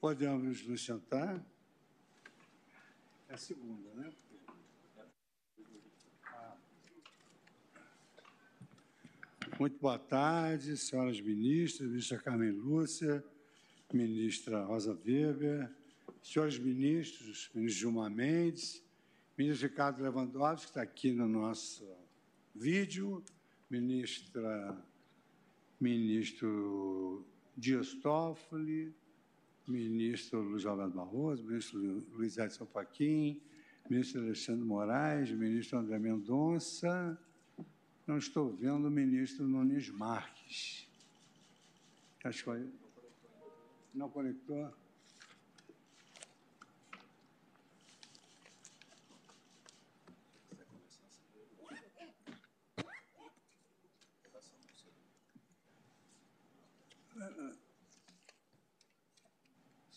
Podemos nos sentar. É a segunda, né? Muito boa tarde, senhoras ministras, ministra Carmen Lúcia, ministra Rosa Weber, senhores ministros, ministro Gilmar Mendes, ministro Ricardo Lewandowski, que está aqui no nosso vídeo, ministra, ministro Dias Toffoli, ministro Luiz Alberto Barroso, ministro Luiz Edson Fachin, ministro Alexandre Moraes, ministro André Mendonça, não estou vendo o ministro Nunes Marques. Acho que não conectou.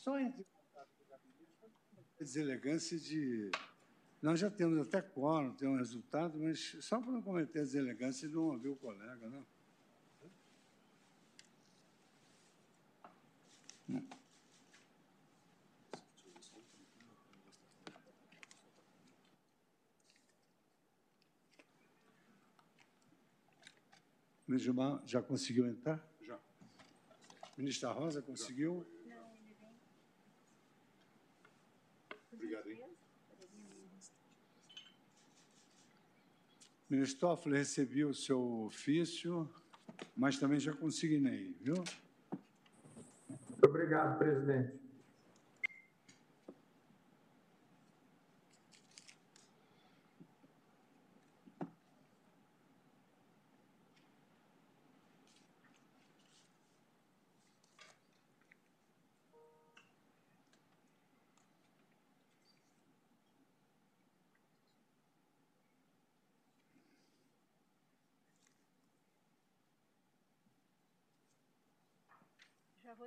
Só entre deselegância de nós já temos até quórum, temos um resultado, mas só para não cometer a deselegância e não ouvir o colega, né? Ministro Gilmar, já conseguiu entrar? Já. Ministra Rosa, conseguiu? Não, ele vem. Obrigado, hein? Ministro Toffoli, recebi o seu ofício, mas também já consignei, viu? Muito obrigado, presidente.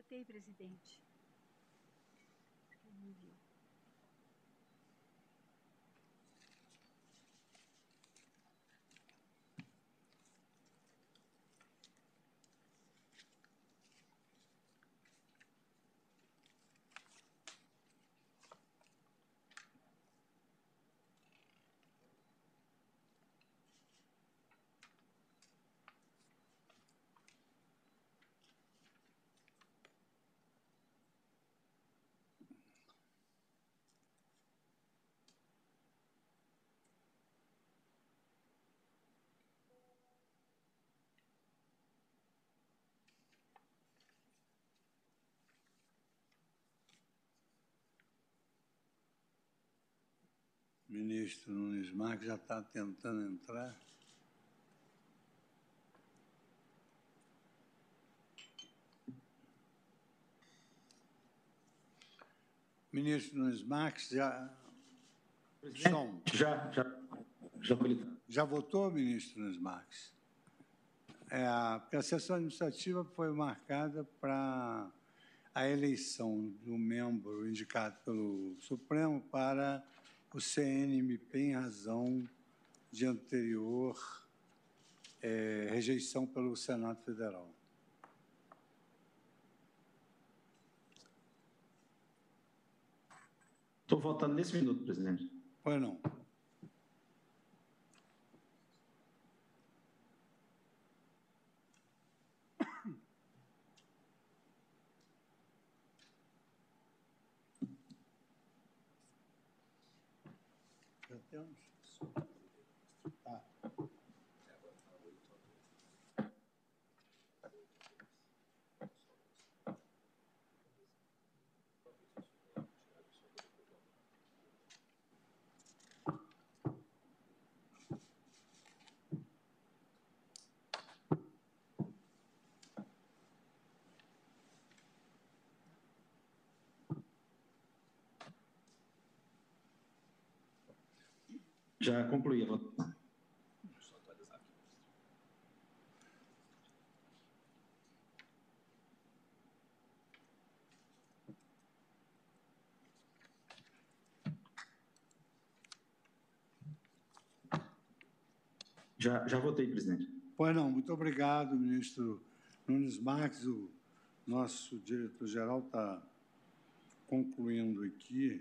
Votei, presidente. Não viu. Ministro Nunes Marques já está tentando entrar. Ministro Nunes Marques, já. Som. Já, já, já. Já votou, ministro Nunes Marques? É, a sessão administrativa foi marcada para a eleição do membro indicado pelo Supremo para o CNMP em razão de anterior é, rejeição pelo Senado Federal. Estou votando nesse minuto, presidente. Pois não. Já temos? Tá. Já concluí a votação. Já, já votei, presidente. Pois não, muito obrigado, ministro Nunes Marques. O nosso diretor-geral está concluindo aqui,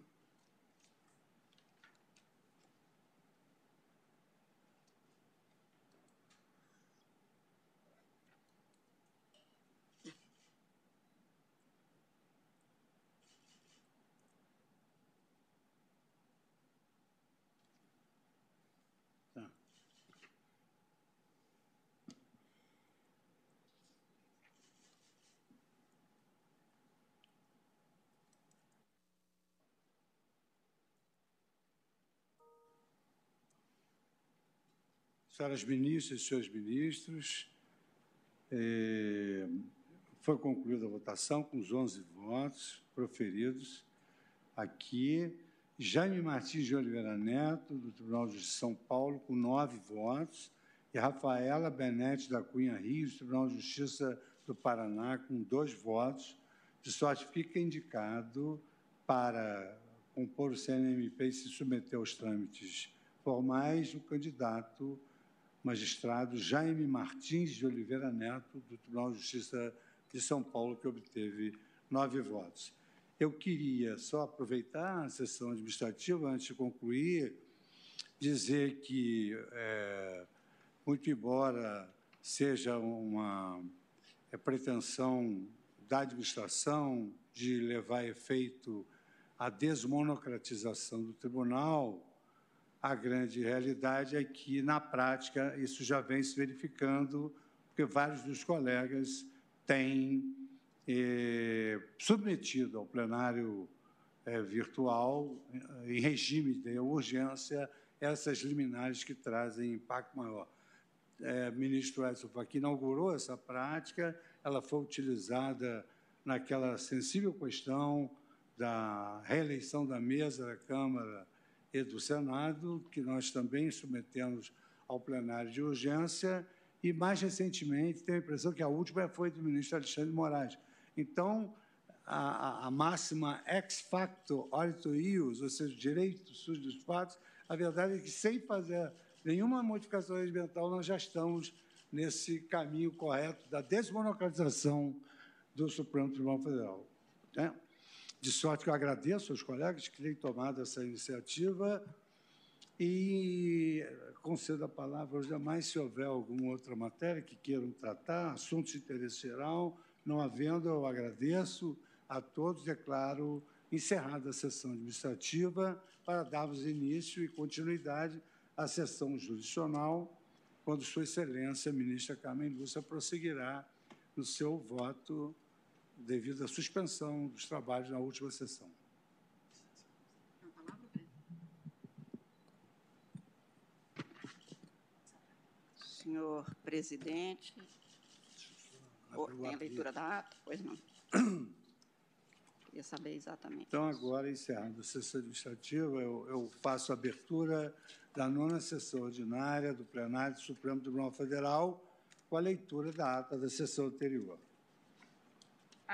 Senhoras ministras e senhores ministros, eh, foi concluída a votação com os 11 votos proferidos aqui. Jaime Martins de Oliveira Neto, do Tribunal de São Paulo, com nove votos, e Rafaela Benete da Cunha Rios, do Tribunal de Justiça do Paraná, com dois votos, de sorte fica indicado para compor o CNMP e se submeter aos trâmites formais o candidato magistrado Jaime Martins de Oliveira Neto, do Tribunal de Justiça de São Paulo, que obteve nove votos. Eu queria só aproveitar a sessão administrativa, antes de concluir, dizer que, é, muito embora seja uma é, pretensão da administração de levar a efeito a desmonocratização do tribunal, a grande realidade é que, na prática, isso já vem se verificando, porque vários dos colegas têm eh, submetido ao plenário eh, virtual, em regime de urgência, essas liminares que trazem impacto maior. É, ministro Edson Fachin inaugurou essa prática, ela foi utilizada naquela sensível questão da reeleição da mesa da Câmara e do Senado, que nós também submetemos ao plenário de urgência, e mais recentemente, tenho a impressão que a última foi do ministro Alexandre Moraes. Então, a, a, máxima ex facto orito ius, ou seja, direito sujo dos fatos, a verdade é que sem fazer nenhuma modificação regimental, nós já estamos nesse caminho correto da desmonocratização do Supremo Tribunal Federal. Né? De sorte que eu agradeço aos colegas que têm tomado essa iniciativa e concedo a palavra aos demais se houver alguma outra matéria que queiram tratar, assuntos de interesse geral, não havendo, eu agradeço a todos, declaro encerrada a sessão administrativa para darmos início e continuidade à sessão jurisdicional, quando Sua Excelência, a ministra Carmen Lúcia, prosseguirá no seu voto devido à suspensão dos trabalhos na última sessão. Senhor presidente, tem a leitura da ata? Pois não. Queria saber exatamente. Então, agora, encerrando a sessão administrativa, eu, eu faço a abertura da nona sessão ordinária do plenário do Supremo Tribunal Federal, com a leitura da ata da sessão anterior.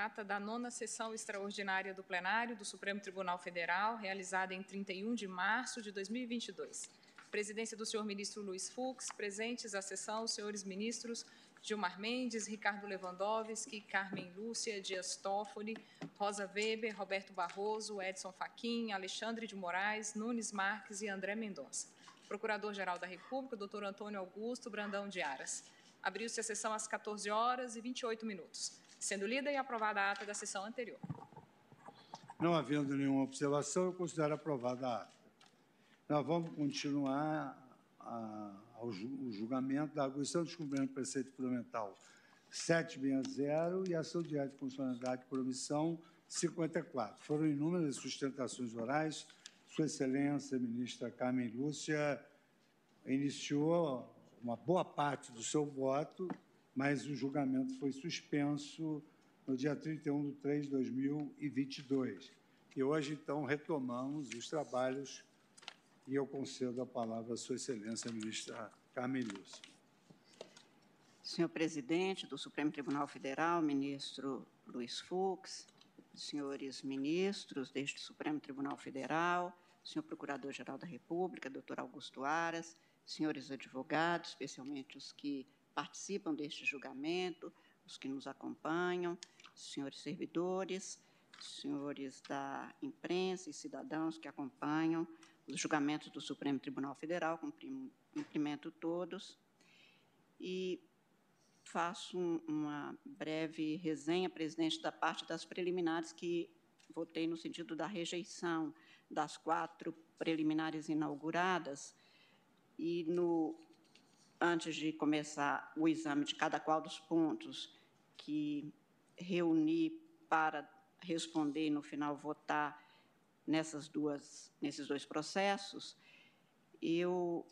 Ata da nona sessão extraordinária do plenário do Supremo Tribunal Federal, realizada em 31 de março de 2022. Presidência do senhor ministro Luiz Fux, presentes à sessão, os senhores ministros Gilmar Mendes, Ricardo Lewandowski, Carmen Lúcia, Dias Toffoli, Rosa Weber, Roberto Barroso, Edson Fachin, Alexandre de Moraes, Nunes Marques e André Mendonça. Procurador-Geral da República, doutor Antônio Augusto Brandão de Aras. Abriu-se a sessão às 14 horas e 28 minutos, sendo lida e aprovada a ata da sessão anterior. Não havendo nenhuma observação, eu considero aprovada a ata. Nós vamos continuar a, ao julgamento da arguição de descumprimento do preceito fundamental 760 e ação direta de constitucionalidade por omissão 54. Foram inúmeras sustentações orais. Sua Excelência, ministra Carmen Lúcia, iniciou uma boa parte do seu voto, mas o julgamento foi suspenso no dia 31 de 3 de 2022. E hoje, então, retomamos os trabalhos e eu concedo a palavra à Sua Excelência, ministra Carmen Lúcia. Senhor presidente do Supremo Tribunal Federal, ministro Luiz Fux, senhores ministros deste Supremo Tribunal Federal, senhor Procurador-Geral da República, doutor Augusto Aras, senhores advogados, especialmente os que participam deste julgamento, os que nos acompanham, senhores servidores, senhores da imprensa e cidadãos que acompanham os julgamentos do Supremo Tribunal Federal, cumprimento todos. E faço uma breve resenha, presidente, da parte das preliminares que votei no sentido da rejeição das quatro preliminares inauguradas e no antes de começar o exame de cada qual dos pontos que reuni para responder e no final votar nessas duas nesses dois processos, eu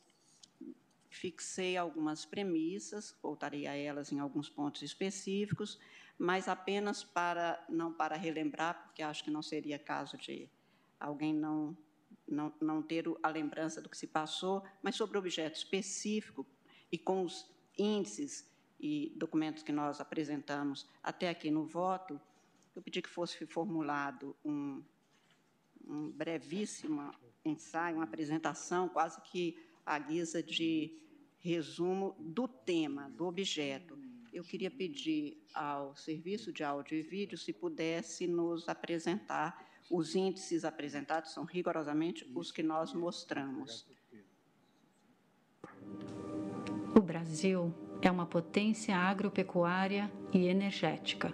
fixei algumas premissas, voltarei a elas em alguns pontos específicos, mas apenas para, não para relembrar, porque acho que não seria caso de alguém não, não, não ter a lembrança do que se passou, mas sobre o objeto específico e com os índices e documentos que nós apresentamos até aqui no voto, eu pedi que fosse formulado um, um brevíssimo ensaio, uma apresentação, quase que à guisa de resumo do tema, do objeto. Eu queria pedir ao Serviço de Áudio e Vídeo se pudesse nos apresentar os índices apresentados, são rigorosamente os que nós mostramos. O Brasil é uma potência agropecuária e energética.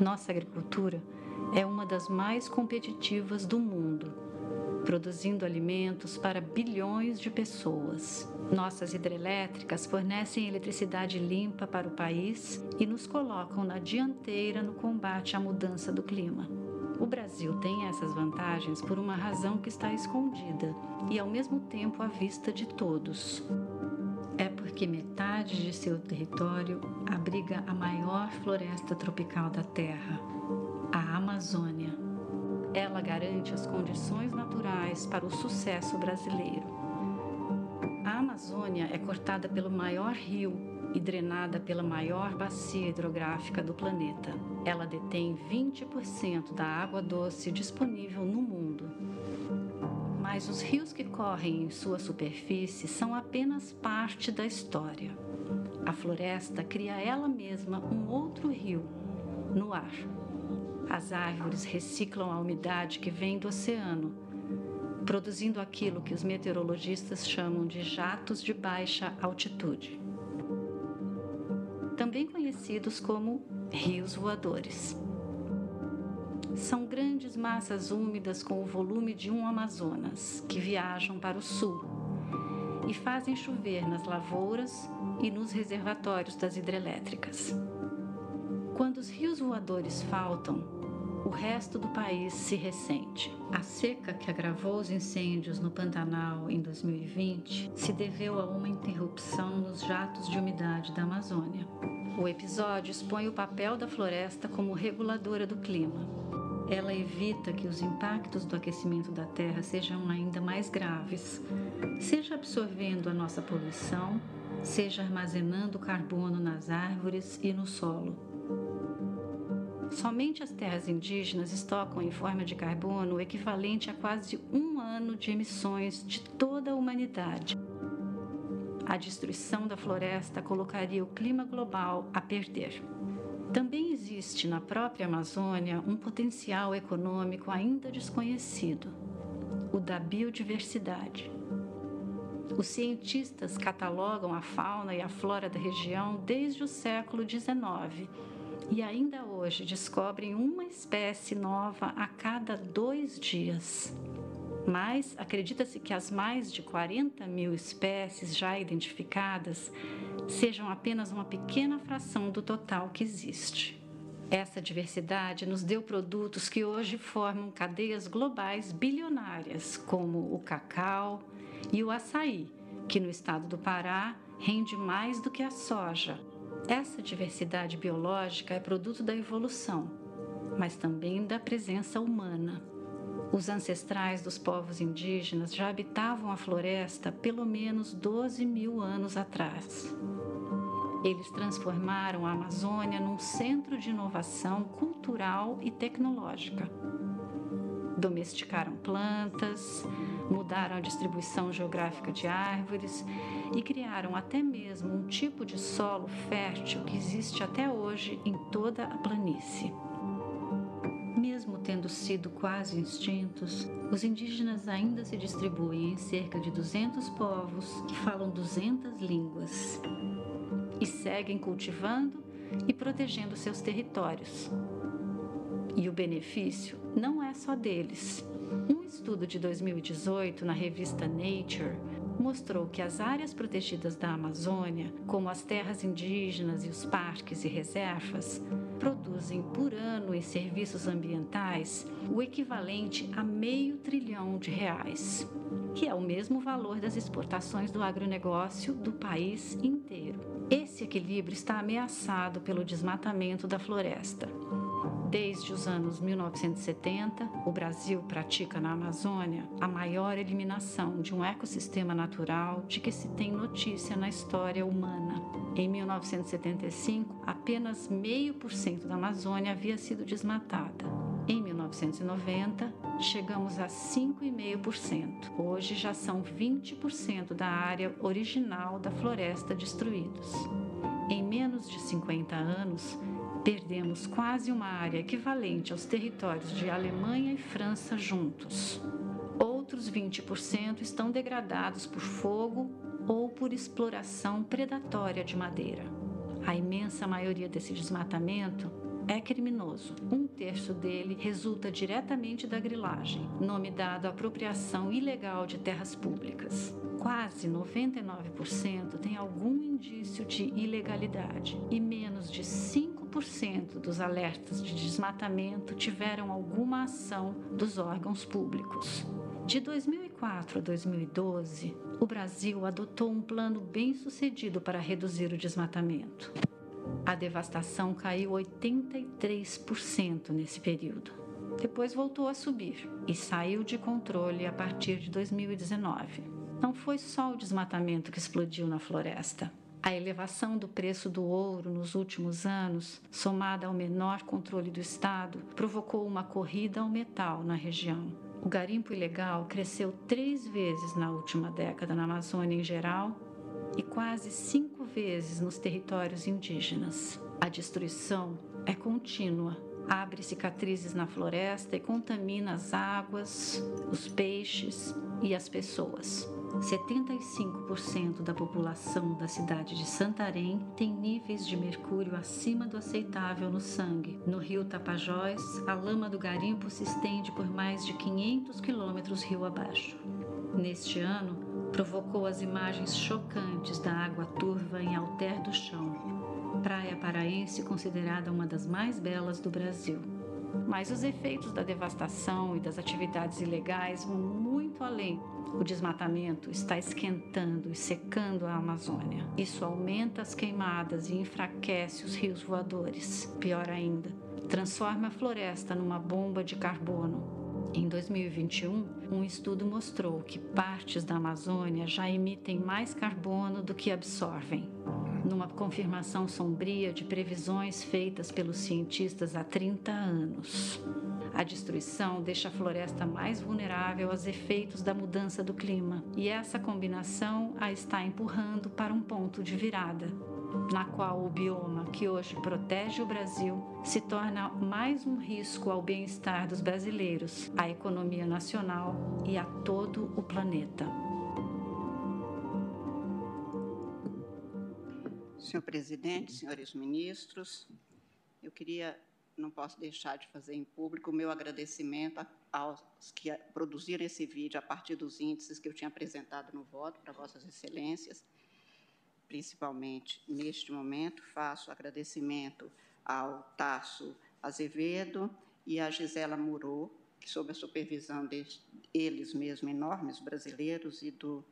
Nossa agricultura é uma das mais competitivas do mundo produzindo alimentos para bilhões de pessoas. Nossas hidrelétricas fornecem eletricidade limpa para o país e nos colocam na dianteira no combate à mudança do clima. O Brasil tem essas vantagens por uma razão que está escondida e, ao mesmo tempo, à vista de todos. Porque metade de seu território abriga a maior floresta tropical da Terra, a Amazônia. Ela garante as condições naturais para o sucesso brasileiro. A Amazônia é cortada pelo maior rio e drenada pela maior bacia hidrográfica do planeta. Ela detém 20% da água doce disponível no mundo. Mas os rios que correm em sua superfície são apenas parte da história. A floresta cria ela mesma um outro rio no ar. As árvores reciclam a umidade que vem do oceano, produzindo aquilo que os meteorologistas chamam de jatos de baixa altitude, também conhecidos como rios voadores. São grandes massas úmidas com o volume de um Amazonas que viajam para o sul e fazem chover nas lavouras e nos reservatórios das hidrelétricas. Quando os rios voadores faltam, o resto do país se ressente. A seca que agravou os incêndios no Pantanal em 2020 se deveu a uma interrupção nos jatos de umidade da Amazônia. O episódio expõe o papel da floresta como reguladora do clima. Ela evita que os impactos do aquecimento da Terra sejam ainda mais graves, seja absorvendo a nossa poluição, seja armazenando carbono nas árvores e no solo. Somente as terras indígenas estocam em forma de carbono o equivalente a quase um ano de emissões de toda a humanidade. A destruição da floresta colocaria o clima global a perder. Também existe na própria Amazônia um potencial econômico ainda desconhecido, o da biodiversidade. Os cientistas catalogam a fauna e a flora da região desde o século XIX e ainda hoje descobrem uma espécie nova a cada dois dias. Mas acredita-se que as mais de 40 mil espécies já identificadas sejam apenas uma pequena fração do total que existe. Essa diversidade nos deu produtos que hoje formam cadeias globais bilionárias, como o cacau e o açaí, que no estado do Pará rende mais do que a soja. Essa diversidade biológica é produto da evolução, mas também da presença humana. Os ancestrais dos povos indígenas já habitavam a floresta pelo menos 12 mil anos atrás. Eles transformaram a Amazônia num centro de inovação cultural e tecnológica. Domesticaram plantas, mudaram a distribuição geográfica de árvores e criaram até mesmo um tipo de solo fértil que existe até hoje em toda a planície mesmo tendo sido quase extintos, os indígenas ainda se distribuem em cerca de 200 povos que falam 200 línguas e seguem cultivando e protegendo seus territórios. E o benefício não é só deles. Um estudo de 2018 na revista Nature mostrou que as áreas protegidas da Amazônia, como as terras indígenas e os parques e reservas, produzem por ano em serviços ambientais o equivalente a meio trilhão de reais, que é o mesmo valor das exportações do agronegócio do país inteiro. Esse equilíbrio está ameaçado pelo desmatamento da floresta. Desde os anos 1970, o Brasil pratica na Amazônia a maior eliminação de um ecossistema natural de que se tem notícia na história humana. Em 1975, apenas meio por cento da Amazônia havia sido desmatada. Em 1990, chegamos a 5,5%. Hoje já são 20% da área original da floresta destruídos. Em menos de 50 anos, Perdemos quase uma área equivalente aos territórios de Alemanha e França juntos. Outros 20% estão degradados por fogo ou por exploração predatória de madeira. A imensa maioria desse desmatamento é criminoso. Um terço dele resulta diretamente da grilagem, nome dado à apropriação ilegal de terras públicas. Quase 99% tem algum indício de ilegalidade e menos de 5% dos alertas de desmatamento tiveram alguma ação dos órgãos públicos. De 2004 a 2012, o Brasil adotou um plano bem sucedido para reduzir o desmatamento. A devastação caiu 83% nesse período. Depois voltou a subir e saiu de controle a partir de 2019. Não foi só o desmatamento que explodiu na floresta. A elevação do preço do ouro nos últimos anos, somada ao menor controle do Estado, provocou uma corrida ao metal na região. O garimpo ilegal cresceu três vezes na última década na Amazônia em geral e quase cinco vezes nos territórios indígenas. A destruição é contínua. Abre cicatrizes na floresta e contamina as águas, os peixes e as pessoas. 75% da população da cidade de Santarém tem níveis de mercúrio acima do aceitável no sangue. No rio Tapajós, a lama do garimpo se estende por mais de 500 quilômetros rio abaixo. Neste ano, provocou as imagens chocantes da água turva em Alter do Chão, praia paraense considerada uma das mais belas do Brasil. Mas os efeitos da devastação e das atividades ilegais vão muito além. O desmatamento está esquentando e secando a Amazônia. Isso aumenta as queimadas e enfraquece os rios voadores. Pior ainda, transforma a floresta numa bomba de carbono em 2021, um estudo mostrou que partes da Amazônia já emitem mais carbono do que absorvem, numa confirmação sombria de previsões feitas pelos cientistas há 30 anos. A destruição deixa a floresta mais vulnerável aos efeitos da mudança do clima, e essa combinação a está empurrando para um ponto de virada na qual o bioma que hoje protege o Brasil se torna mais um risco ao bem-estar dos brasileiros, à economia nacional e a todo o planeta. Senhor presidente, senhores ministros, eu queria não posso deixar de fazer em público o meu agradecimento aos que produziram esse vídeo a partir dos índices que eu tinha apresentado no voto para Vossas Excelências. Principalmente neste momento, faço agradecimento ao Tasso Azevedo e à Gisela Murô, que, sob a supervisão deles mesmos, enormes brasileiros, e do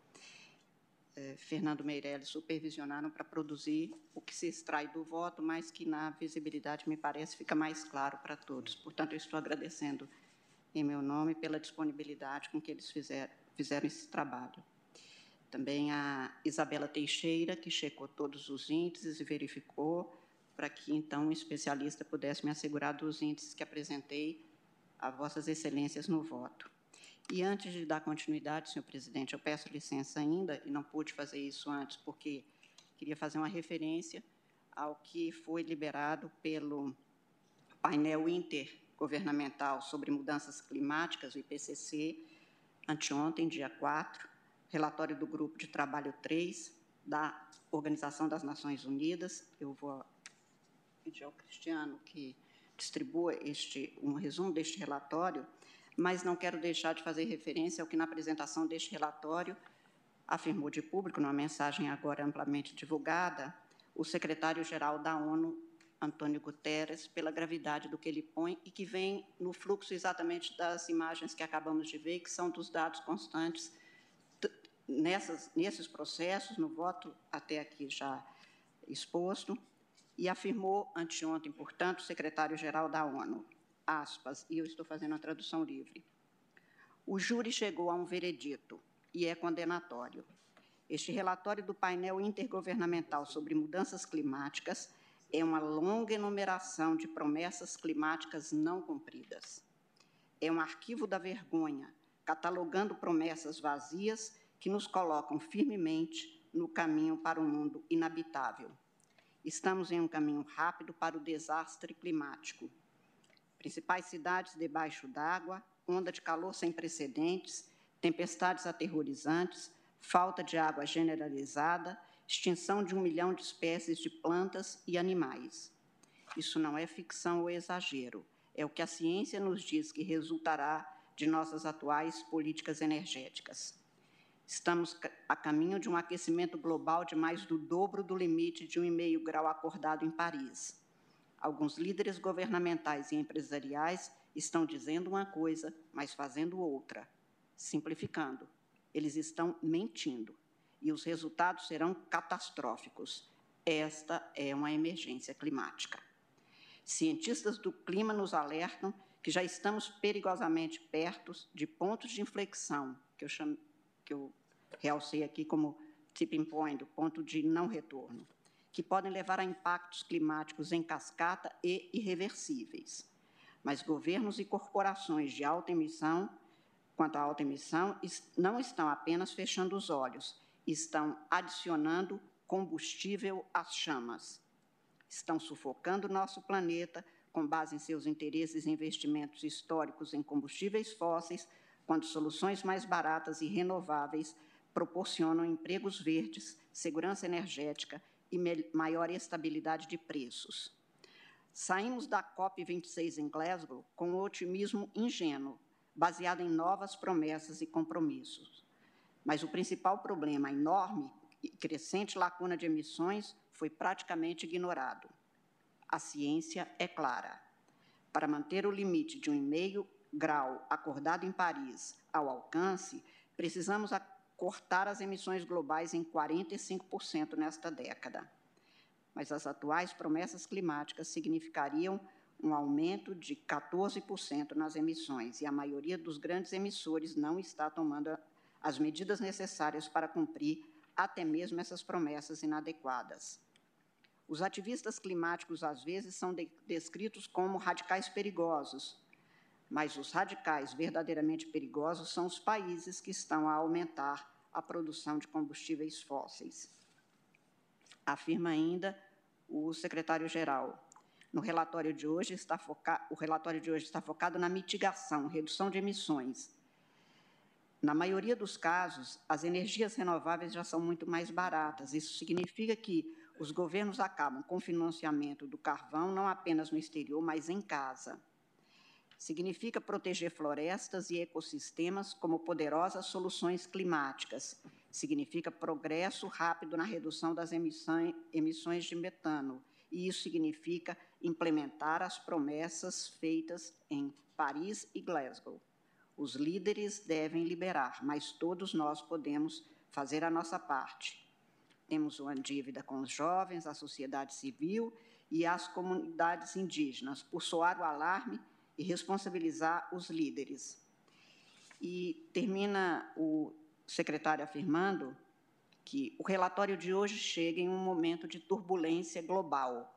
eh, Fernando Meirelles, supervisionaram para produzir o que se extrai do voto, mas que na visibilidade, me parece, fica mais claro para todos. Portanto, eu estou agradecendo em meu nome pela disponibilidade com que eles fizeram, fizeram esse trabalho. Também a Isabela Teixeira, que checou todos os índices e verificou para que, então, um especialista pudesse me assegurar dos índices que apresentei a Vossas Excelências no voto. E antes de dar continuidade, senhor presidente, eu peço licença ainda, e não pude fazer isso antes, porque queria fazer uma referência ao que foi liberado pelo painel intergovernamental sobre mudanças climáticas, o IPCC, anteontem, dia 4, relatório do Grupo de Trabalho 3 da Organização das Nações Unidas. Eu vou pedir ao Cristiano que distribua este, um resumo deste relatório, mas não quero deixar de fazer referência ao que, na apresentação deste relatório, afirmou de público, numa mensagem agora amplamente divulgada, o secretário-geral da ONU, Antônio Guterres, pela gravidade do que ele põe e que vem no fluxo exatamente das imagens que acabamos de ver, que são dos dados constantes nessas, nesses processos, no voto até aqui já exposto, e afirmou anteontem, portanto, o secretário-geral da ONU, aspas, e eu estou fazendo a tradução livre. O júri chegou a um veredito e é condenatório. Este relatório do painel intergovernamental sobre mudanças climáticas é uma longa enumeração de promessas climáticas não cumpridas. É um arquivo da vergonha, catalogando promessas vazias que nos colocam firmemente no caminho para um mundo inabitável. Estamos em um caminho rápido para o desastre climático principais cidades debaixo d'água, onda de calor sem precedentes, tempestades aterrorizantes, falta de água generalizada, extinção de um milhão de espécies de plantas e animais. Isso não é ficção ou exagero, é o que a ciência nos diz que resultará de nossas atuais políticas energéticas. Estamos a caminho de um aquecimento global de mais do dobro do limite de 1,5 grau acordado em Paris. Alguns líderes governamentais e empresariais estão dizendo uma coisa, mas fazendo outra. Simplificando, eles estão mentindo e os resultados serão catastróficos. Esta é uma emergência climática. Cientistas do clima nos alertam que já estamos perigosamente perto de pontos de inflexão, que eu, chamo, que eu realcei aqui como tipping point, ponto de não retorno que podem levar a impactos climáticos em cascata e irreversíveis. Mas governos e corporações de alta emissão, quanto à alta emissão, não estão apenas fechando os olhos, estão adicionando combustível às chamas. Estão sufocando nosso planeta com base em seus interesses e investimentos históricos em combustíveis fósseis, quando soluções mais baratas e renováveis proporcionam empregos verdes, segurança energética e maior estabilidade de preços. Saímos da COP26 em Glasgow com um otimismo ingênuo, baseado em novas promessas e compromissos. Mas o principal problema, a enorme e crescente lacuna de emissões, foi praticamente ignorado. A ciência é clara. Para manter o limite de 1,5 grau acordado em Paris ao alcance, precisamos cortar as emissões globais em 45% nesta década. Mas as atuais promessas climáticas significariam um aumento de 14% nas emissões, e a maioria dos grandes emissores não está tomando as medidas necessárias para cumprir até mesmo essas promessas inadequadas. Os ativistas climáticos, às vezes, são de descritos como radicais perigosos, mas os radicais verdadeiramente perigosos são os países que estão a aumentar a produção de combustíveis fósseis. Afirma ainda o secretário-geral. No relatório de hoje está foca... o relatório de hoje está focado na mitigação, redução de emissões. Na maioria dos casos, as energias renováveis já são muito mais baratas. Isso significa que Os governos acabam com o financiamento do carvão não apenas no exterior, mas em casa. Significa proteger florestas e ecossistemas como poderosas soluções climáticas. Significa progresso rápido na redução das emissões de metano. E isso significa implementar as promessas feitas em Paris e Glasgow. Os líderes devem liberar, mas todos nós podemos fazer a nossa parte. Temos uma dívida com os jovens, a sociedade civil e as comunidades indígenas, por soar o alarme e responsabilizar os líderes. E termina o secretário afirmando que o relatório de hoje chega em um momento de turbulência global.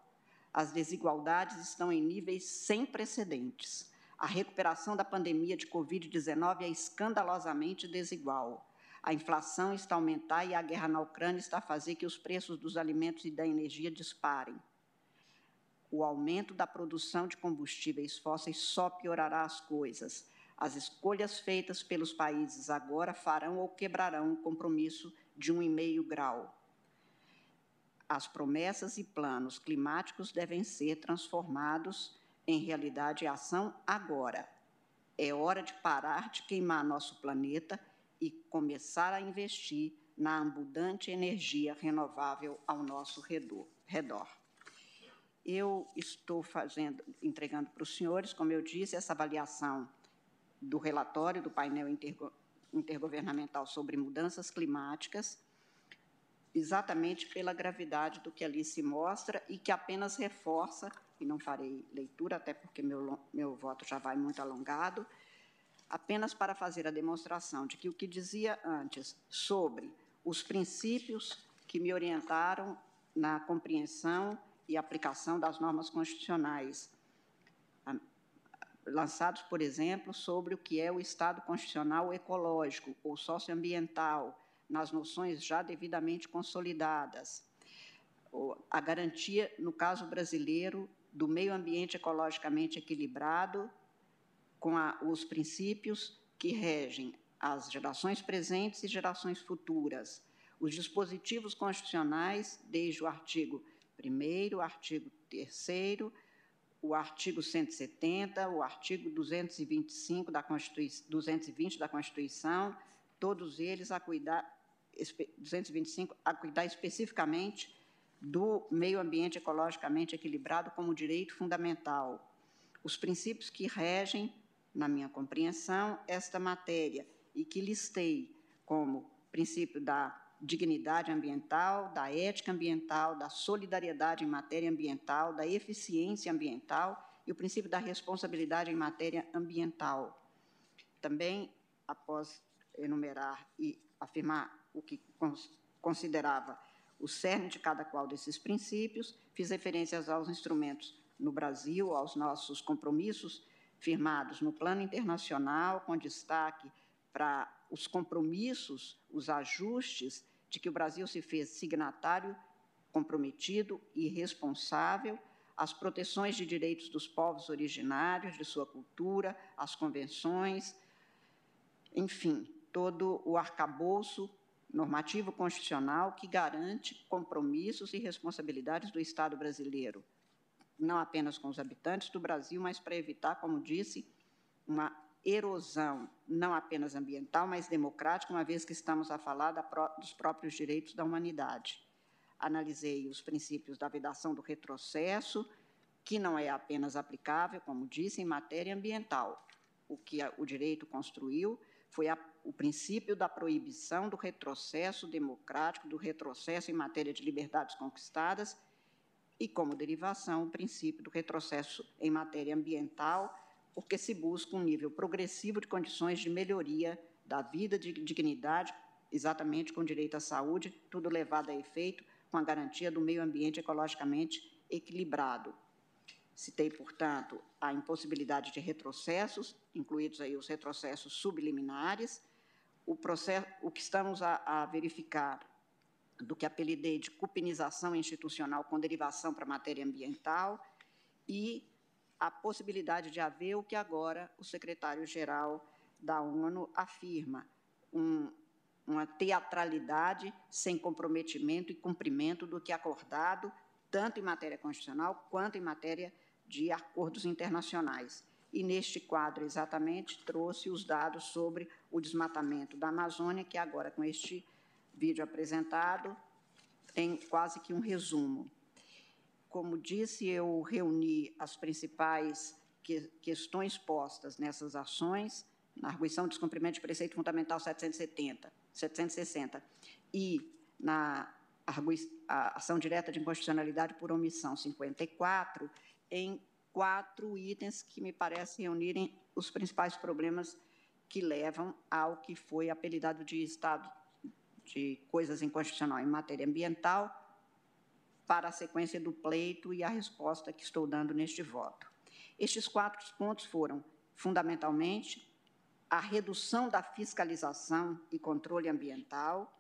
As desigualdades estão em níveis sem precedentes. A recuperação da pandemia de Covid-19 é escandalosamente desigual. A inflação está a aumentar e a guerra na Ucrânia está a fazer que os preços dos alimentos e da energia disparem. O aumento da produção de combustíveis fósseis só piorará as coisas. As escolhas feitas pelos países agora farão ou quebrarão o compromisso de 1,5 grau. As promessas e planos climáticos devem ser transformados em realidade e ação agora. É hora de parar de queimar nosso planeta e começar a investir na abundante energia renovável ao nosso redor. Eu estou fazendo, entregando para os senhores, como eu disse, essa avaliação do relatório do painel intergovernamental sobre mudanças climáticas, exatamente pela gravidade do que ali se mostra e que apenas reforça e não farei leitura, até porque meu, meu voto já vai muito alongado, apenas para fazer a demonstração de que o que dizia antes sobre os princípios que me orientaram na compreensão e aplicação das normas constitucionais, lançados, por exemplo, sobre o que é o Estado constitucional ecológico ou socioambiental, nas noções já devidamente consolidadas, a garantia, no caso brasileiro, do meio ambiente ecologicamente equilibrado, com a, os princípios que regem as gerações presentes e gerações futuras, os dispositivos constitucionais, desde o artigo 1, o artigo 3, o artigo 170, o artigo 225 da 220 da Constituição, todos eles a cuidar 225 a cuidar especificamente do meio ambiente ecologicamente equilibrado como direito fundamental. Os princípios que regem, na minha compreensão, esta matéria e que listei como princípio da dignidade ambiental, da ética ambiental, da solidariedade em matéria ambiental, da eficiência ambiental e o princípio da responsabilidade em matéria ambiental. Também, após enumerar e afirmar o que considerava o cerne de cada qual desses princípios, fiz referências aos instrumentos no Brasil, aos nossos compromissos firmados no plano internacional, com destaque para os compromissos, os ajustes de que o Brasil se fez signatário, comprometido e responsável, as proteções de direitos dos povos originários, de sua cultura, as convenções, enfim, todo o arcabouço normativo constitucional que garante compromissos e responsabilidades do Estado brasileiro, não apenas com os habitantes do Brasil, mas para evitar, como disse, uma erosão não apenas ambiental, mas democrática, uma vez que estamos a falar dos próprios direitos da humanidade. Analisei os princípios da vedação do retrocesso, que não é apenas aplicável, como disse, em matéria ambiental. O que o direito construiu foi a o princípio da proibição do retrocesso democrático, do retrocesso em matéria de liberdades conquistadas e, como derivação, o princípio do retrocesso em matéria ambiental, porque se busca um nível progressivo de condições de melhoria da vida, de dignidade, exatamente com direito à saúde, tudo levado a efeito com a garantia do meio ambiente ecologicamente equilibrado. Citei, portanto, a impossibilidade de retrocessos, incluídos aí os retrocessos subliminares, o, processo, o que estamos a, a verificar do que apelidei de cupinização institucional com derivação para a matéria ambiental e a possibilidade de haver o que agora o secretário-geral da ONU afirma, um uma teatralidade sem comprometimento e cumprimento do que é acordado, tanto em matéria constitucional quanto em matéria de acordos internacionais. E neste quadro, exatamente, trouxe os dados sobre o desmatamento da Amazônia, que agora, com este vídeo apresentado, tem quase que um resumo. Como disse, eu reuni as principais que, questões postas nessas ações, na arguição de descumprimento de preceito fundamental 770, 760 e na ação direta de inconstitucionalidade por omissão 54, em quatro itens que me parece reunirem os principais problemas que levam ao que foi apelidado de estado de coisas inconstitucional em matéria ambiental, para a sequência do pleito e a resposta que estou dando neste voto. Estes quatro pontos foram, fundamentalmente, a redução da fiscalização e controle ambiental,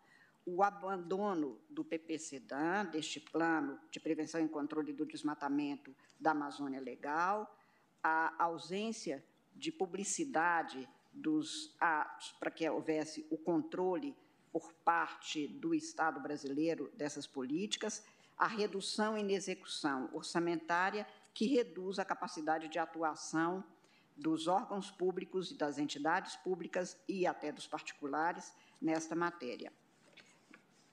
o abandono do PPCDAN, deste plano de prevenção e controle do desmatamento da Amazônia Legal, a ausência de publicidade dos atos para que houvesse o controle por parte do Estado brasileiro dessas políticas a redução em execução orçamentária que reduz a capacidade de atuação dos órgãos públicos e das entidades públicas e até dos particulares nesta matéria.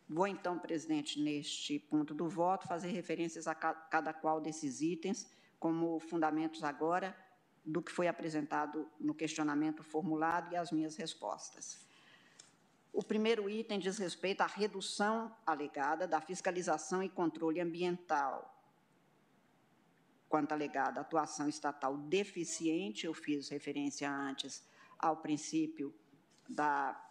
Vou, então, presidente, neste ponto do voto, fazer referências a cada qual desses itens como fundamentos agora do que foi apresentado no questionamento formulado e as minhas respostas. O primeiro item diz respeito à redução alegada da fiscalização e controle ambiental. Quanto alegada atuação estatal deficiente, eu fiz referência antes ao princípio da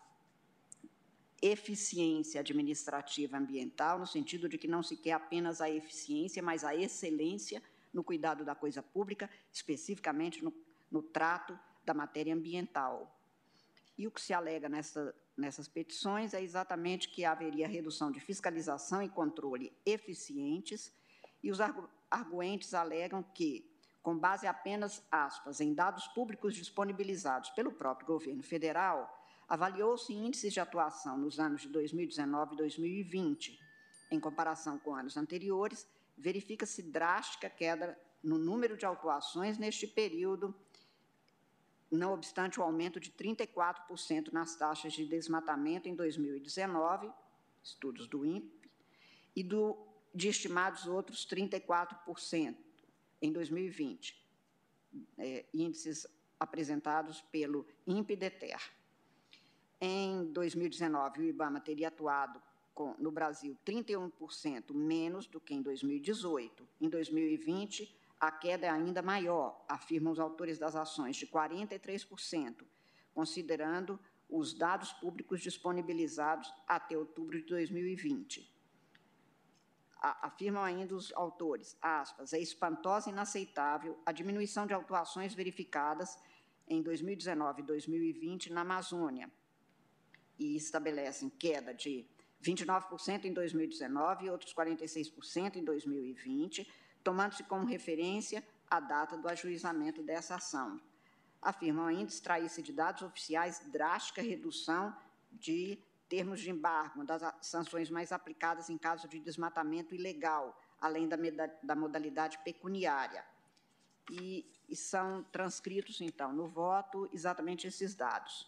eficiência administrativa ambiental, no sentido de que não se quer apenas a eficiência, mas a excelência no cuidado da coisa pública, especificamente no, no trato da matéria ambiental. E o que se alega nessa nessas petições é exatamente que haveria redução de fiscalização e controle eficientes, e os arguentes alegam que, com base apenas, aspas, em dados públicos disponibilizados pelo próprio governo federal, avaliou-se índices de atuação nos anos de 2019 e 2020. Em comparação com anos anteriores, verifica-se drástica queda no número de autuações neste período não obstante o aumento de 34% nas taxas de desmatamento em 2019, estudos do INPE, e do, de estimados outros 34% em 2020, é, índices apresentados pelo INPE-DETER. Em 2019, o IBAMA teria atuado com, no Brasil 31% menos do que em 2018. Em 2020, a queda é ainda maior, afirmam os autores das ações, de 43%, considerando os dados públicos disponibilizados até outubro de 2020. Afirmam ainda os autores, aspas, é espantosa e inaceitável a diminuição de autuações verificadas em 2019 e 2020 na Amazônia, e estabelecem queda de 29% em 2019 e outros 46% em 2020, tomando-se como referência a data do ajuizamento dessa ação. Afirmam ainda extrair-se de dados oficiais drástica redução de termos de embargo, das sanções mais aplicadas em caso de desmatamento ilegal, além da, da modalidade pecuniária. E, e são transcritos, então, no voto, exatamente esses dados.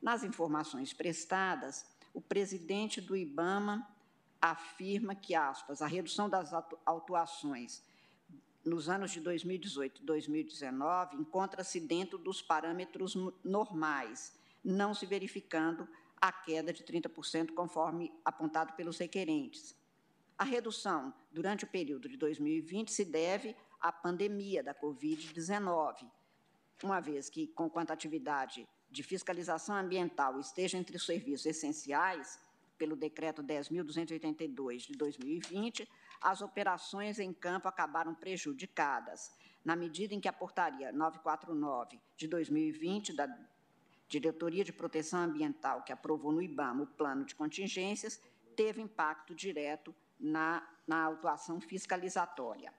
Nas informações prestadas, o presidente do IBAMA afirma que, aspas, a redução das autuações nos anos de 2018 e 2019 encontra-se dentro dos parâmetros normais, não se verificando a queda de 30%, conforme apontado pelos requerentes. A redução durante o período de 2020 se deve à pandemia da Covid-19, uma vez que, conquanto a atividade de fiscalização ambiental esteja entre os serviços essenciais, pelo Decreto 10.282 de 2020, as operações em campo acabaram prejudicadas, na medida em que a Portaria 949 de 2020 da Diretoria de Proteção Ambiental, que aprovou no IBAMA o plano de contingências, teve impacto direto na, na autuação fiscalizatória.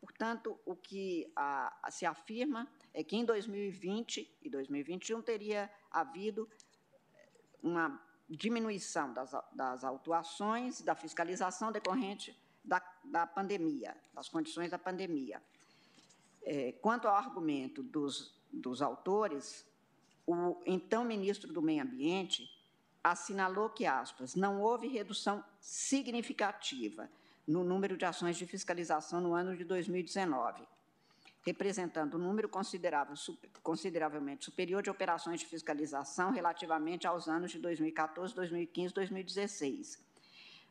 Portanto, o que a, a, se afirma é que em 2020 e 2021 teria havido uma diminuição das, das autuações da fiscalização decorrente da, da pandemia, das condições da pandemia. É, quanto ao argumento dos, dos autores, o então ministro do Meio Ambiente assinalou que, aspas, não houve redução significativa no número de ações de fiscalização no ano de 2019, representando um número considerável, consideravelmente superior de operações de fiscalização relativamente aos anos de 2014, 2015 e 2016,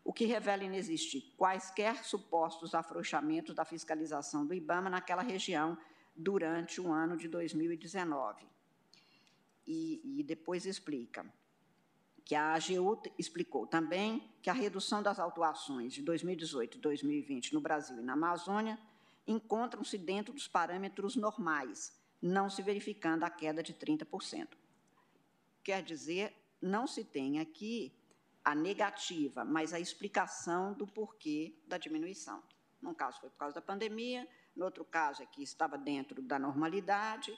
o que revela inexistir quaisquer supostos afrouxamentos da fiscalização do IBAMA naquela região durante o ano de 2019. E, e depois explica que a AGU explicou também que a redução das autuações de 2018 e 2020 no Brasil e na Amazônia encontram-se dentro dos parâmetros normais, não se verificando a queda de 30%. Quer dizer, não se tem aqui a negativa, mas a explicação do porquê da diminuição. Num caso foi por causa da pandemia, no outro caso é que estava dentro da normalidade,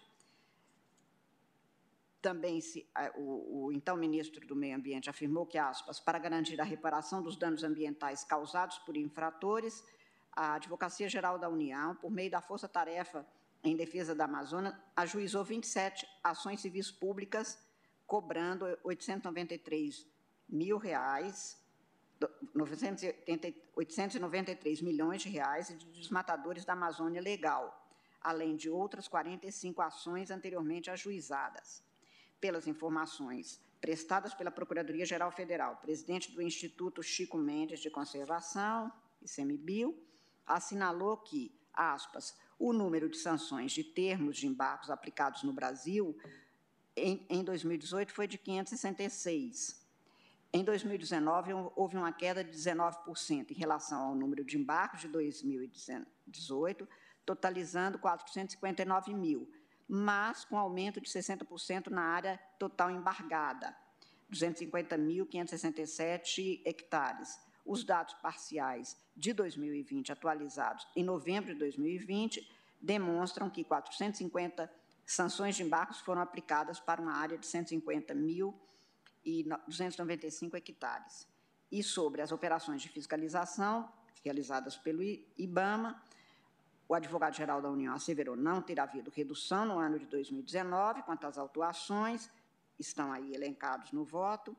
também se, o, o, então ministro do Meio Ambiente afirmou que, aspas, para garantir a reparação dos danos ambientais causados por infratores, a Advocacia Geral da União, por meio da Força Tarefa em Defesa da Amazônia, ajuizou 27 ações civis públicas, cobrando 893 mil reais, 893 milhões de reais de desmatadores da Amazônia Legal, além de outras 45 ações anteriormente ajuizadas pelas informações prestadas pela Procuradoria-Geral Federal, presidente do Instituto Chico Mendes de Conservação, ICMBio, assinalou que, aspas, o número de sanções de termos de embargos aplicados no Brasil em, em 2018 foi de 566. Em 2019, houve uma queda de 19% em relação ao número de embargos de 2018, totalizando 459 mil, mas com aumento de 60% na área total embargada, 250.567 hectares. Os dados parciais de 2020, atualizados em novembro de 2020, demonstram que 450 sanções de embargos foram aplicadas para uma área de 150.295 hectares. E sobre as operações de fiscalização realizadas pelo IBAMA, o advogado-geral da União asseverou não ter havido redução no ano de 2019 quanto às autuações, estão aí elencados no voto,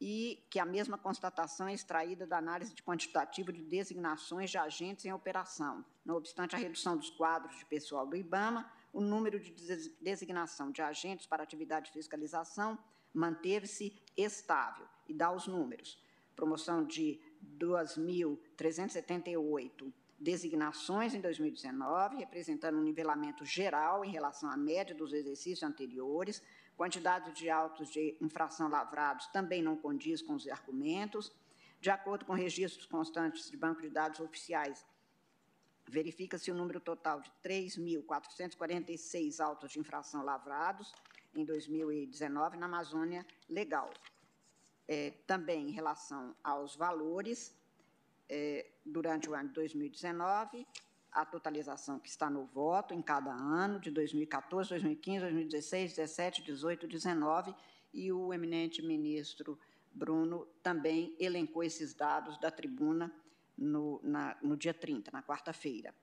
e que a mesma constatação é extraída da análise de quantitativo de designações de agentes em operação. Não obstante a redução dos quadros de pessoal do IBAMA, o número de designação de agentes para atividade de fiscalização manteve-se estável. E dá os números. Promoção de 2.378 designações em 2019, representando um nivelamento geral em relação à média dos exercícios anteriores. Quantidade de autos de infração lavrados também não condiz com os argumentos. De acordo com registros constantes de banco de dados oficiais, verifica-se o número total de 3.446 autos de infração lavrados em 2019 na Amazônia Legal. É, também em relação aos valores, é, durante o ano de 2019, a totalização que está no voto em cada ano, de 2014, 2015, 2016, 17, 18, 19, e o eminente ministro Bruno também elencou esses dados da tribuna no, na, no dia 30, na quarta-feira.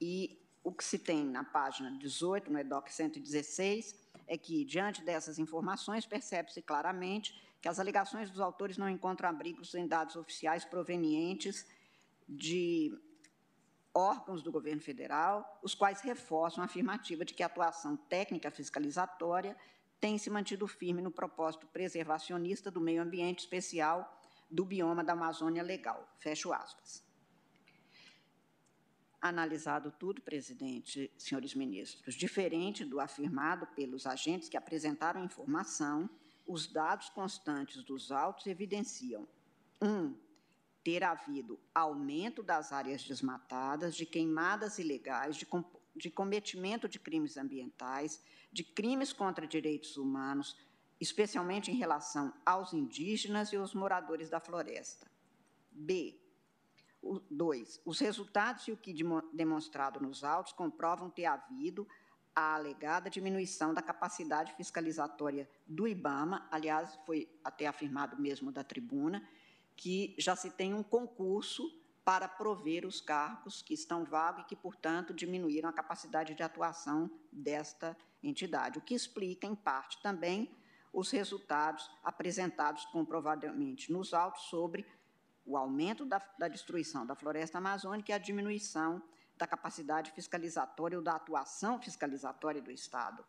E o que se tem na página 18, no EDOC 116, é que, diante dessas informações, percebe-se claramente que as alegações dos autores não encontram abrigos em dados oficiais provenientes de órgãos do governo federal, os quais reforçam a afirmativa de que a atuação técnica fiscalizatória tem se mantido firme no propósito preservacionista do meio ambiente especial do bioma da Amazônia Legal. Fecho aspas. Analisado tudo, presidente, senhores ministros, diferente do afirmado pelos agentes que apresentaram informação, os dados constantes dos autos evidenciam: um, ter havido aumento das áreas desmatadas, de queimadas ilegais, de, com, de cometimento de crimes ambientais, de crimes contra direitos humanos, especialmente em relação aos indígenas e os moradores da floresta. B. 2. Os resultados e o que demonstrado nos autos comprovam ter havido a alegada diminuição da capacidade fiscalizatória do IBAMA, aliás, foi até afirmado mesmo da tribuna, que já se tem um concurso para prover os cargos que estão vagos e que, portanto, diminuíram a capacidade de atuação desta entidade, o que explica, em parte, também os resultados apresentados comprovadamente nos autos sobre o aumento da, da destruição da floresta amazônica e a diminuição da capacidade fiscalizatória ou da atuação fiscalizatória do Estado.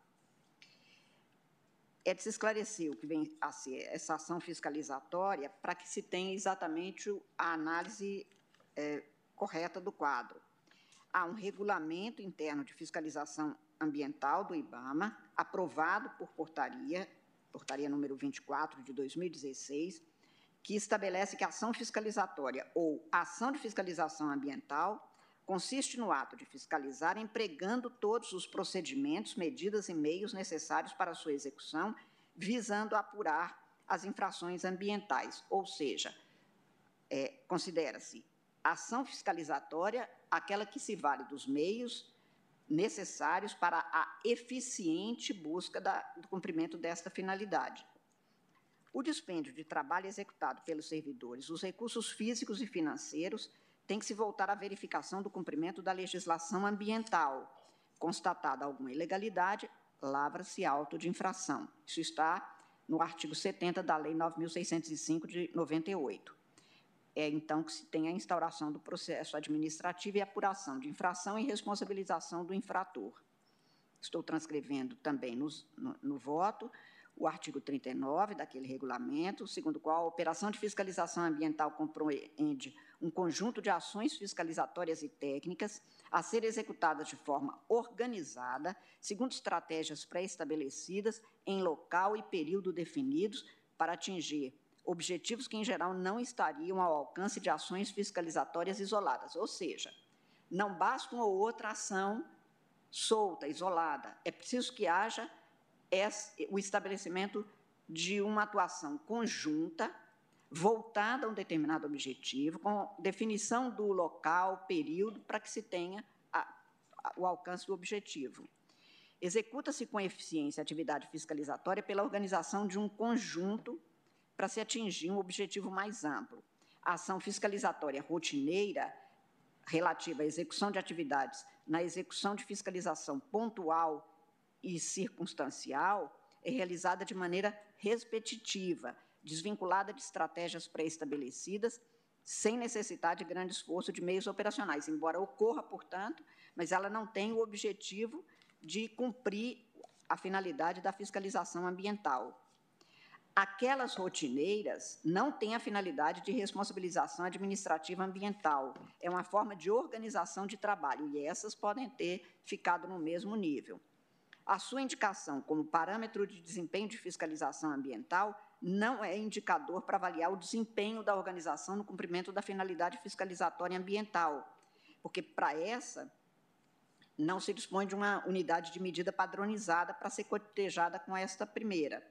É de se esclarecer o que vem a ser essa ação fiscalizatória para que se tenha exatamente a análise é, correta do quadro. Há um regulamento interno de fiscalização ambiental do IBAMA, aprovado por portaria, portaria número 24 de 2016, que estabelece que a ação fiscalizatória ou ação de fiscalização ambiental consiste no ato de fiscalizar empregando todos os procedimentos, medidas e meios necessários para sua execução, visando apurar as infrações ambientais, ou seja, é, considera-se ação fiscalizatória aquela que se vale dos meios necessários para a eficiente busca da, do cumprimento desta finalidade. O dispêndio de trabalho executado pelos servidores, os recursos físicos e financeiros tem que se voltar à verificação do cumprimento da legislação ambiental. Constatada alguma ilegalidade, lavra-se auto de infração. Isso está no artigo 70 da Lei 9.605 de 98. É então que se tem a instauração do processo administrativo e apuração de infração e responsabilização do infrator. Estou transcrevendo também no, no, no voto o artigo 39 daquele regulamento, segundo o qual a operação de fiscalização ambiental compreende um conjunto de ações fiscalizatórias e técnicas a ser executadas de forma organizada, segundo estratégias pré-estabelecidas, em local e período definidos, para atingir objetivos que, em geral, não estariam ao alcance de ações fiscalizatórias isoladas. Ou seja, não basta uma ou outra ação solta, isolada. É preciso que haja o estabelecimento de uma atuação conjunta voltada a um determinado objetivo, com definição do local, período, para que se tenha a, a, o alcance do objetivo. Executa-se com eficiência a atividade fiscalizatória pela organização de um conjunto para se atingir um objetivo mais amplo. A ação fiscalizatória rotineira relativa à execução de atividades na execução de fiscalização pontual e circunstancial é realizada de maneira repetitiva, desvinculada de estratégias pré-estabelecidas, sem necessidade de grande esforço de meios operacionais, embora ocorra, portanto, mas ela não tem o objetivo de cumprir a finalidade da fiscalização ambiental. Aquelas rotineiras não têm a finalidade de responsabilização administrativa ambiental, é uma forma de organização de trabalho, e essas podem ter ficado no mesmo nível. A sua indicação como parâmetro de desempenho de fiscalização ambiental não é indicador para avaliar o desempenho da organização no cumprimento da finalidade fiscalizatória ambiental, porque para essa não se dispõe de uma unidade de medida padronizada para ser cotejada com esta primeira.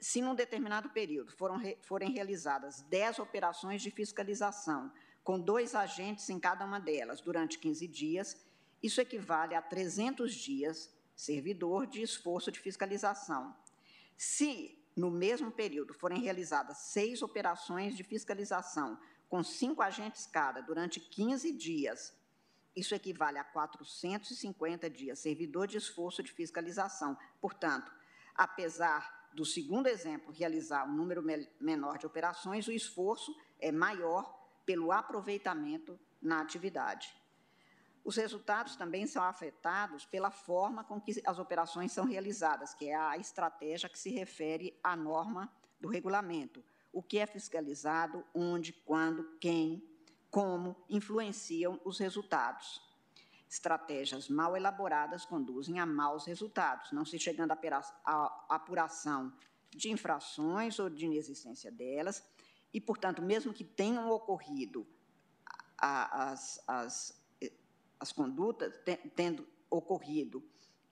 Se, num determinado período, foram, forem realizadas 10 operações de fiscalização, com dois agentes em cada uma delas, durante 15 dias, isso equivale a 300 dias servidor de esforço de fiscalização. Se, no mesmo período, forem realizadas seis operações de fiscalização, com cinco agentes cada, durante 15 dias, isso equivale a 450 dias servidor de esforço de fiscalização. Portanto, apesar do segundo exemplo realizar um número menor de operações, o esforço é maior pelo aproveitamento na atividade. Os resultados também são afetados pela forma com que as operações são realizadas, que é a estratégia que se refere à norma do regulamento. O que é fiscalizado, onde, quando, quem, como influenciam os resultados. Estratégias mal elaboradas conduzem a maus resultados, não se chegando à apuração de infrações ou de inexistência delas, e, portanto, mesmo que tenham ocorrido as, as as condutas, tendo ocorrido.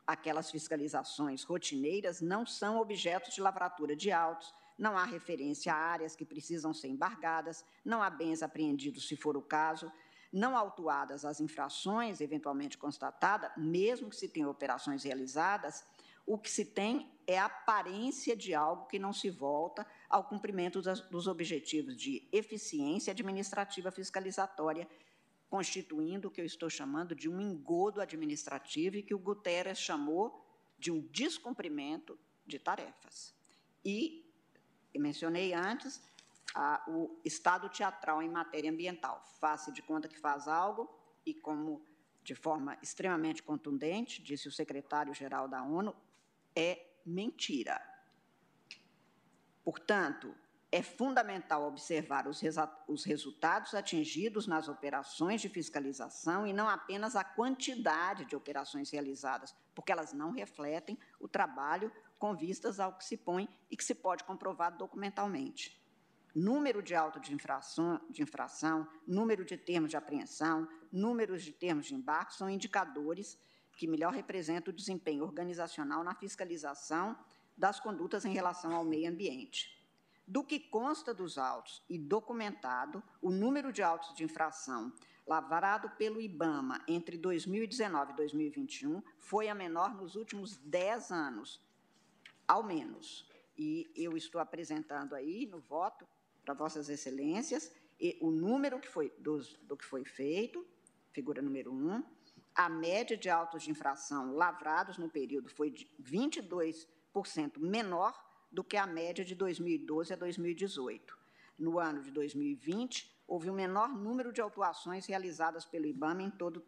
Aquelas fiscalizações rotineiras, não são objetos de lavratura de autos, não há referência a áreas que precisam ser embargadas, não há bens apreendidos, se for o caso, Não autuadas as infrações eventualmente constatadas, mesmo que se tenham operações realizadas, o que se tem é a aparência de algo que não se volta ao cumprimento das, dos objetivos de eficiência administrativa fiscalizatória, constituindo o que eu estou chamando de um engodo administrativo e que o Guterres chamou de um descumprimento de tarefas. E, mencionei antes, a, o estado teatral em matéria ambiental. Faz-se de conta que faz algo e, como de forma extremamente contundente, disse o secretário-geral da ONU, é mentira. Portanto, é fundamental observar os, os, resultados atingidos nas operações de fiscalização e não apenas a quantidade de operações realizadas, porque elas não refletem o trabalho com vistas ao que se põe e que se pode comprovar documentalmente. Número de autos de infração, de infração, número de termos de apreensão, números de termos de embarque são indicadores que melhor representam o desempenho organizacional na fiscalização das condutas em relação ao meio ambiente. Do que consta dos autos e documentado, o número de autos de infração lavrado pelo IBAMA entre 2019 e 2021 foi a menor nos últimos 10 anos, ao menos. E eu estou apresentando aí no voto para Vossas Excelências o número que foi, do que foi feito, figura número 1, um, a média de autos de infração lavrados no período foi de 22% menor do que a média de 2012 a 2018. No ano de 2020, houve o um menor número de autuações realizadas pelo IBAMA em todo,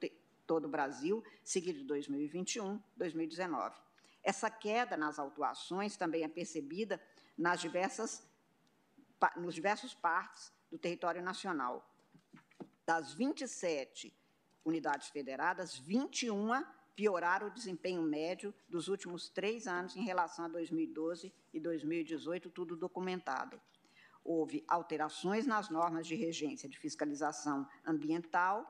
todo o Brasil, seguido de 2021 2019. Essa queda nas autuações também é percebida nas diversas, nos diversos partes do território nacional. Das 27 unidades federadas, 21 pioraram o desempenho médio dos últimos três anos em relação a 2012 e 2018, tudo documentado. Houve alterações nas normas de regência de fiscalização ambiental,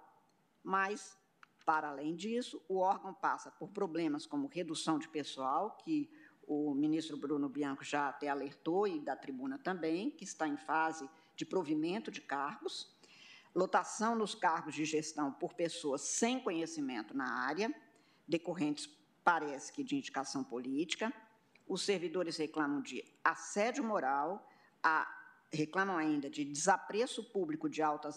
mas, para além disso, o órgão passa por problemas como redução de pessoal, que o ministro Bruno Bianco já até alertou, e da tribuna também, que está em fase de provimento de cargos, lotação nos cargos de gestão por pessoas sem conhecimento na área, decorrentes, parece que, de indicação política. Os servidores reclamam de assédio moral, a, reclamam ainda de desapreço público de altas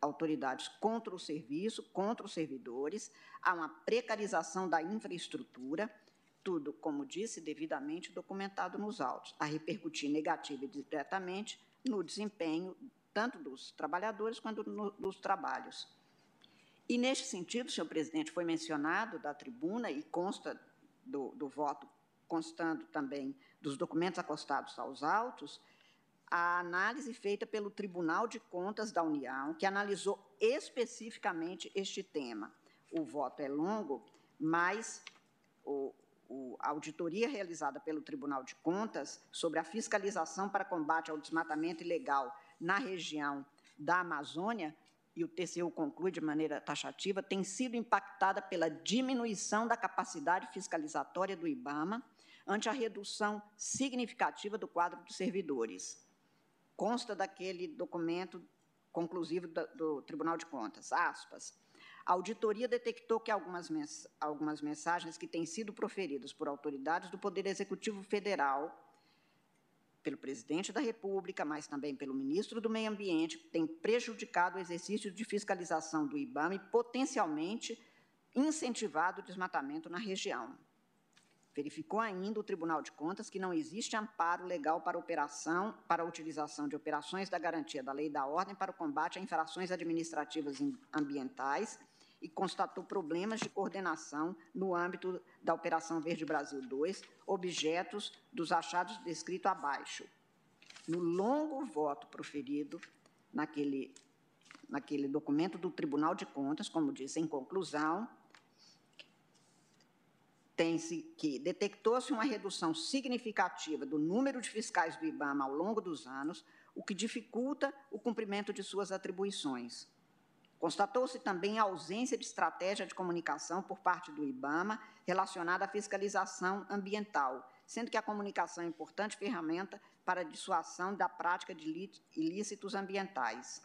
autoridades contra o serviço, contra os servidores, há uma precarização da infraestrutura, tudo, como disse, devidamente documentado nos autos, a repercutir negativa e diretamente no desempenho tanto dos trabalhadores quanto no, dos trabalhos. E, neste sentido, senhor presidente, foi mencionado da tribuna e consta do, do voto, constando também dos documentos acostados aos autos, a análise feita pelo Tribunal de Contas da União, que analisou especificamente este tema. O voto é longo, mas o, o, a auditoria realizada pelo Tribunal de Contas sobre a fiscalização para combate ao desmatamento ilegal na região da Amazônia, e o TCU conclui de maneira taxativa, tem sido impactada pela diminuição da capacidade fiscalizatória do IBAMA ante a redução significativa do quadro de servidores. Consta daquele documento conclusivo do, do Tribunal de Contas, aspas, a auditoria detectou que algumas, mens algumas mensagens que têm sido proferidas por autoridades do Poder Executivo Federal pelo presidente da República, mas também pelo ministro do Meio Ambiente, tem prejudicado o exercício de fiscalização do IBAMA e potencialmente incentivado o desmatamento na região. Verificou ainda o Tribunal de Contas que não existe amparo legal para operação, para a utilização de operações da garantia da lei da ordem para o combate a infrações administrativas ambientais e constatou problemas de coordenação no âmbito da Operação Verde Brasil 2, objetos dos achados descritos abaixo. No longo voto proferido naquele, naquele documento do Tribunal de Contas, como disse em conclusão, tem-se que detectou-se uma redução significativa do número de fiscais do IBAMA ao longo dos anos, o que dificulta o cumprimento de suas atribuições. Constatou-se também a ausência de estratégia de comunicação por parte do IBAMA relacionada à fiscalização ambiental, sendo que a comunicação é importante ferramenta para a dissuasão da prática de ilícitos ambientais.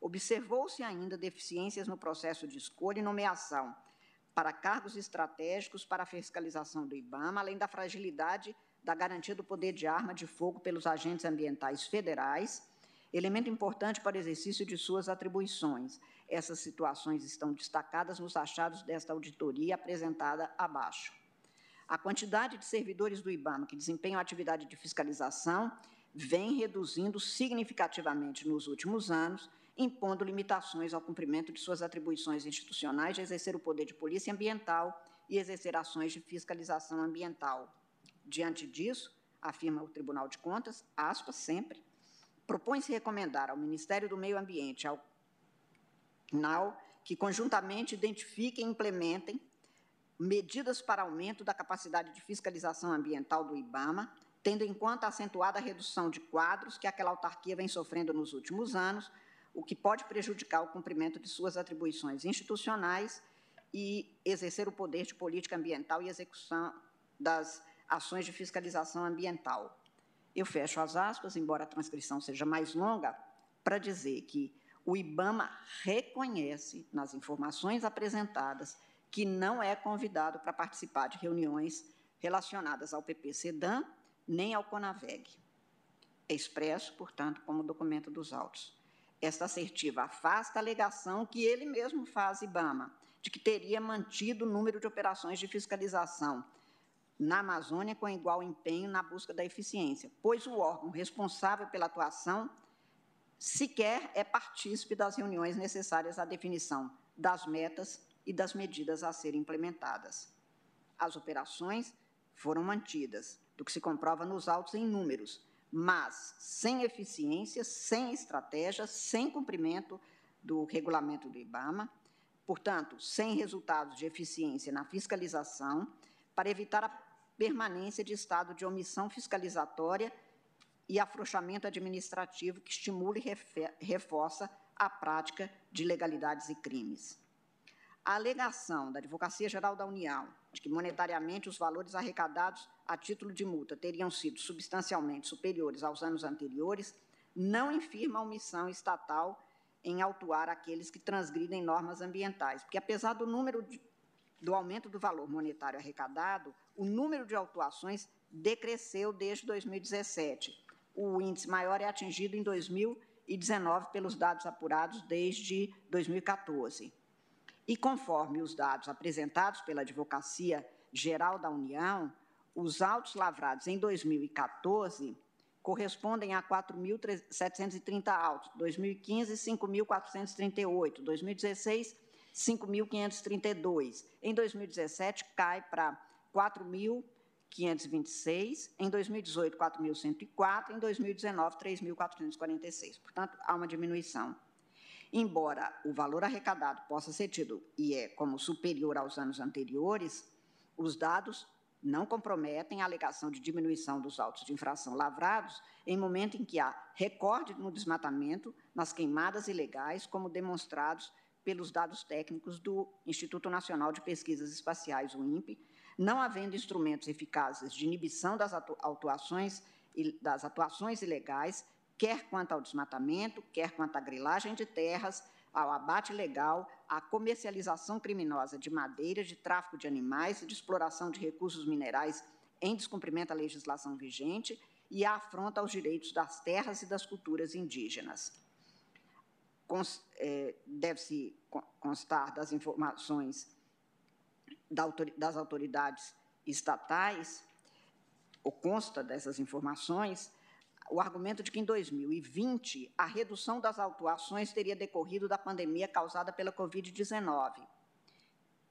observou-se ainda deficiências no processo de escolha e nomeação para cargos estratégicos para a fiscalização do IBAMA, além da fragilidade da garantia do poder de arma de fogo pelos agentes ambientais federais, elemento importante para o exercício de suas atribuições. Essas situações estão destacadas nos achados desta auditoria apresentada abaixo. A quantidade de servidores do IBAMA que desempenham atividade de fiscalização vem reduzindo significativamente nos últimos anos, impondo limitações ao cumprimento de suas atribuições institucionais de exercer o poder de polícia ambiental e exercer ações de fiscalização ambiental. Diante disso, afirma o Tribunal de Contas, aspas, sempre, propõe-se recomendar ao Ministério do Meio Ambiente, ao NAU, que conjuntamente identifiquem e implementem medidas para aumento da capacidade de fiscalização ambiental do IBAMA, tendo em conta a acentuada redução de quadros que aquela autarquia vem sofrendo nos últimos anos, o que pode prejudicar o cumprimento de suas atribuições institucionais e exercer o poder de política ambiental e execução das ações de fiscalização ambiental. Eu fecho as aspas, embora a transcrição seja mais longa, para dizer que o IBAMA reconhece nas informações apresentadas que não é convidado para participar de reuniões relacionadas ao PP-SEDAM nem ao CONAVEG. É expresso, portanto, como documento dos autos. Esta assertiva afasta a alegação que ele mesmo faz, IBAMA, de que teria mantido o número de operações de fiscalização na Amazônia com igual empenho na busca da eficiência, pois o órgão responsável pela atuação sequer é partícipe das reuniões necessárias à definição das metas e das medidas a serem implementadas. As operações foram mantidas, do que se comprova nos autos em números, mas sem eficiência, sem estratégia, sem cumprimento do regulamento do IBAMA, portanto, sem resultados de eficiência na fiscalização, para evitar a permanência de estado de omissão fiscalizatória e afrouxamento administrativo que estimula e reforça a prática de legalidades e crimes. A alegação da Advocacia Geral da União de que monetariamente os valores arrecadados a título de multa teriam sido substancialmente superiores aos anos anteriores não infirma a omissão estatal em autuar aqueles que transgridem normas ambientais, porque apesar do número de, do aumento do valor monetário arrecadado, o número de autuações decresceu desde 2017. O índice maior é atingido em 2019 pelos dados apurados desde 2014. E conforme os dados apresentados pela Advocacia Geral da União, os autos lavrados em 2014 correspondem a 4.730 autos, 2015, 5.438, 2016, 5.532. Em 2017, cai para 4.526, em 2018, 4.104, em 2019, 3.446. Portanto, há uma diminuição. Embora o valor arrecadado possa ser tido e é como superior aos anos anteriores, os dados não comprometem a alegação de diminuição dos autos de infração lavrados em momento em que há recorde no desmatamento, nas queimadas ilegais, como demonstrados pelos dados técnicos do Instituto Nacional de Pesquisas Espaciais, o INPE, não havendo instrumentos eficazes de inibição das atuações, das atuações ilegais quer quanto ao desmatamento, quer quanto à grilagem de terras, ao abate ilegal, à comercialização criminosa de madeira, de tráfico de animais, de exploração de recursos minerais em descumprimento da legislação vigente e à afronta aos direitos das terras e das culturas indígenas. É, deve-se constar das informações das autoridades estatais, ou consta dessas informações, o argumento de que em 2020 a redução das autuações teria decorrido da pandemia causada pela Covid-19.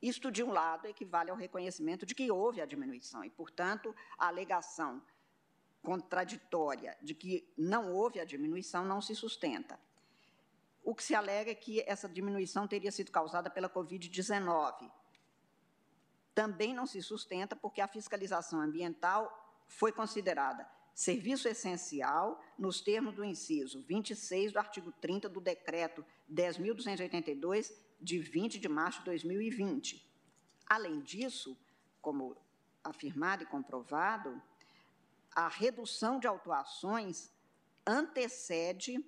Isto, de um lado, equivale ao reconhecimento de que houve a diminuição e, portanto, a alegação contraditória de que não houve a diminuição não se sustenta. O que se alega é que essa diminuição teria sido causada pela Covid-19. Também não se sustenta porque a fiscalização ambiental foi considerada serviço essencial, nos termos do inciso 26 do artigo 30 do Decreto 10.282, de 20 de março de 2020. Além disso, como afirmado e comprovado, a redução de autuações antecede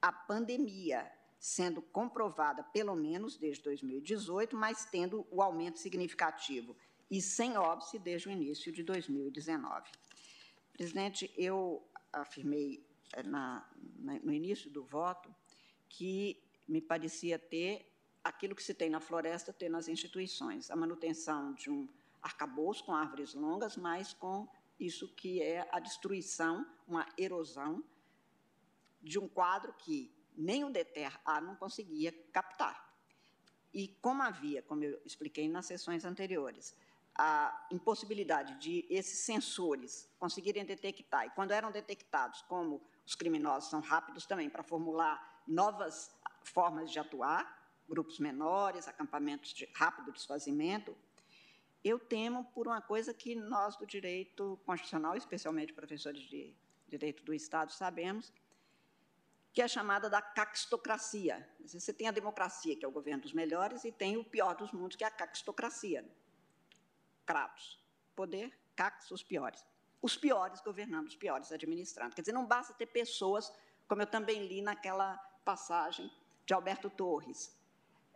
a pandemia sendo comprovada pelo menos desde 2018, mas tendo o aumento significativo e sem óbice desde o início de 2019. Presidente, eu afirmei eh, na, na, no início do voto que me parecia ter aquilo que se tem na floresta, ter nas instituições, a manutenção de um arcabouço com árvores longas, mas com isso que é a destruição, uma erosão de um quadro que nem o DETER A não conseguia captar. E como havia, como eu expliquei nas sessões anteriores, a impossibilidade de esses sensores conseguirem detectar, e quando eram detectados, como os criminosos são rápidos também para formular novas formas de atuar, grupos menores, acampamentos de rápido desfazimento, eu temo por uma coisa que nós do direito constitucional, especialmente professores de direito do Estado, sabemos, que é chamada da caquistocracia. Você tem a democracia, que é o governo dos melhores, e tem o pior dos mundos, que é a caquistocracia. Kratos. Poder, cax, os piores. Os piores governando, os piores administrando. Quer dizer, não basta ter pessoas, como eu também li naquela passagem de Alberto Torres,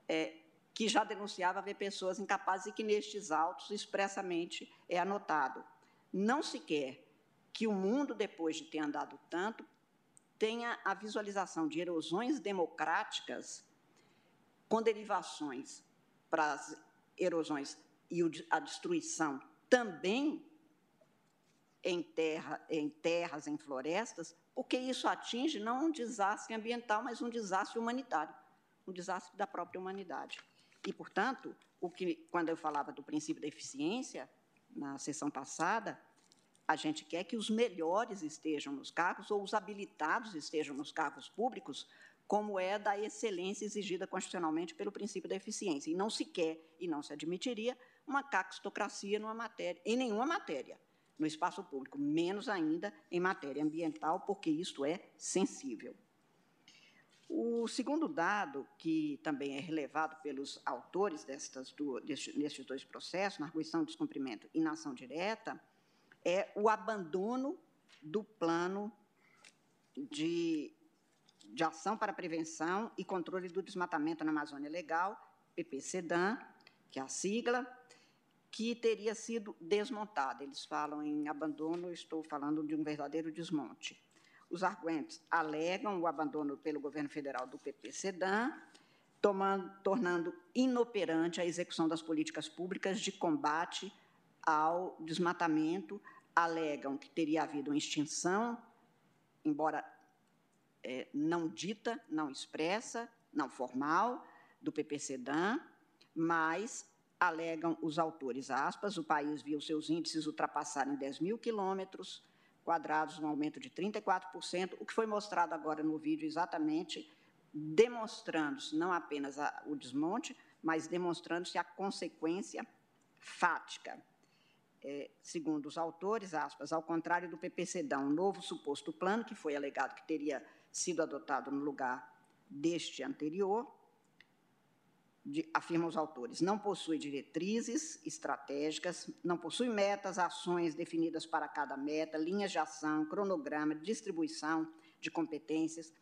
é, que já denunciava haver pessoas incapazes e que nestes autos expressamente é anotado. Não se quer que o mundo, depois de ter andado tanto, tenha a visualização de erosões democráticas com derivações para as erosões e a destruição também em, terra, em terras, em florestas, porque isso atinge não um desastre ambiental, mas um desastre humanitário, um desastre da própria humanidade. E, portanto, o que, quando eu falava do princípio da eficiência, na sessão passada, a gente quer que os melhores estejam nos cargos ou os habilitados estejam nos cargos públicos, como é da excelência exigida constitucionalmente pelo princípio da eficiência. E não se quer e não se admitiria uma caquistocracia matéria, em nenhuma matéria no espaço público, menos ainda em matéria ambiental, porque isto é sensível. O segundo dado, que também é relevado pelos autores destas do, deste, destes dois processos, na arguição de descumprimento e na ação direta, é o abandono do plano de, de ação para prevenção e controle do desmatamento na Amazônia Legal, PPCDAN, que é a sigla, que teria sido desmontado. Eles falam em abandono, estou falando de um verdadeiro desmonte. Os arguentes alegam o abandono pelo governo federal do PPCDAN, tornando inoperante a execução das políticas públicas de combate ao desmatamento, alegam que teria havido uma extinção, embora é, não dita, não expressa, não formal, do PPCDAN, mas alegam os autores, aspas, o país viu seus índices ultrapassarem 10 mil quilômetros quadrados, um aumento de 34%, o que foi mostrado agora no vídeo exatamente demonstrando-se não apenas a, o desmonte, mas demonstrando-se a consequência fática é, segundo os autores, aspas, ao contrário do PPCdão, um novo suposto plano, que foi alegado que teria sido adotado no lugar deste anterior, de, afirmam os autores, não possui diretrizes estratégicas, não possui metas, ações definidas para cada meta, linhas de ação, cronograma, distribuição de competências,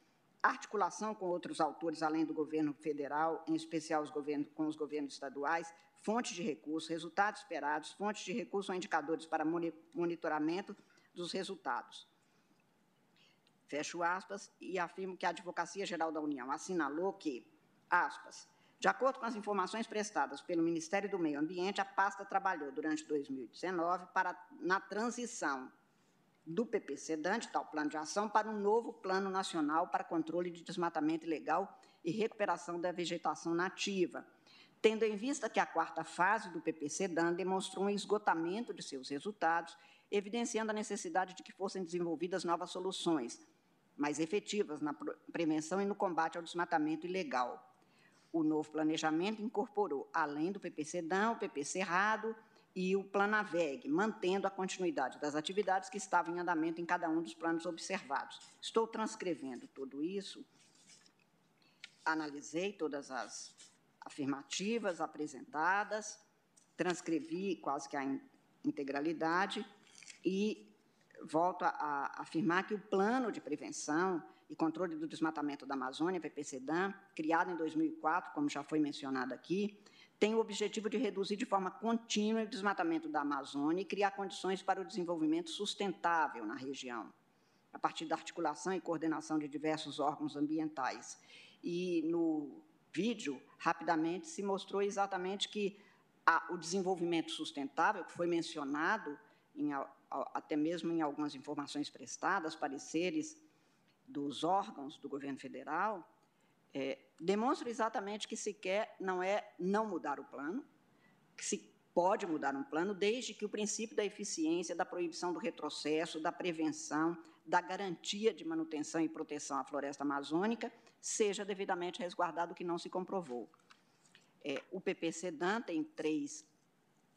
articulação com outros autores além do governo federal, em especial os governos, com os governos estaduais, fontes de recursos, resultados esperados, fontes de recursos ou indicadores para monitoramento dos resultados. Fecho aspas e afirmo que a Advocacia Geral da União assinalou que, aspas, de acordo com as informações prestadas pelo Ministério do Meio Ambiente, a pasta trabalhou durante 2019 para, na transição do PPC-DAN, de tal plano de ação, para um novo Plano Nacional para Controle de Desmatamento Ilegal e Recuperação da Vegetação Nativa, tendo em vista que a quarta fase do PPC-DAN demonstrou um esgotamento de seus resultados, evidenciando a necessidade de que fossem desenvolvidas novas soluções mais efetivas na prevenção e no combate ao desmatamento ilegal. O novo planejamento incorporou, além do PPC-DAN, o PPC-RADO e o Planaveg, mantendo a continuidade das atividades que estavam em andamento em cada um dos planos observados. Estou transcrevendo tudo isso, analisei todas as afirmativas apresentadas, transcrevi quase que a integralidade e volto a, afirmar que o plano de prevenção e Controle do Desmatamento da Amazônia, PPCDAM, criado em 2004, como já foi mencionado aqui, tem o objetivo de reduzir de forma contínua o desmatamento da Amazônia e criar condições para o desenvolvimento sustentável na região, a partir da articulação e coordenação de diversos órgãos ambientais. E no vídeo, rapidamente, se mostrou exatamente que a, o desenvolvimento sustentável, que foi mencionado em, a, até mesmo em algumas informações prestadas, pareceres dos órgãos do governo federal, é, demonstra exatamente que se quer não é não mudar o plano, que se pode mudar um plano, desde que o princípio da eficiência, da proibição do retrocesso, da prevenção, da garantia de manutenção e proteção à floresta amazônica seja devidamente resguardado, que não se comprovou. É, o PPCDAN tem três,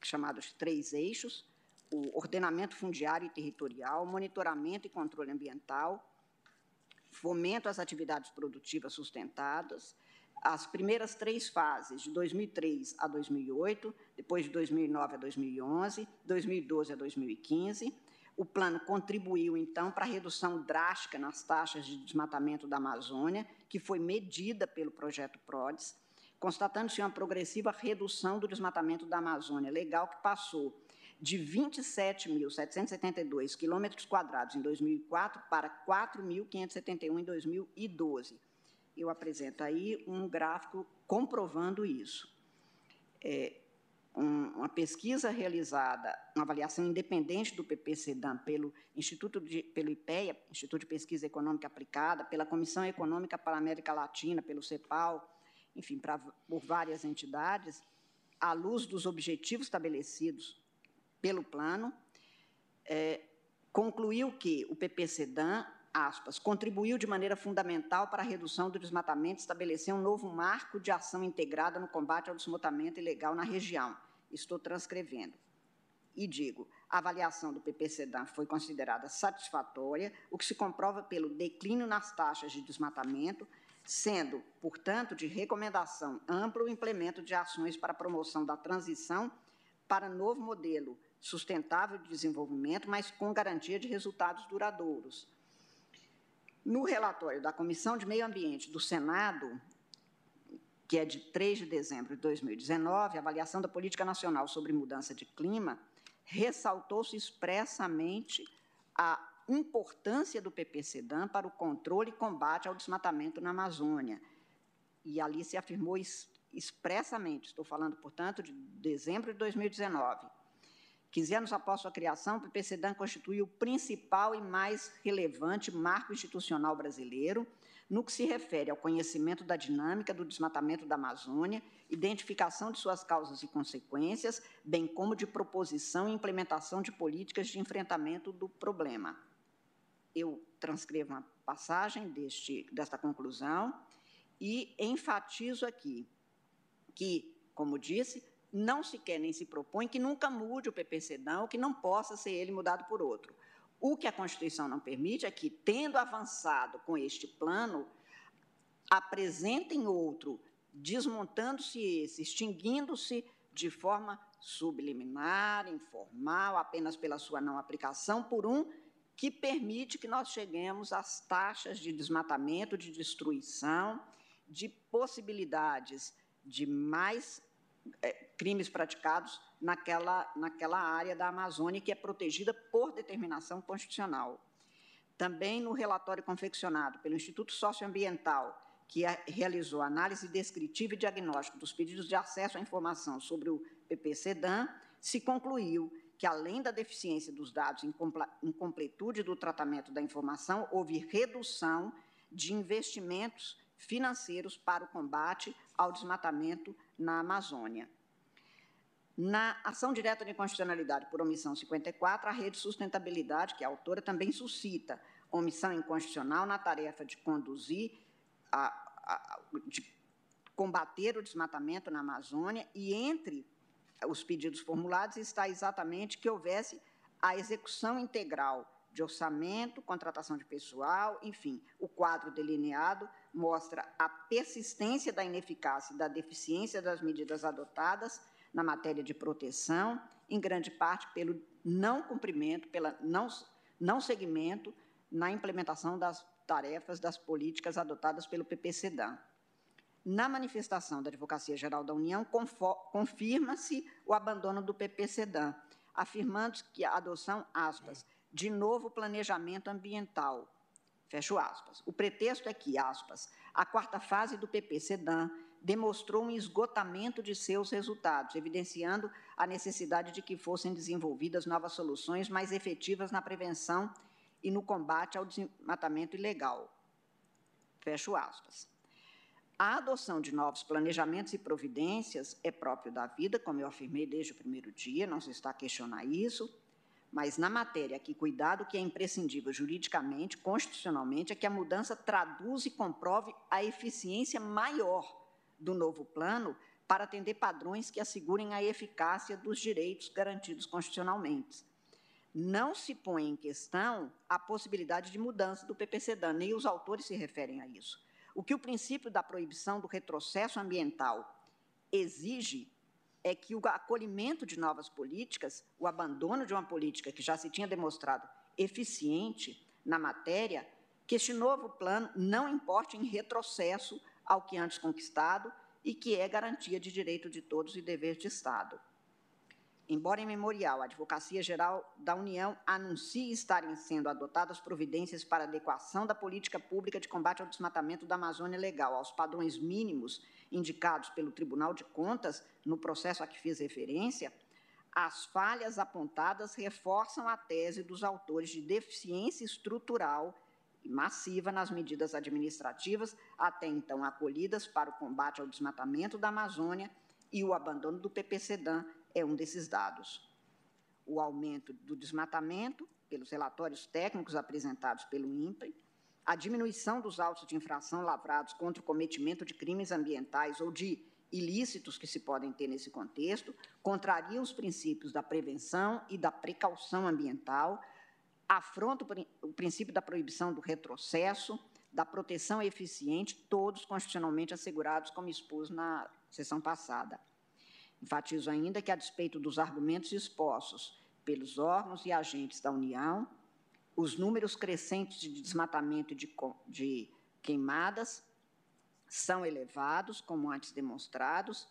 chamados três eixos, o ordenamento fundiário e territorial, monitoramento e controle ambiental, fomento às atividades produtivas sustentadas, as primeiras três fases, de 2003 a 2008, depois de 2009 a 2011, 2012 a 2015. O plano contribuiu, então, para a redução drástica nas taxas de desmatamento da Amazônia, que foi medida pelo projeto PRODES, constatando-se uma progressiva redução do desmatamento da Amazônia legal, que passou de 27.772 quilômetros quadrados em 2004 para 4.571 em 2012. Eu apresento aí um gráfico comprovando isso. É, um, uma pesquisa realizada, uma avaliação independente do PPCDAM pelo Instituto de, pelo IPEA, Instituto de Pesquisa Econômica Aplicada, pela Comissão Econômica para a América Latina, pelo CEPAL, enfim, pra, por várias entidades, à luz dos objetivos estabelecidos pelo plano, é, concluiu que o PPCDAM, aspas, contribuiu de maneira fundamental para a redução do desmatamento e estabelecer um novo marco de ação integrada no combate ao desmatamento ilegal na região. Estou transcrevendo. E digo, a avaliação do PPCDAM foi considerada satisfatória, o que se comprova pelo declínio nas taxas de desmatamento, sendo, portanto, de recomendação amplo o implemento de ações para a promoção da transição para novo modelo sustentável de desenvolvimento, mas com garantia de resultados duradouros. No relatório da Comissão de Meio Ambiente do Senado, que é de 3 de dezembro de 2019, a avaliação da Política Nacional sobre Mudança de Clima, ressaltou-se expressamente a importância do PPCDAM para o controle e combate ao desmatamento na Amazônia. E ali se afirmou expressamente, estou falando, portanto, de dezembro de 2019, 15 anos após sua criação, o PPCDAN constitui o principal e mais relevante marco institucional brasileiro no que se refere ao conhecimento da dinâmica do desmatamento da Amazônia, identificação de suas causas e consequências, bem como de proposição e implementação de políticas de enfrentamento do problema. Eu transcrevo uma passagem deste, desta conclusão e enfatizo aqui que, como disse, não se quer nem se propõe que nunca mude o PPC não, que não possa ser ele mudado por outro. O que a Constituição não permite é que, tendo avançado com este plano, apresentem outro, desmontando-se esse, extinguindo-se de forma subliminar, informal, apenas pela sua não aplicação, por um que permite que nós cheguemos às taxas de desmatamento, de destruição, de possibilidades de mais é, crimes praticados naquela, naquela área da Amazônia que é protegida por determinação constitucional. Também no relatório confeccionado pelo Instituto Socioambiental, que realizou análise descritiva e diagnóstico dos pedidos de acesso à informação sobre o PPCDAM, se concluiu que, além da deficiência dos dados em incompletude do tratamento da informação, houve redução de investimentos financeiros para o combate ao desmatamento na Amazônia. Na ação direta de constitucionalidade por omissão 54, a Rede Sustentabilidade, que é a autora, também suscita omissão inconstitucional na tarefa de conduzir, a, a, de combater o desmatamento na Amazônia, e entre os pedidos formulados está exatamente que houvesse a execução integral de orçamento, contratação de pessoal, enfim, o quadro delineado mostra a persistência da ineficácia e da deficiência das medidas adotadas na matéria de proteção, em grande parte pelo não cumprimento, pela não, não seguimento na implementação das tarefas das políticas adotadas pelo PPCDAN. Na manifestação da Advocacia Geral da União, confirma-se o abandono do PPCDAN, afirmando que a adoção, aspas, de novo planejamento ambiental, fecho aspas. O pretexto é que, aspas, a quarta fase do PPCDAN demonstrou um esgotamento de seus resultados, evidenciando a necessidade de que fossem desenvolvidas novas soluções mais efetivas na prevenção e no combate ao desmatamento ilegal. Fecho aspas. A adoção de novos planejamentos e providências é próprio da vida, como eu afirmei desde o primeiro dia, não se está a questionar isso, mas na matéria que cuidado que é imprescindível juridicamente, constitucionalmente, é que a mudança traduz e comprove a eficiência maior do novo plano para atender padrões que assegurem a eficácia dos direitos garantidos constitucionalmente. Não se põe em questão a possibilidade de mudança do PPCDAN, nem os autores se referem a isso. O que o princípio da proibição do retrocesso ambiental exige é que o acolhimento de novas políticas, o abandono de uma política que já se tinha demonstrado eficiente na matéria, que este novo plano não importe em retrocesso ao que antes conquistado e que é garantia de direito de todos e dever de Estado. Embora em memorial a Advocacia Geral da União anuncie estarem sendo adotadas providências para adequação da política pública de combate ao desmatamento da Amazônia Legal aos padrões mínimos indicados pelo Tribunal de Contas no processo a que fiz referência, as falhas apontadas reforçam a tese dos autores de deficiência estrutural e massiva nas medidas administrativas até então acolhidas para o combate ao desmatamento da Amazônia e o abandono do PPCDAN é um desses dados. O aumento do desmatamento, pelos relatórios técnicos apresentados pelo INPE, a diminuição dos autos de infração lavrados contra o cometimento de crimes ambientais ou de ilícitos que se podem ter nesse contexto, contraria os princípios da prevenção e da precaução ambiental, afronta o princípio da proibição do retrocesso, da proteção eficiente, todos constitucionalmente assegurados, como expus na sessão passada. Enfatizo ainda que, a despeito dos argumentos expostos pelos órgãos e agentes da União, os números crescentes de desmatamento e de, de queimadas são elevados, como antes demonstrados,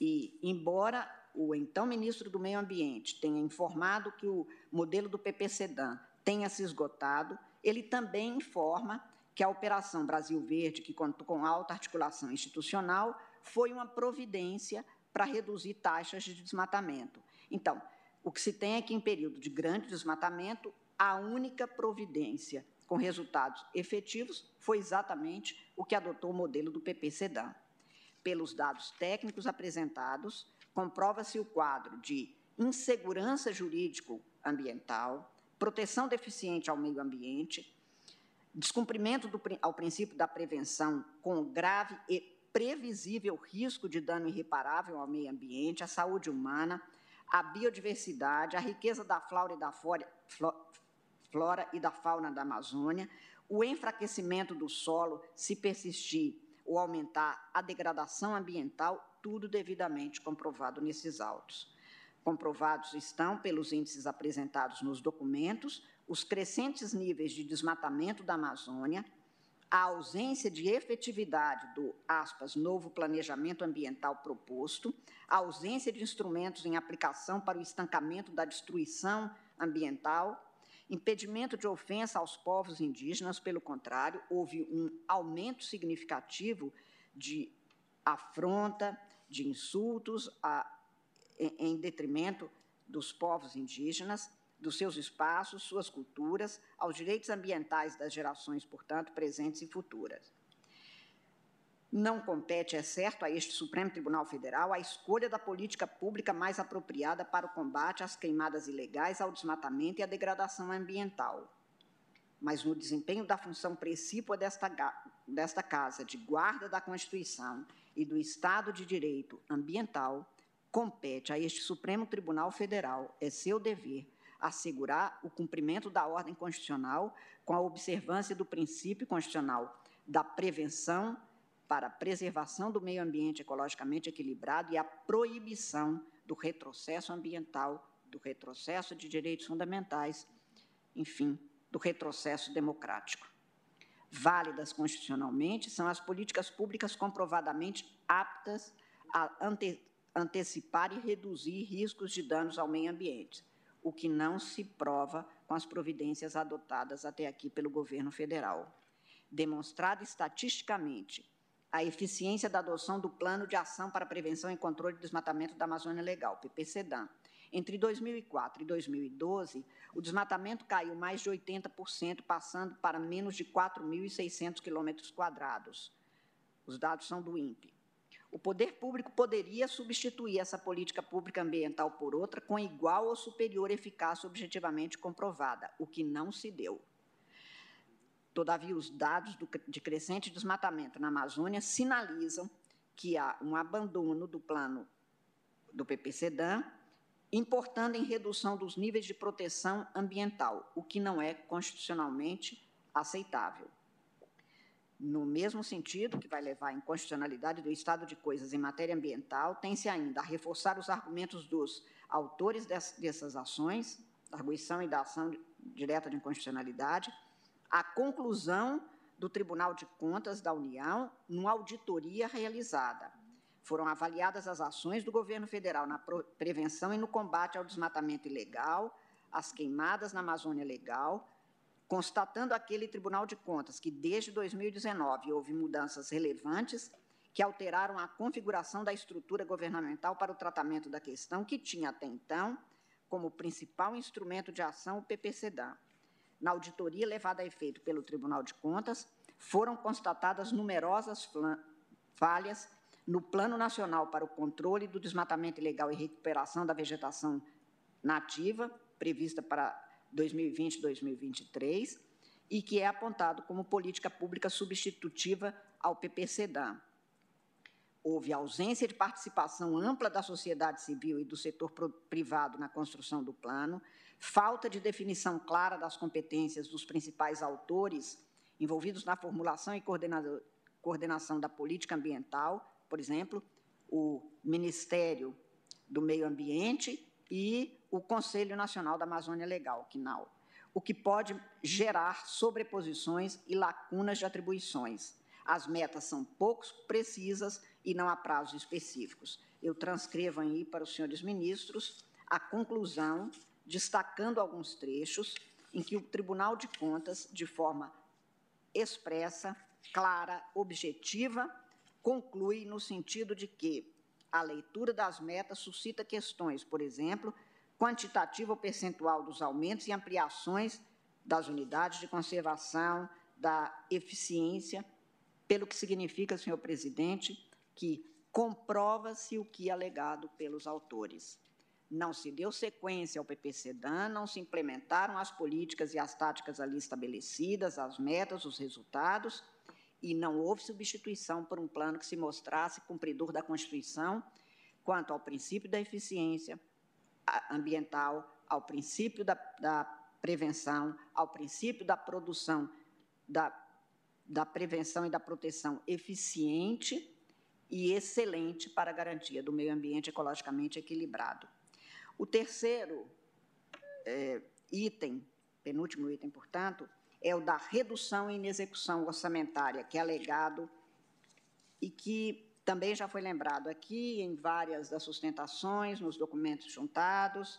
e, embora o então ministro do Meio Ambiente tenha informado que o modelo do PPCDAN tenha se esgotado, ele também informa que a Operação Brasil Verde, que contou com alta articulação institucional, foi uma providência para reduzir taxas de desmatamento. Então, o que se tem é que, em período de grande desmatamento, a única providência com resultados efetivos foi exatamente o que adotou o modelo do PPCDAN. Pelos dados técnicos apresentados, comprova-se o quadro de insegurança jurídico-ambiental, proteção deficiente ao meio ambiente, descumprimento do, ao princípio da prevenção com grave e previsível risco de dano irreparável ao meio ambiente, à saúde humana, à biodiversidade, à riqueza da flora e da flora, flora e da fauna da Amazônia, o enfraquecimento do solo, se persistir ou aumentar a degradação ambiental, tudo devidamente comprovado nesses autos. Comprovados estão, pelos índices apresentados nos documentos, os crescentes níveis de desmatamento da Amazônia, a ausência de efetividade do, aspas, novo planejamento ambiental proposto, a ausência de instrumentos em aplicação para o estancamento da destruição ambiental, impedimento de ofensa aos povos indígenas, pelo contrário, houve um aumento significativo de afronta, de insultos a, em, detrimento dos povos indígenas, dos seus espaços, suas culturas, aos direitos ambientais das gerações, portanto, presentes e futuras. Não compete, é certo, a este Supremo Tribunal Federal a escolha da política pública mais apropriada para o combate às queimadas ilegais, ao desmatamento e à degradação ambiental. Mas no desempenho da função precípua desta, desta Casa de guarda da Constituição e do Estado de Direito Ambiental, compete a este Supremo Tribunal Federal, é seu dever, assegurar o cumprimento da ordem constitucional com a observância do princípio constitucional da prevenção para a preservação do meio ambiente ecologicamente equilibrado e a proibição do retrocesso ambiental, do retrocesso de direitos fundamentais, enfim, do retrocesso democrático. válidas constitucionalmente são as políticas públicas comprovadamente aptas a ante, antecipar e reduzir riscos de danos ao meio ambiente, o que não se prova com as providências adotadas até aqui pelo governo federal. Demonstrada estatisticamente a eficiência da adoção do Plano de Ação para Prevenção e Controle do Desmatamento da Amazônia Legal, PPCDAM. Entre 2004 e 2012, o desmatamento caiu mais de 80%, passando para menos de 4.600 quilômetros quadrados. Os dados são do INPE. O poder público poderia substituir essa política pública ambiental por outra com igual ou superior eficácia objetivamente comprovada, o que não se deu. Todavia, os dados do, de crescente desmatamento na Amazônia sinalizam que há um abandono do plano do PPCDAM, importando em redução dos níveis de proteção ambiental, o que não é constitucionalmente aceitável. No mesmo sentido, que vai levar à inconstitucionalidade do estado de coisas em matéria ambiental, tem-se ainda a reforçar os argumentos dos autores dessas ações, da arguição e da ação direta de inconstitucionalidade, a conclusão do Tribunal de Contas da União numa auditoria realizada. Foram avaliadas as ações do governo federal na prevenção e no combate ao desmatamento ilegal, as queimadas na Amazônia Legal, constatando aquele Tribunal de Contas que, desde 2019, houve mudanças relevantes que alteraram a configuração da estrutura governamental para o tratamento da questão, que tinha até então como principal instrumento de ação o PPCDAM. Na auditoria levada a efeito pelo Tribunal de Contas, foram constatadas numerosas falhas no Plano Nacional para o Controle do Desmatamento Ilegal e Recuperação da Vegetação Nativa, prevista para 2020-2023 e que é apontado como política pública substitutiva ao PPCDAM. Houve ausência de participação ampla da sociedade civil e do setor privado na construção do plano, falta de definição clara das competências dos principais autores envolvidos na formulação e coordenação da política ambiental, por exemplo, o Ministério do Meio Ambiente e o Conselho Nacional da Amazônia Legal, CNAL, o que pode gerar sobreposições e lacunas de atribuições. As metas são pouco precisas e não há prazos específicos. Eu transcrevo aí para os senhores ministros a conclusão, destacando alguns trechos em que o Tribunal de Contas, de forma expressa, clara, objetiva, conclui no sentido de que a leitura das metas suscita questões, por exemplo, quantitativa ou percentual dos aumentos e ampliações das unidades de conservação, da eficiência, pelo que significa, senhor presidente, que comprova-se o que é alegado pelos autores. Não se deu sequência ao PPCDAN, não se implementaram as políticas e as táticas ali estabelecidas, as metas, os resultados, e não houve substituição por um plano que se mostrasse cumpridor da Constituição quanto ao princípio da eficiência, ambiental, ao princípio da, da prevenção, ao princípio da produção, da, da prevenção e da proteção eficiente e excelente para a garantia do meio ambiente ecologicamente equilibrado. O terceiro é, item, penúltimo item, portanto, é o da redução e inexecução orçamentária, que é alegado e que também já foi lembrado aqui em várias das sustentações, nos documentos juntados,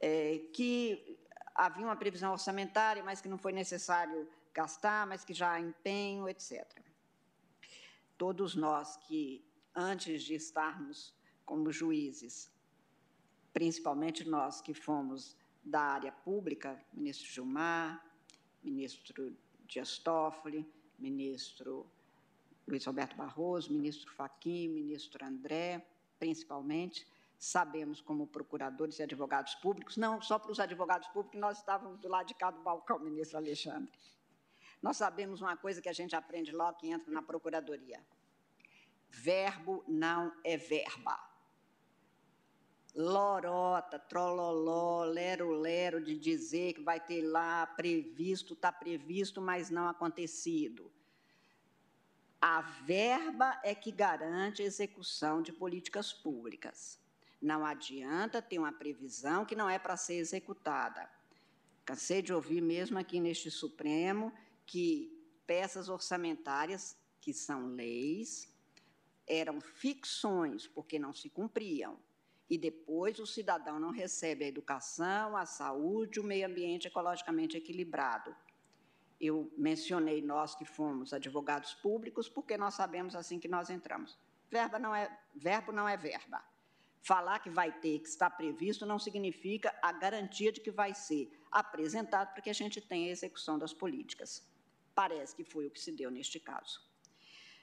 é, que havia uma previsão orçamentária, mas que não foi necessário gastar, mas que já há empenho, etc. Todos nós que, antes de estarmos como juízes, principalmente nós que fomos da área pública, ministro Gilmar, ministro Dias Toffoli, ministro Luiz Roberto Barroso, ministro Fachin, ministro André, principalmente, sabemos como procuradores e advogados públicos, não só para os advogados públicos, nós estávamos do lado de cá do balcão, ministro Alexandre. Nós sabemos uma coisa que a gente aprende logo que entra na procuradoria. Verbo não é verba. Lorota, trololó, lero-lero de dizer que vai ter lá previsto, está previsto, mas não acontecido a verba é que garante a execução de políticas públicas. Não adianta ter uma previsão que não é para ser executada. Cansei de ouvir mesmo aqui neste Supremo que peças orçamentárias, que são leis, eram ficções, porque não se cumpriam. E depois o cidadão não recebe a educação, a saúde, o meio ambiente ecologicamente equilibrado. Eu mencionei nós que fomos advogados públicos, porque nós sabemos assim que nós entramos. Verba não é, verbo não é verba. Falar que vai ter, que está previsto, não significa a garantia de que vai ser apresentado para que a gente tenha a execução das políticas. Parece que foi o que se deu neste caso.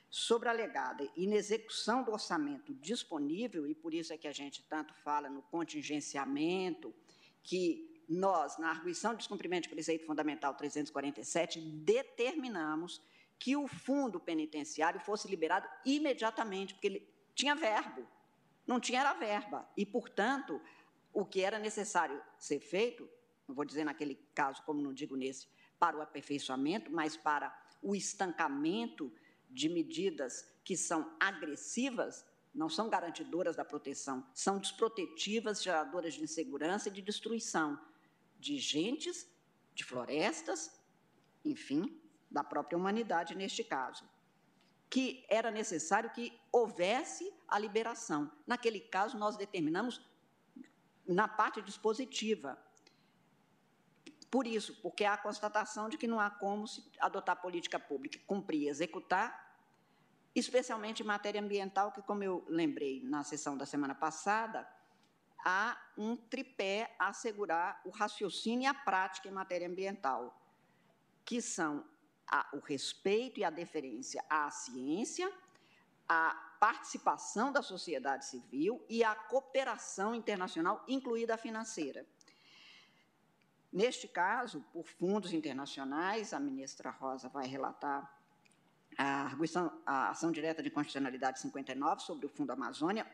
Sobre a alegada inexecução do orçamento disponível, e por isso é que a gente tanto fala no contingenciamento, que nós, na arguição de descumprimento de preceito fundamental 347, determinamos que o fundo penitenciário fosse liberado imediatamente, porque ele tinha verbo, não tinha era verba, e, portanto, o que era necessário ser feito, não vou dizer naquele caso, como não digo nesse, para o aperfeiçoamento, mas para o estancamento de medidas que são agressivas, não são garantidoras da proteção, são desprotetivas, geradoras de insegurança e de destruição de gentes, de florestas, enfim, da própria humanidade neste caso. Que era necessário que houvesse a liberação. Naquele caso, nós determinamos na parte dispositiva. Por isso, porque há a constatação de que não há como se adotar política pública, cumprir, executar, especialmente em matéria ambiental, que, como eu lembrei na sessão da semana passada, há um tripé a assegurar o raciocínio e a prática em matéria ambiental, que são a, o respeito e a deferência à ciência, a participação da sociedade civil e a cooperação internacional, incluída a financeira. Neste caso, por fundos internacionais, a ministra Rosa vai relatar a, arguição, a ação direta de constitucionalidade 59 sobre o Fundo Amazônia,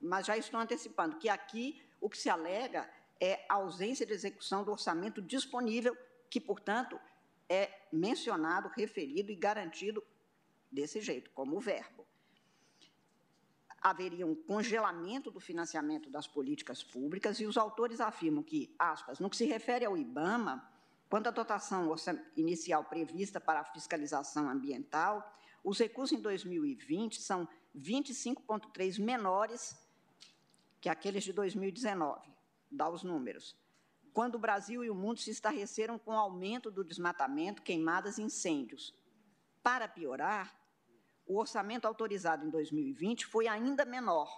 mas já estou antecipando que aqui o que se alega é a ausência de execução do orçamento disponível, que, portanto, é mencionado, referido e garantido desse jeito, como verbo. Haveria um congelamento do financiamento das políticas públicas e os autores afirmam que, aspas, no que se refere ao IBAMA, quanto à dotação inicial prevista para a fiscalização ambiental, os recursos em 2020 são 25,3 menores que aqueles de 2019, dá os números. Quando o Brasil e o mundo se estarreceram com o aumento do desmatamento, queimadas e incêndios. Para piorar, o orçamento autorizado em 2020 foi ainda menor.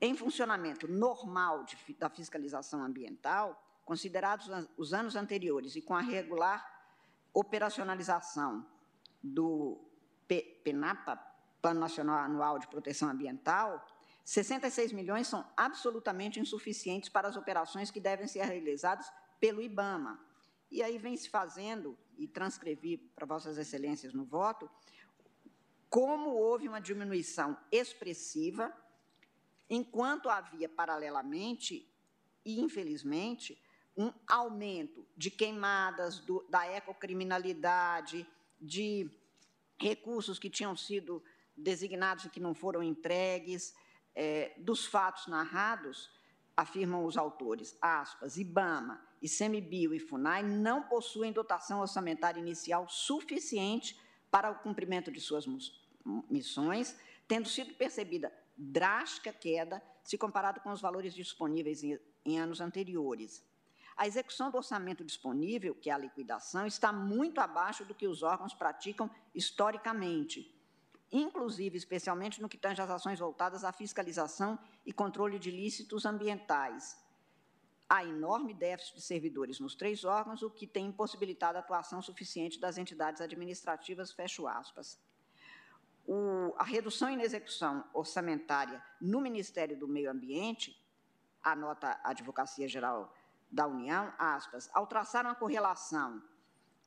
Em funcionamento normal de, da fiscalização ambiental, considerados os anos anteriores e com a regular operacionalização do PNAPA, Plano Nacional Anual de Proteção Ambiental, 66 milhões são absolutamente insuficientes para as operações que devem ser realizadas pelo IBAMA. E aí vem se fazendo, e transcrevi para Vossas Excelências no voto, como houve uma diminuição expressiva, enquanto havia paralelamente, e infelizmente, um aumento de queimadas, do, da ecocriminalidade, de recursos que tinham sido designados e que não foram entregues, é, dos fatos narrados, afirmam os autores, aspas, IBAMA, ICMBio e FUNAI não possuem dotação orçamentária inicial suficiente para o cumprimento de suas missões, tendo sido percebida drástica queda se comparado com os valores disponíveis em, em anos anteriores. A execução do orçamento disponível, que é a liquidação, está muito abaixo do que os órgãos praticam historicamente, inclusive, especialmente no que tange às ações voltadas à fiscalização e controle de ilícitos ambientais. Há enorme déficit de servidores nos três órgãos, o que tem impossibilitado a atuação suficiente das entidades administrativas, fecho aspas. O, a redução em execução orçamentária no Ministério do Meio Ambiente, anota a Advocacia Geral da União, aspas, ao traçar uma correlação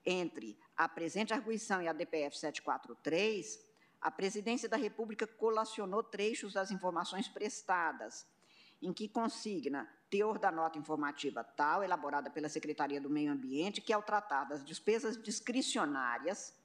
entre a presente arguição e a DPF 743, a Presidência da República colacionou trechos das informações prestadas, em que consigna teor da nota informativa tal, elaborada pela Secretaria do Meio Ambiente, que, ao tratar das despesas discricionárias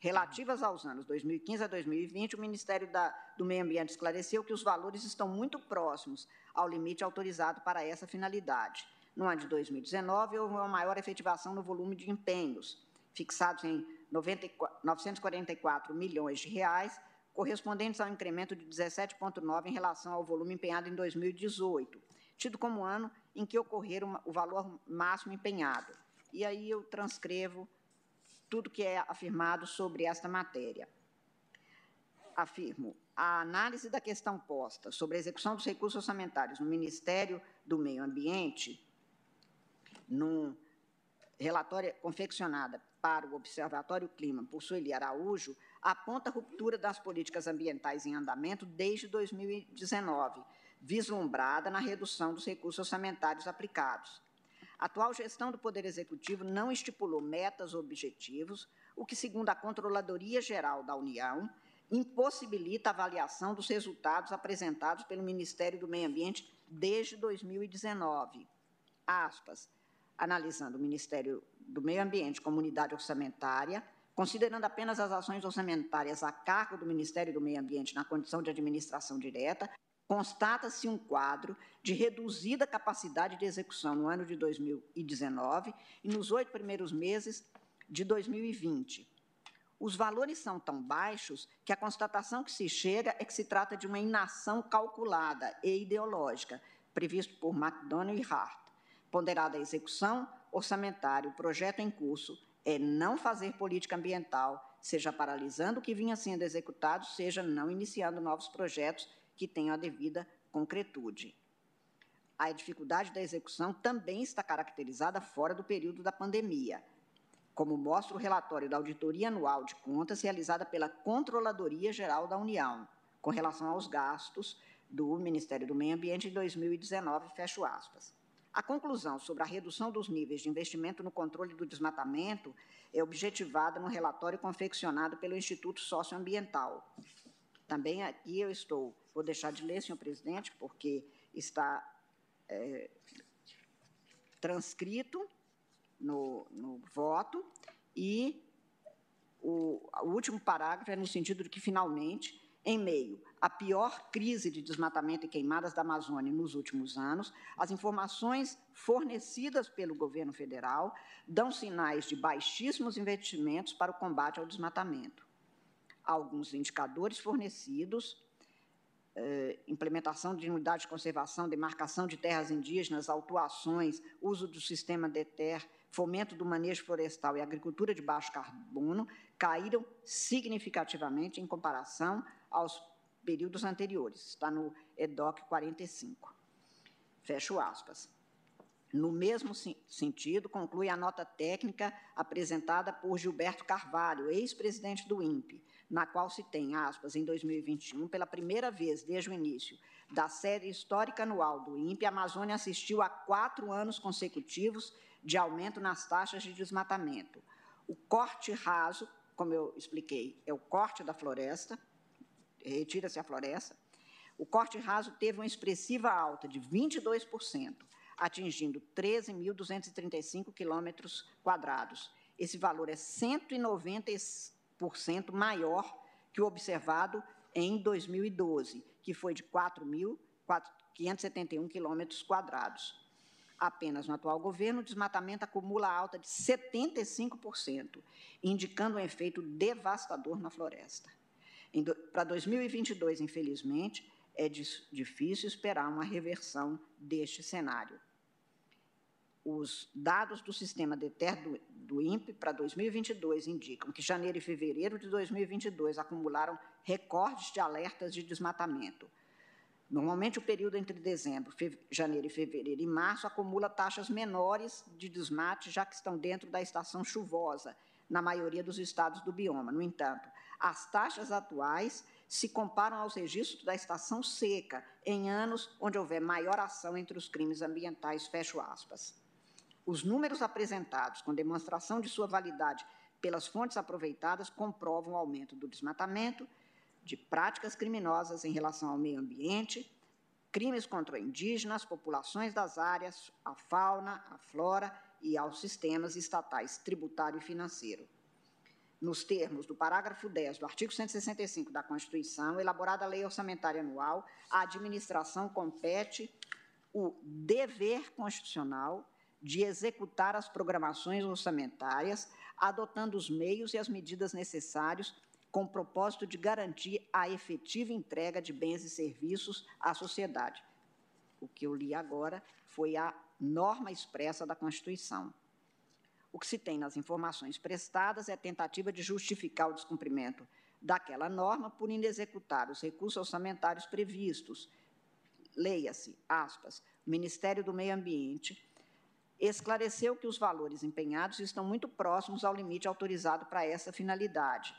relativas aos anos 2015 a 2020, o Ministério da, do Meio Ambiente esclareceu que os valores estão muito próximos ao limite autorizado para essa finalidade. No ano de 2019, houve uma maior efetivação no volume de empenhos, fixados em 944 milhões de reais, correspondentes ao incremento de 17,9 em relação ao volume empenhado em 2018, tido como ano em que ocorrer o valor máximo empenhado. E aí eu transcrevo tudo que é afirmado sobre esta matéria. Afirmo, a análise da questão posta sobre a execução dos recursos orçamentários no Ministério do Meio Ambiente, num relatório confeccionada para o Observatório Clima por Sueli Araújo, aponta a ruptura das políticas ambientais em andamento desde 2019, vislumbrada na redução dos recursos orçamentários aplicados. A atual gestão do Poder Executivo não estipulou metas ou objetivos, o que, segundo a Controladoria Geral da União, impossibilita a avaliação dos resultados apresentados pelo Ministério do Meio Ambiente desde 2019. Aspas, analisando o Ministério do Meio Ambiente como unidade orçamentária, considerando apenas as ações orçamentárias a cargo do Ministério do Meio Ambiente na condição de administração direta, constata-se um quadro de reduzida capacidade de execução no ano de 2019 e nos oito primeiros meses de 2020. Os valores são tão baixos que a constatação que se chega é que se trata de uma inação calculada e ideológica, previsto por McDonnell e Hart. Ponderada a execução, orçamentário, projeto em curso, é não fazer política ambiental, seja paralisando o que vinha sendo executado, seja não iniciando novos projetos que tenham a devida concretude. A dificuldade da execução também está caracterizada fora do período da pandemia, como mostra o relatório da Auditoria Anual de Contas realizada pela Controladoria Geral da União, com relação aos gastos do Ministério do Meio Ambiente em 2019, fecho aspas. A conclusão sobre a redução dos níveis de investimento no controle do desmatamento é objetivada no relatório confeccionado pelo Instituto Socioambiental. Também aqui eu estou, vou deixar de ler, senhor presidente, porque está é, transcrito no, no, voto, e o, o último parágrafo é no sentido de que, finalmente, em meio à pior crise de desmatamento e queimadas da Amazônia nos últimos anos, as informações fornecidas pelo governo federal dão sinais de baixíssimos investimentos para o combate ao desmatamento. Alguns indicadores fornecidos eh, implementação de unidades de conservação, demarcação de terras indígenas, autuações, uso do sistema DETER, fomento do manejo florestal e agricultura de baixo carbono, caíram significativamente em comparação aos períodos anteriores. Está no EDOC 45. Fecho aspas. No mesmo sentido, conclui a nota técnica apresentada por Gilberto Carvalho, ex-presidente do INPE, na qual se tem, aspas, em 2021, pela primeira vez desde o início da série histórica anual do INPE, a Amazônia assistiu a quatro anos consecutivos de aumento nas taxas de desmatamento. O corte raso, como eu expliquei, é o corte da floresta, retira-se a floresta, o corte raso teve uma expressiva alta de 22%, atingindo 13.235 quilômetros quadrados. Esse valor é 190% maior que o observado em 2012, que foi de 4.571 quilômetros quadrados. Apenas no atual governo, o desmatamento acumula alta de 75%, indicando um efeito devastador na floresta. Para 2022, infelizmente, é difícil esperar uma reversão deste cenário. Os dados do sistema DETER do, do INPE para 2022 indicam que janeiro e fevereiro de 2022 acumularam recordes de alertas de desmatamento. Normalmente, o período entre dezembro, janeiro e fevereiro e março acumula taxas menores de desmate, já que estão dentro da estação chuvosa, na maioria dos estados do bioma. No entanto, as taxas atuais se comparam aos registros da estação seca, em anos onde houver maior ação entre os crimes ambientais, fecho aspas. Os números apresentados, com demonstração de sua validade pelas fontes aproveitadas, comprovam o aumento do desmatamento, de práticas criminosas em relação ao meio ambiente, crimes contra indígenas, populações das áreas, a fauna, a flora e aos sistemas estatais tributário e financeiro nos termos do parágrafo 10 do artigo 165 da Constituição, elaborada a lei orçamentária anual, a administração compete o dever constitucional de executar as programações orçamentárias, adotando os meios e as medidas necessários com o propósito de garantir a efetiva entrega de bens e serviços à sociedade. O que eu li agora foi a norma expressa da Constituição. O que se tem nas informações prestadas é a tentativa de justificar o descumprimento daquela norma por inexecutar os recursos orçamentários previstos. Leia-se, aspas, o Ministério do Meio Ambiente esclareceu que os valores empenhados estão muito próximos ao limite autorizado para essa finalidade,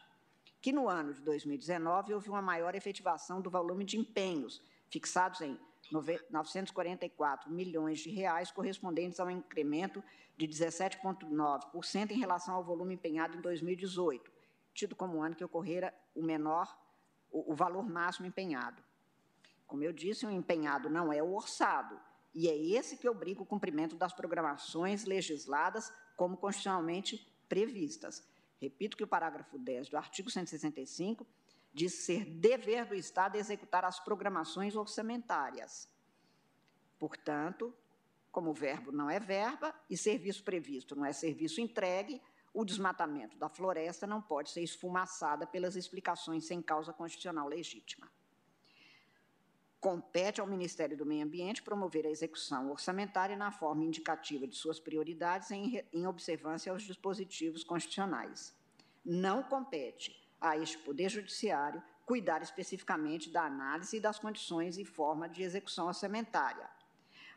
que no ano de 2019 houve uma maior efetivação do volume de empenhos, fixados em 944 milhões de reais, correspondentes a um incremento de 17,9% em relação ao volume empenhado em 2018, tido como ano que ocorrera o menor, o, o valor máximo empenhado. Como eu disse, o empenhado não é o orçado, e é esse que obriga o cumprimento das programações legisladas como constitucionalmente previstas. Repito que o parágrafo 10 do artigo 165 diz ser dever do Estado executar as programações orçamentárias. Portanto, como verbo não é verba e serviço previsto não é serviço entregue, o desmatamento da floresta não pode ser esfumaçada pelas explicações sem causa constitucional legítima. Compete ao Ministério do Meio Ambiente promover a execução orçamentária na forma indicativa de suas prioridades em, em observância aos dispositivos constitucionais. Não compete a este Poder Judiciário cuidar especificamente da análise das condições e forma de execução orçamentária.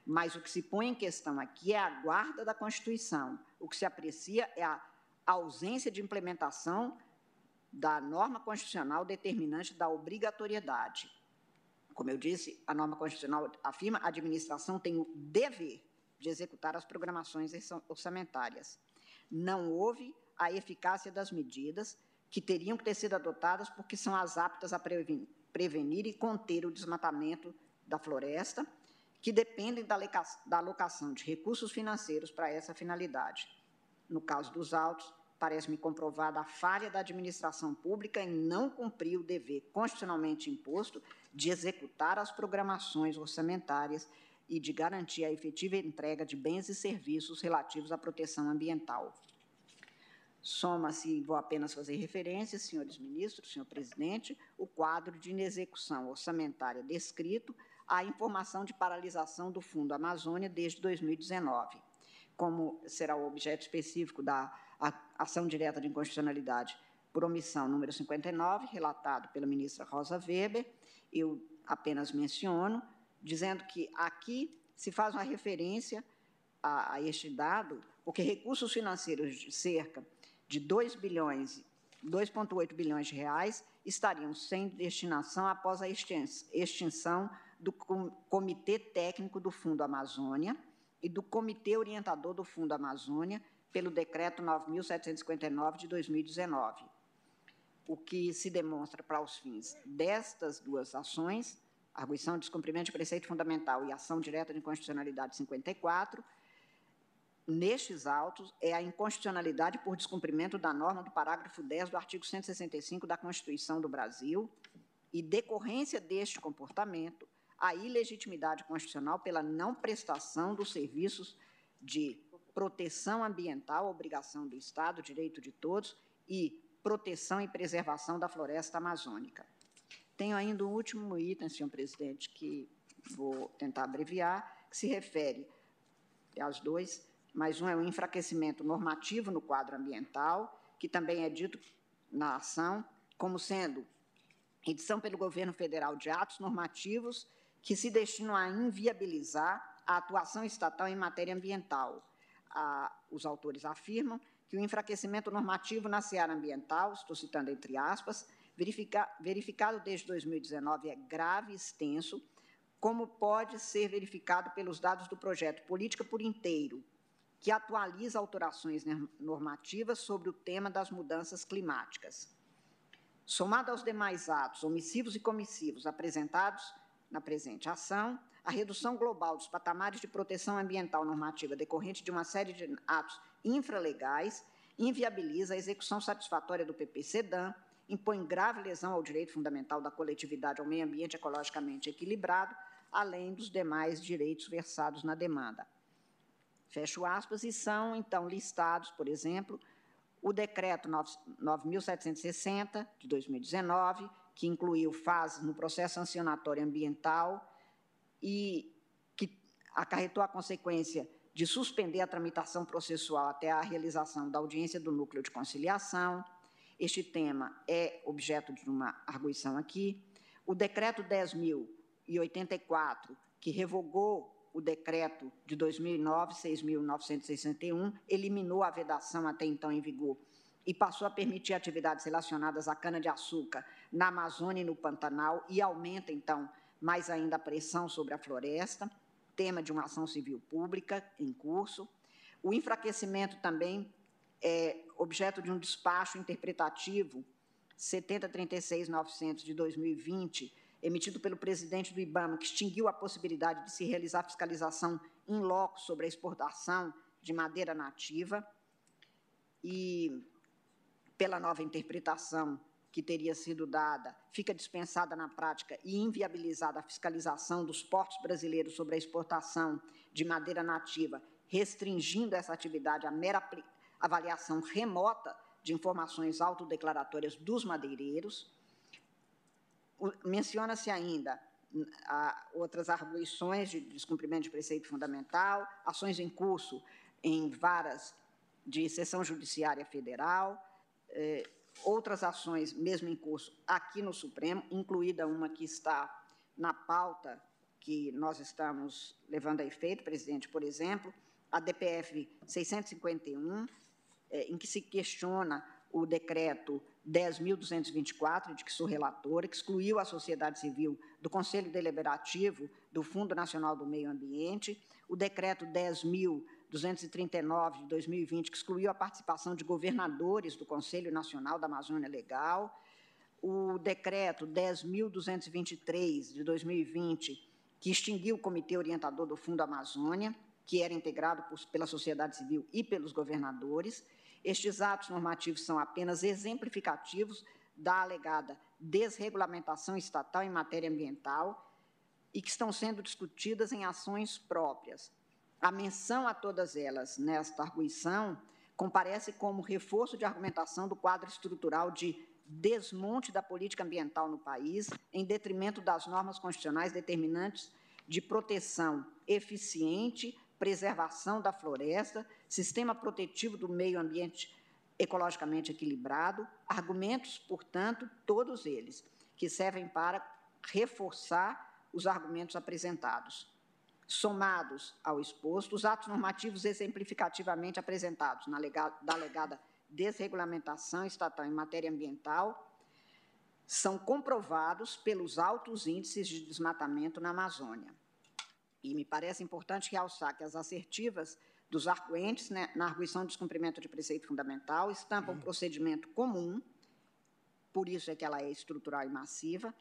Mas o que se põe em questão aqui é a guarda da Constituição. O que se aprecia é a ausência de implementação da norma constitucional determinante da obrigatoriedade. Como eu disse, a norma constitucional afirma a administração tem o dever de executar as programações orçamentárias. Não houve a eficácia das medidas que teriam que ter sido adotadas porque são as aptas a prevenir e conter o desmatamento da floresta, que dependem da alocação de recursos financeiros para essa finalidade. No caso dos autos, parece-me comprovada a falha da administração pública em não cumprir o dever constitucionalmente imposto de executar as programações orçamentárias e de garantir a efetiva entrega de bens e serviços relativos à proteção ambiental. Soma-se, vou apenas fazer referência, senhores ministros, senhor presidente, o quadro de inexecução orçamentária descrito, à informação de paralisação do Fundo Amazônia desde 2019. Como será o objeto específico da ação direta de inconstitucionalidade por omissão número 59, relatado pela ministra Rosa Weber, eu apenas menciono, dizendo que aqui se faz uma referência a, a este dado, porque recursos financeiros de cerca de 2 bilhões, 2,8 bilhões de reais estariam sem destinação após a extinção do Comitê Técnico do Fundo Amazônia e do Comitê Orientador do Fundo Amazônia pelo Decreto 9.759 de 2019. O que se demonstra para os fins destas duas ações, arguição de descumprimento de preceito fundamental e ação direta de inconstitucionalidade 54, nestes autos é a inconstitucionalidade por descumprimento da norma do parágrafo 10 do artigo 165 da Constituição do Brasil e decorrência deste comportamento, a ilegitimidade constitucional pela não prestação dos serviços de proteção ambiental, obrigação do Estado, direito de todos, e proteção e preservação da floresta amazônica. Tenho ainda um último item, senhor presidente, que vou tentar abreviar, que se refere aos dois mas um é o enfraquecimento normativo no quadro ambiental, que também é dito na ação como sendo edição pelo governo federal de atos normativos que se destinam a inviabilizar a atuação estatal em matéria ambiental. Os autores afirmam que o enfraquecimento normativo na seara ambiental, estou citando entre aspas, verifica, verificado desde 2019 é grave e extenso, como pode ser verificado pelos dados do projeto Política por Inteiro, que atualiza alterações normativas sobre o tema das mudanças climáticas. Somado aos demais atos omissivos e comissivos apresentados na presente ação, a redução global dos patamares de proteção ambiental normativa decorrente de uma série de atos infralegais inviabiliza a execução satisfatória do PPCDAM, impõe grave lesão ao direito fundamental da coletividade ao meio ambiente ecologicamente equilibrado, além dos demais direitos versados na demanda fecho aspas, e são, então, listados, por exemplo, o Decreto 9.760, de 2019, que incluiu fases no processo sancionatório ambiental e que acarretou a consequência de suspender a tramitação processual até a realização da audiência do núcleo de conciliação. Este tema é objeto de uma arguição aqui. O Decreto 10.084, que revogou o decreto de 2009, 6.961, eliminou a vedação até então em vigor e passou a permitir atividades relacionadas à cana-de-açúcar na Amazônia e no Pantanal e aumenta, então, mais ainda a pressão sobre a floresta, tema de uma ação civil pública em curso. O enfraquecimento também é objeto de um despacho interpretativo 7036-900 de 2020, emitido pelo presidente do IBAMA, que extinguiu a possibilidade de se realizar fiscalização em loco sobre a exportação de madeira nativa, e pela nova interpretação que teria sido dada, fica dispensada na prática e inviabilizada a fiscalização dos portos brasileiros sobre a exportação de madeira nativa, restringindo essa atividade à mera avaliação remota de informações autodeclaratórias dos madeireiros. Menciona-se ainda outras arguições de descumprimento de preceito fundamental, ações em curso em varas de sessão judiciária federal, eh, outras ações, mesmo em curso, aqui no Supremo, incluída uma que está na pauta que nós estamos levando a efeito, presidente, por exemplo, a DPF 651, é, em que se questiona o decreto 10.224, de que sou relatora, que excluiu a sociedade civil do Conselho Deliberativo do Fundo Nacional do Meio Ambiente, o decreto 10.239 de 2020, que excluiu a participação de governadores do Conselho Nacional da Amazônia Legal, o decreto 10.223 de 2020, que extinguiu o Comitê Orientador do Fundo Amazônia, que era integrado por, pela sociedade civil e pelos governadores, estes atos normativos são apenas exemplificativos da alegada desregulamentação estatal em matéria ambiental e que estão sendo discutidas em ações próprias. A menção a todas elas nesta arguição comparece como reforço de argumentação do quadro estrutural de desmonte da política ambiental no país, em detrimento das normas constitucionais determinantes de proteção eficiente preservação da floresta, sistema protetivo do meio ambiente ecologicamente equilibrado, argumentos, portanto, todos eles, que servem para reforçar os argumentos apresentados. Somados ao exposto, os atos normativos exemplificativamente apresentados na legada, da alegada desregulamentação estatal em matéria ambiental são comprovados pelos altos índices de desmatamento na Amazônia. E me parece importante realçar que as assertivas dos arguentes né, na arguição de descumprimento de preceito fundamental estampam um procedimento comum, por isso é que ela é estrutural e massiva,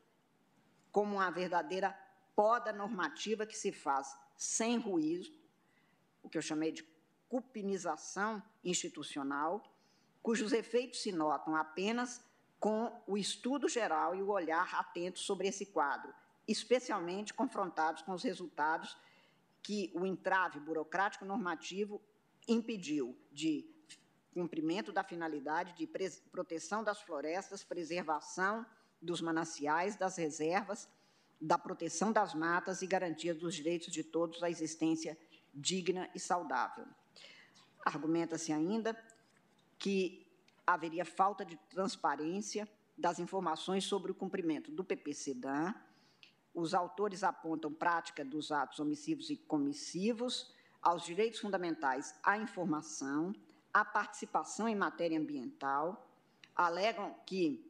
como uma verdadeira poda normativa que se faz sem ruído, o que eu chamei de cupinização institucional, cujos efeitos se notam apenas com o estudo geral e o olhar atento sobre esse quadro, especialmente confrontados com os resultados que o entrave burocrático normativo impediu de cumprimento da finalidade de proteção das florestas, preservação dos mananciais, das reservas, da proteção das matas e garantia dos direitos de todos à existência digna e saudável. Argumenta-se ainda que haveria falta de transparência das informações sobre o cumprimento do PPCDAN, os autores apontam prática dos atos omissivos e comissivos, aos direitos fundamentais à informação, à participação em matéria ambiental, alegam que,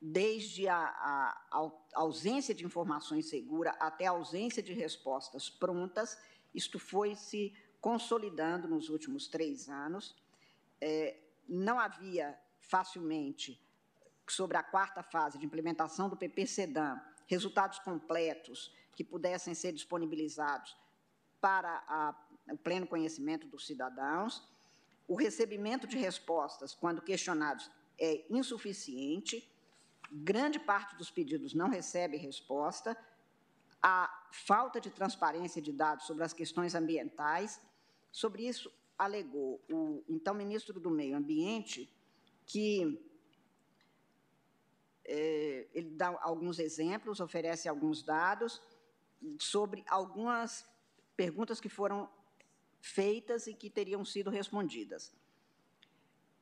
desde a, a, a ausência de informações seguras até a ausência de respostas prontas, isto foi se consolidando nos últimos três anos. É, não havia facilmente, sobre a quarta fase de implementação do PP-SEDAM, resultados completos que pudessem ser disponibilizados para a, o pleno conhecimento dos cidadãos. O recebimento de respostas, quando questionados, é insuficiente. Grande parte dos pedidos não recebe resposta. A falta de transparência de dados sobre as questões ambientais Sobre isso, alegou o então ministro do Meio Ambiente que é, ele dá alguns exemplos, oferece alguns dados sobre algumas perguntas que foram feitas e que teriam sido respondidas.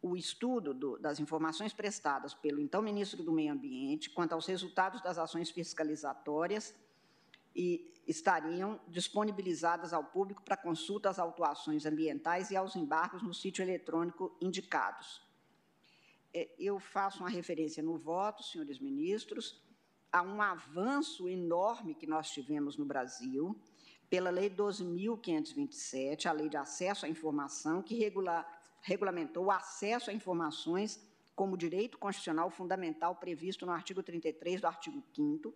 O estudo do, das informações prestadas pelo então ministro do Meio Ambiente quanto aos resultados das ações fiscalizatórias e estariam disponibilizadas ao público para consulta às autuações ambientais e aos embargos no sítio eletrônico indicados. É, eu faço uma referência no voto, senhores ministros, a um avanço enorme que nós tivemos no Brasil pela Lei 12.527, a Lei de Acesso à Informação, que regula, regulamentou o acesso a informações como direito constitucional fundamental previsto no artigo 33 do artigo 5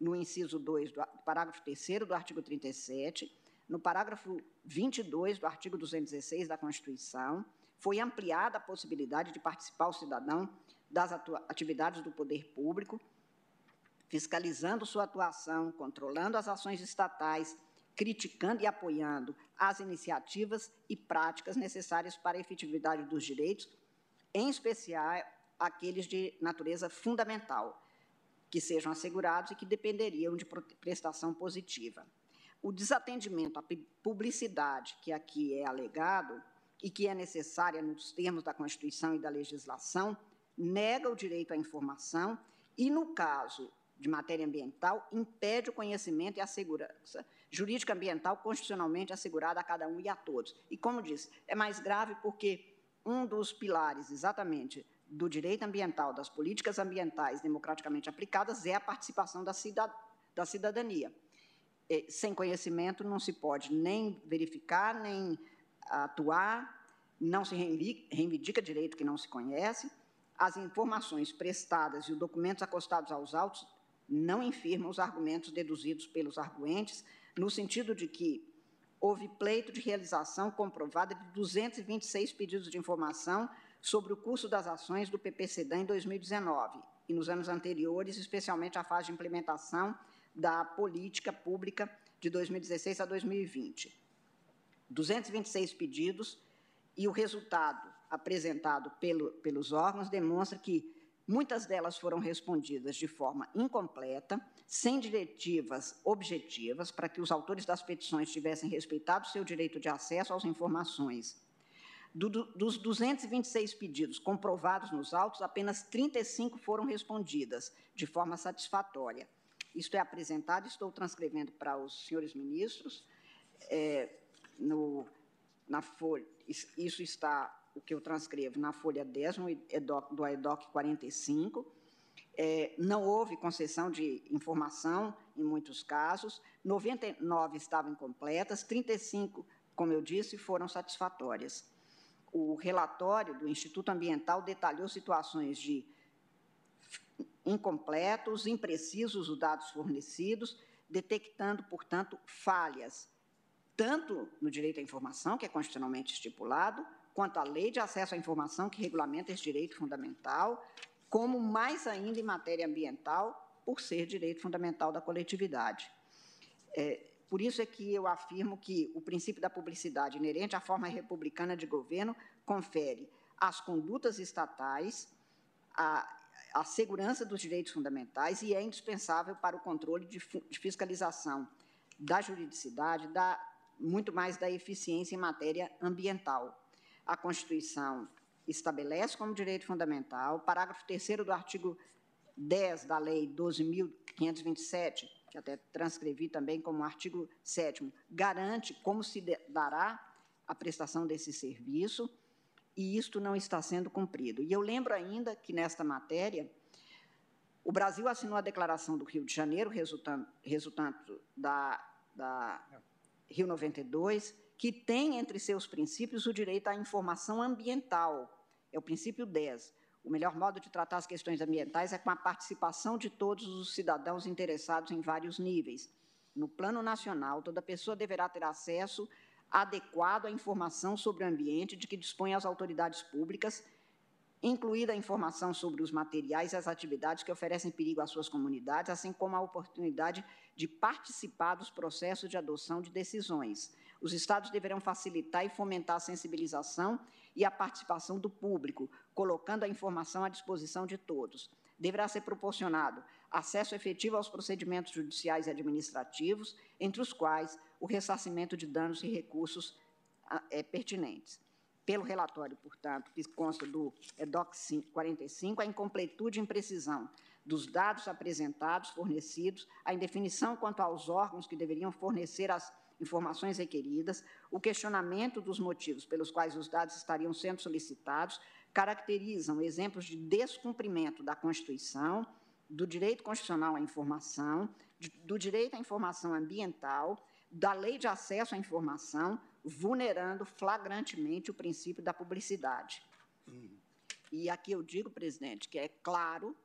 no inciso 2 do parágrafo 3 do artigo 37, no parágrafo 22 do artigo 216 da Constituição, foi ampliada a possibilidade de participar o cidadão das atividades do poder público, fiscalizando sua atuação, controlando as ações estatais, criticando e apoiando as iniciativas e práticas necessárias para a efetividade dos direitos, em especial aqueles de natureza fundamental, que sejam assegurados e que dependeriam de prestação positiva. O desatendimento à publicidade, que aqui é alegado e que é necessária nos termos da Constituição e da legislação, nega o direito à informação e, no caso de matéria ambiental, impede o conhecimento e a segurança jurídica ambiental constitucionalmente assegurada a cada um e a todos. E, como disse, é mais grave porque um dos pilares, exatamente, do direito ambiental, das políticas ambientais democraticamente aplicadas, é a participação da, da cidadania. E, sem conhecimento não se pode nem verificar, nem atuar, não se reivindica direito que não se conhece, as informações prestadas e os documentos acostados aos autos não infirmam os argumentos deduzidos pelos arguentes, no sentido de que houve pleito de realização comprovada de 226 pedidos de informação sobre o curso das ações do PPCDAN em 2019 e nos anos anteriores, especialmente a fase de implementação da política pública de 2016 a 2020. 226 pedidos e o resultado apresentado pelo, pelos órgãos demonstra que muitas delas foram respondidas de forma incompleta, sem diretivas objetivas para que os autores das petições tivessem respeitado seu direito de acesso às informações do, dos 226 pedidos comprovados nos autos, apenas 35 foram respondidas de forma satisfatória. Isto é apresentado, estou transcrevendo para os senhores ministros. É, no, na folha, isso está, o que eu transcrevo, na folha 10 no EDOC, do EDOC 45. É, não houve concessão de informação em muitos casos, 99 estavam incompletas, 35, como eu disse, foram satisfatórias. O relatório do Instituto Ambiental detalhou situações de incompletos, imprecisos os dados fornecidos, detectando, portanto, falhas, tanto no direito à informação, que é constitucionalmente estipulado, quanto à lei de acesso à informação, que regulamenta esse direito fundamental, como mais ainda em matéria ambiental, por ser direito fundamental da coletividade. É, por isso é que eu afirmo que o princípio da publicidade inerente à forma republicana de governo confere às condutas estatais a, a segurança dos direitos fundamentais e é indispensável para o controle de, de fiscalização da juridicidade, da, muito mais da eficiência em matéria ambiental. A Constituição estabelece como direito fundamental, parágrafo 3 do artigo 10 da Lei 12.527, que até transcrevi também como artigo 7 garante como se dará a prestação desse serviço, e isto não está sendo cumprido. E eu lembro ainda que, nesta matéria, o Brasil assinou a Declaração do Rio de Janeiro, resultando, resultando da, da Rio 92, que tem entre seus princípios o direito à informação ambiental, é o princípio 10. O melhor modo de tratar as questões ambientais é com a participação de todos os cidadãos interessados em vários níveis. No plano nacional, toda pessoa deverá ter acesso adequado à informação sobre o ambiente de que dispõem as autoridades públicas, incluída a informação sobre os materiais e as atividades que oferecem perigo às suas comunidades, assim como a oportunidade de participar dos processos de adoção de decisões. os Estados deverão facilitar e fomentar a sensibilização e a participação do público, colocando a informação à disposição de todos. Deverá ser proporcionado acesso efetivo aos procedimentos judiciais e administrativos, entre os quais o ressarcimento de danos e recursos é, pertinentes. Pelo relatório, portanto, que consta do DOC 45, a incompletude e imprecisão dos dados apresentados, fornecidos, a indefinição quanto aos órgãos que deveriam fornecer as informações requeridas, o questionamento dos motivos pelos quais os dados estariam sendo solicitados, caracterizam exemplos de descumprimento da Constituição, do direito constitucional à informação, do direito à informação ambiental, da lei de acesso à informação, vulnerando flagrantemente o princípio da publicidade. E aqui eu digo, presidente, que é claro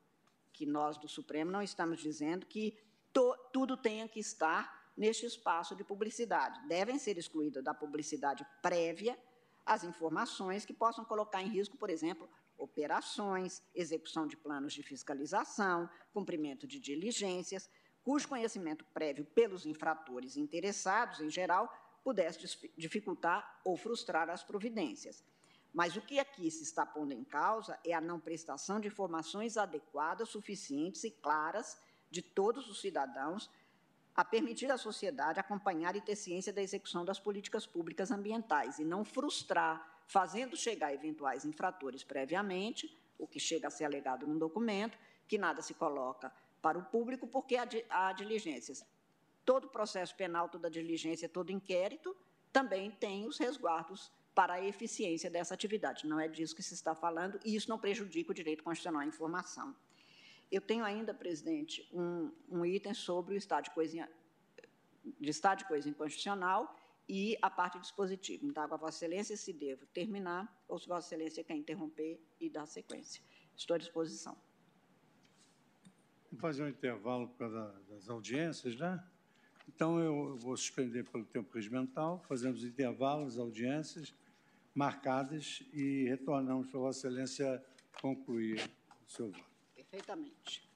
que nós do Supremo não estamos dizendo que to, tudo tenha que estar neste espaço de publicidade. Devem ser excluídas da publicidade prévia as informações que possam colocar em risco, por exemplo, operações, execução de planos de fiscalização, cumprimento de diligências, cujo conhecimento prévio pelos infratores interessados, em geral, pudesse dificultar ou frustrar as providências. Mas o que aqui se está pondo em causa é a não prestação de informações adequadas, suficientes e claras de todos os cidadãos a permitir à sociedade acompanhar e ter ciência da execução das políticas públicas ambientais e não frustrar, fazendo chegar eventuais infratores previamente, o que chega a ser alegado num documento, que nada se coloca para o público, porque há, diligências. Todo processo penal, toda diligência, todo inquérito também tem os resguardos para a eficiência dessa atividade. Não é disso que se está falando, e isso não prejudica o direito constitucional à informação. Eu tenho ainda, presidente, um, um item sobre o estado de coisa, de estado de coisa inconstitucional e a parte dispositiva. Então, a Vossa Excelência, se devo terminar, ou se Vossa Excelência quer interromper e dar sequência. Estou à disposição. Vamos fazer um intervalo causa das audiências, né? Então, eu vou suspender pelo tempo regimental, fazemos intervalos, audiências marcadas e retornamos para Vossa Excelência concluir o seu voto perfeitamente.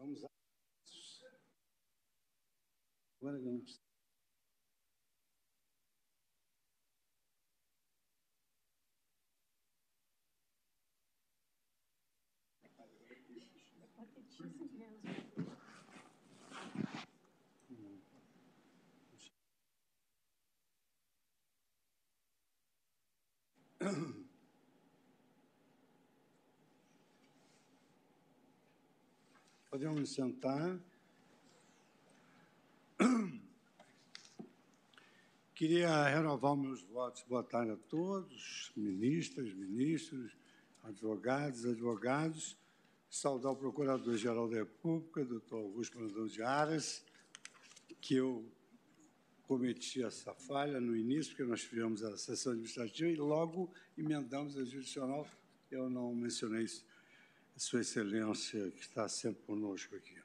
Estamos Agora vamos. Podemos sentar. Queria renovar meus votos. Boa tarde a todos, ministras, ministros, advogados, advogados. Saudar o Procurador-Geral da República, doutor Augusto Brandão de Aras, que eu cometi essa falha no início, porque nós tivemos a sessão administrativa e logo emendamos a judicial. Eu não mencionei Sua Excelência, que está sempre conosco aqui.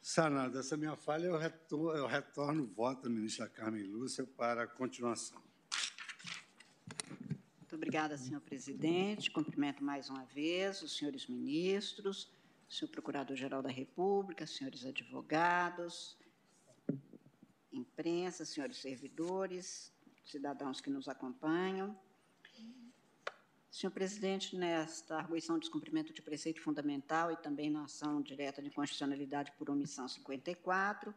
Sanada essa minha falha, eu retorno, eu retorno voto da ministra Carmen Lúcia para a continuação. Muito obrigada, senhor presidente. Cumprimento mais uma vez os senhores ministros, o senhor procurador-geral da República, senhores advogados, imprensa, senhores servidores, cidadãos que nos acompanham. Senhor presidente, nesta arguição de descumprimento de preceito fundamental e também na ação direta de constitucionalidade por omissão 54,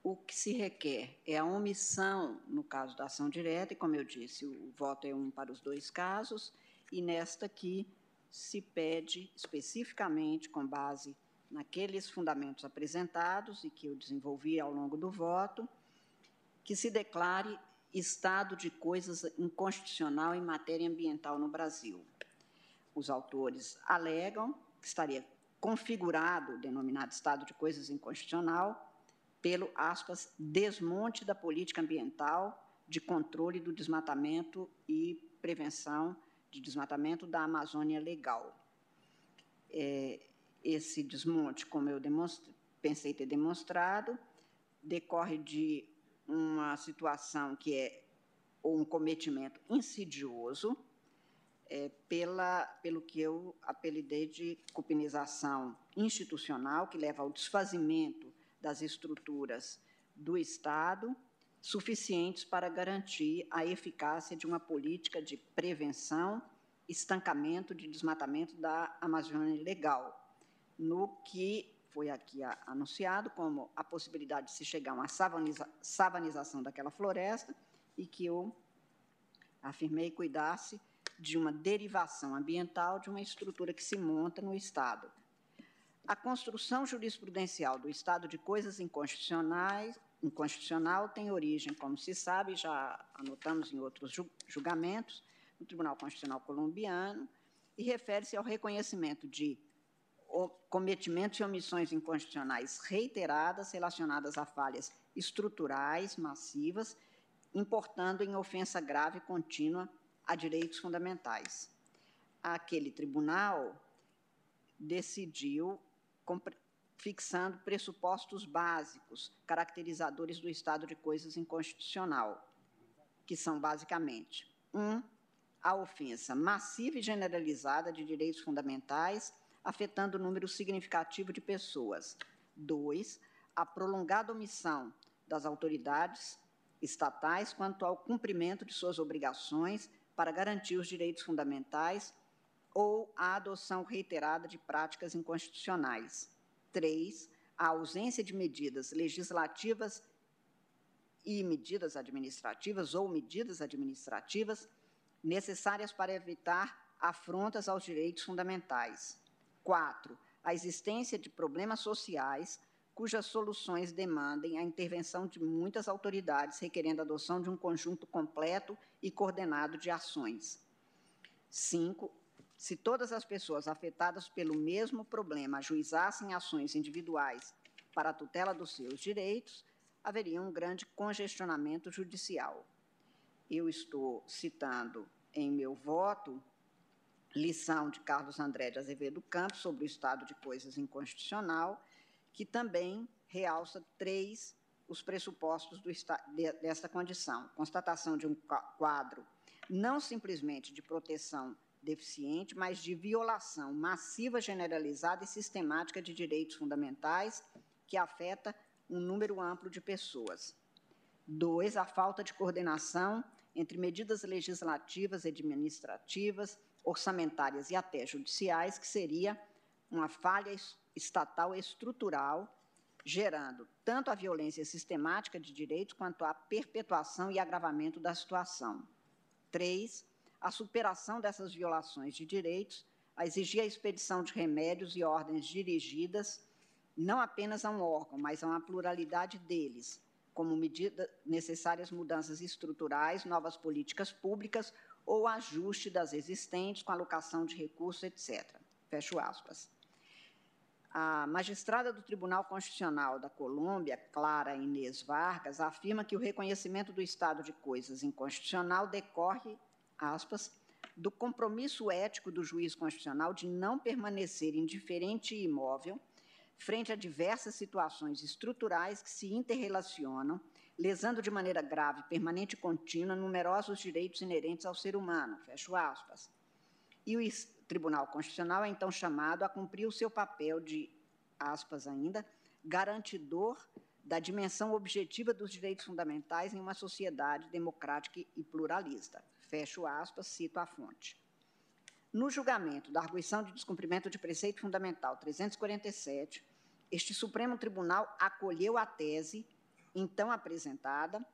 o que se requer é a omissão no caso da ação direta, e como eu disse, o voto é um para os dois casos, e nesta aqui se pede especificamente, com base naqueles fundamentos apresentados e que eu desenvolvi ao longo do voto, que se declare estado de coisas inconstitucional em matéria ambiental no Brasil. Os autores alegam que estaria configurado o denominado estado de coisas inconstitucional pelo, aspas, desmonte da política ambiental de controle do desmatamento e prevenção de desmatamento da Amazônia legal. É, esse desmonte, como eu pensei ter demonstrado, decorre de uma situação que é um cometimento insidioso, é, pela, pelo que eu apelidei de cupinização institucional, que leva ao desfazimento das estruturas do Estado, suficientes para garantir a eficácia de uma política de prevenção, estancamento de desmatamento da Amazônia legal, no que foi aqui anunciado como a possibilidade de se chegar a uma savaniza, savanização daquela floresta e que eu afirmei cuidasse de uma derivação ambiental de uma estrutura que se monta no Estado. A construção jurisprudencial do estado de coisas inconstitucionais, inconstitucional tem origem, como se sabe, já anotamos em outros julgamentos, no Tribunal Constitucional Colombiano, e refere-se ao reconhecimento de cometimentos e omissões inconstitucionais reiteradas relacionadas a falhas estruturais massivas, importando em ofensa grave e contínua a direitos fundamentais. Aquele tribunal decidiu fixando pressupostos básicos caracterizadores do estado de coisas inconstitucional, que são basicamente: um, a ofensa massiva e generalizada de direitos fundamentais afetando o número significativo de pessoas. Dois, a prolongada omissão das autoridades estatais quanto ao cumprimento de suas obrigações para garantir os direitos fundamentais ou a adoção reiterada de práticas inconstitucionais. Três, a ausência de medidas legislativas e medidas administrativas ou medidas administrativas necessárias para evitar afrontas aos direitos fundamentais. Quatro, a existência de problemas sociais cujas soluções demandem a intervenção de muitas autoridades, requerendo a adoção de um conjunto completo e coordenado de ações. Cinco, se todas as pessoas afetadas pelo mesmo problema ajuizassem ações individuais para a tutela dos seus direitos, haveria um grande congestionamento judicial. Eu estou citando em meu voto lição de Carlos André de Azevedo Campos sobre o estado de coisas inconstitucional, que também realça três os pressupostos do, de, desta condição: constatação de um quadro não simplesmente de proteção deficiente, mas de violação massiva, generalizada e sistemática de direitos fundamentais que afeta um número amplo de pessoas. Dois, a falta de coordenação entre medidas legislativas, administrativas, orçamentárias e até judiciais, que seria uma falha estatal estrutural, gerando tanto a violência sistemática de direitos quanto a perpetuação e agravamento da situação. Três, a superação dessas violações de direitos a exigir a expedição de remédios e ordens dirigidas não apenas a um órgão, mas a uma pluralidade deles, como medida necessárias mudanças estruturais, novas políticas públicas ou ajuste das existentes com alocação de recursos, etc. Fecho aspas. A magistrada do Tribunal Constitucional da Colômbia, Clara Inês Vargas, afirma que o reconhecimento do estado de coisas inconstitucional decorre, aspas, do compromisso ético do juiz constitucional de não permanecer indiferente e imóvel frente a diversas situações estruturais que se interrelacionam, lesando de maneira grave, permanente e contínua numerosos direitos inerentes ao ser humano. Fecho aspas. E o Tribunal Constitucional é então chamado a cumprir o seu papel de, aspas ainda, garantidor da dimensão objetiva dos direitos fundamentais em uma sociedade democrática e pluralista. Fecho aspas, cito a fonte. No julgamento da arguição de descumprimento de preceito fundamental 347, este Supremo Tribunal acolheu a tese então apresentada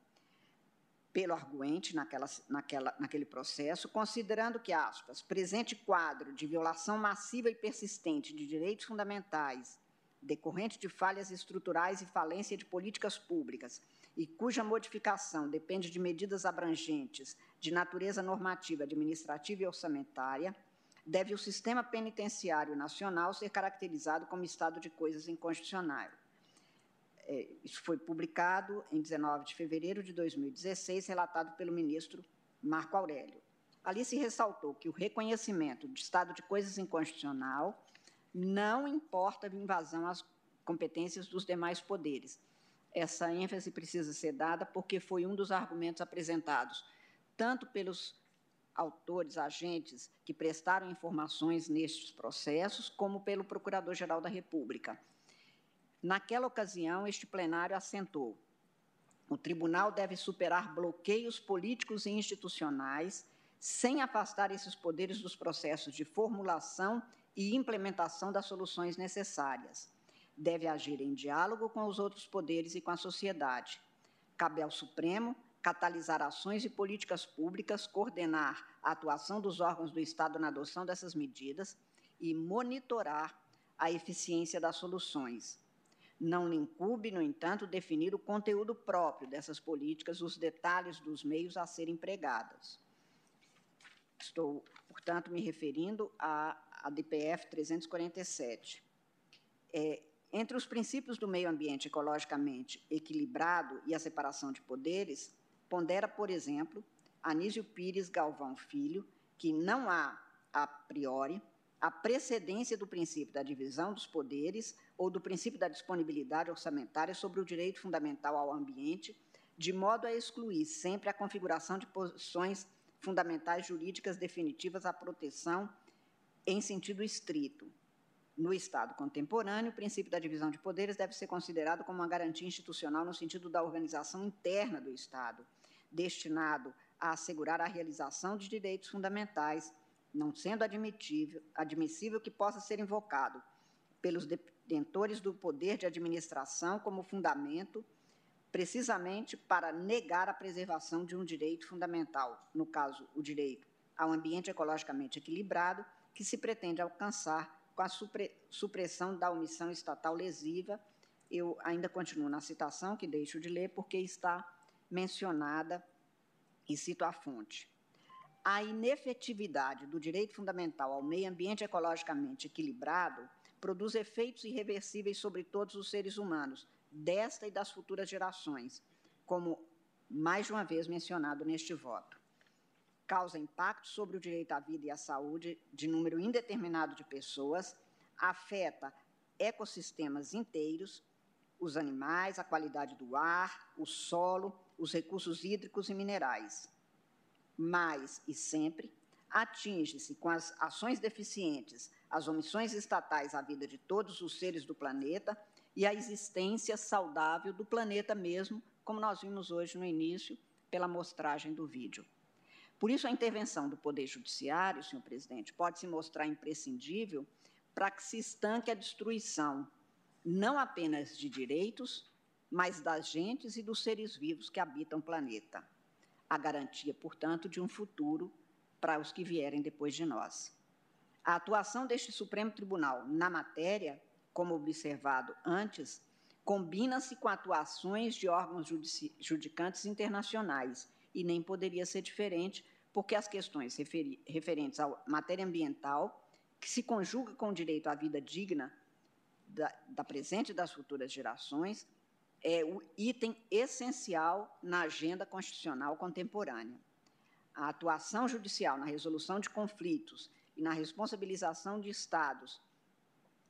pelo arguente naquela, naquela, naquele processo, considerando que, aspas, presente quadro de violação massiva e persistente de direitos fundamentais, decorrente de falhas estruturais e falência de políticas públicas, e cuja modificação depende de medidas abrangentes de natureza normativa, administrativa e orçamentária, deve o sistema penitenciário nacional ser caracterizado como estado de coisas inconstitucional. É, isso foi publicado em 19 de fevereiro de 2016, relatado pelo ministro Marco Aurélio. Ali se ressaltou que o reconhecimento de estado de coisas inconstitucional não importa a invasão às competências dos demais poderes. Essa ênfase precisa ser dada porque foi um dos argumentos apresentados tanto pelos autores, agentes que prestaram informações nestes processos, como pelo Procurador-Geral da República. Naquela ocasião, este plenário assentou: o tribunal deve superar bloqueios políticos e institucionais, sem afastar esses poderes dos processos de formulação e implementação das soluções necessárias. Deve agir em diálogo com os outros poderes e com a sociedade. Cabe ao Supremo catalisar ações e políticas públicas, coordenar a atuação dos órgãos do Estado na adoção dessas medidas e monitorar a eficiência das soluções. Não lhe incube, no entanto, definir o conteúdo próprio dessas políticas, os detalhes dos meios a serem empregados. Estou, portanto, me referindo à, à DPF 347. É, entre os princípios do meio ambiente ecologicamente equilibrado e a separação de poderes, Pondera, por exemplo, Anísio Pires Galvão Filho, que não há, a priori, a precedência do princípio da divisão dos poderes ou do princípio da disponibilidade orçamentária sobre o direito fundamental ao ambiente, de modo a excluir sempre a configuração de posições fundamentais jurídicas definitivas à proteção em sentido estrito. No Estado contemporâneo, o princípio da divisão de poderes deve ser considerado como uma garantia institucional no sentido da organização interna do Estado, destinado a assegurar a realização de direitos fundamentais, não sendo admitível, admissível que possa ser invocado pelos detentores do poder de administração como fundamento, precisamente para negar a preservação de um direito fundamental, no caso, o direito ao ambiente ecologicamente equilibrado, que se pretende alcançar com a supressão da omissão estatal lesiva. Eu ainda continuo na citação, que deixo de ler, porque está mencionada, e cito a fonte. A inefetividade do direito fundamental ao meio ambiente ecologicamente equilibrado produz efeitos irreversíveis sobre todos os seres humanos, desta e das futuras gerações, como mais de uma vez mencionado neste voto. Causa impacto sobre o direito à vida e à saúde de número indeterminado de pessoas, afeta ecossistemas inteiros, os animais, a qualidade do ar, o solo, os recursos hídricos e minerais. Mais e sempre, atinge-se com as ações deficientes as omissões estatais à vida de todos os seres do planeta e a existência saudável do planeta mesmo, como nós vimos hoje no início, pela mostragem do vídeo. Por isso, a intervenção do Poder Judiciário, senhor presidente, pode se mostrar imprescindível para que se estanque a destruição, não apenas de direitos, mas das gentes e dos seres vivos que habitam o planeta. A garantia, portanto, de um futuro para os que vierem depois de nós. A atuação deste Supremo Tribunal na matéria, como observado antes, combina-se com atuações de órgãos judicantes internacionais e nem poderia ser diferente, porque as questões referentes à matéria ambiental, que se conjuga com o direito à vida digna da, da presente e das futuras gerações, é o item essencial na agenda constitucional contemporânea. A atuação judicial na resolução de conflitos e na responsabilização de Estados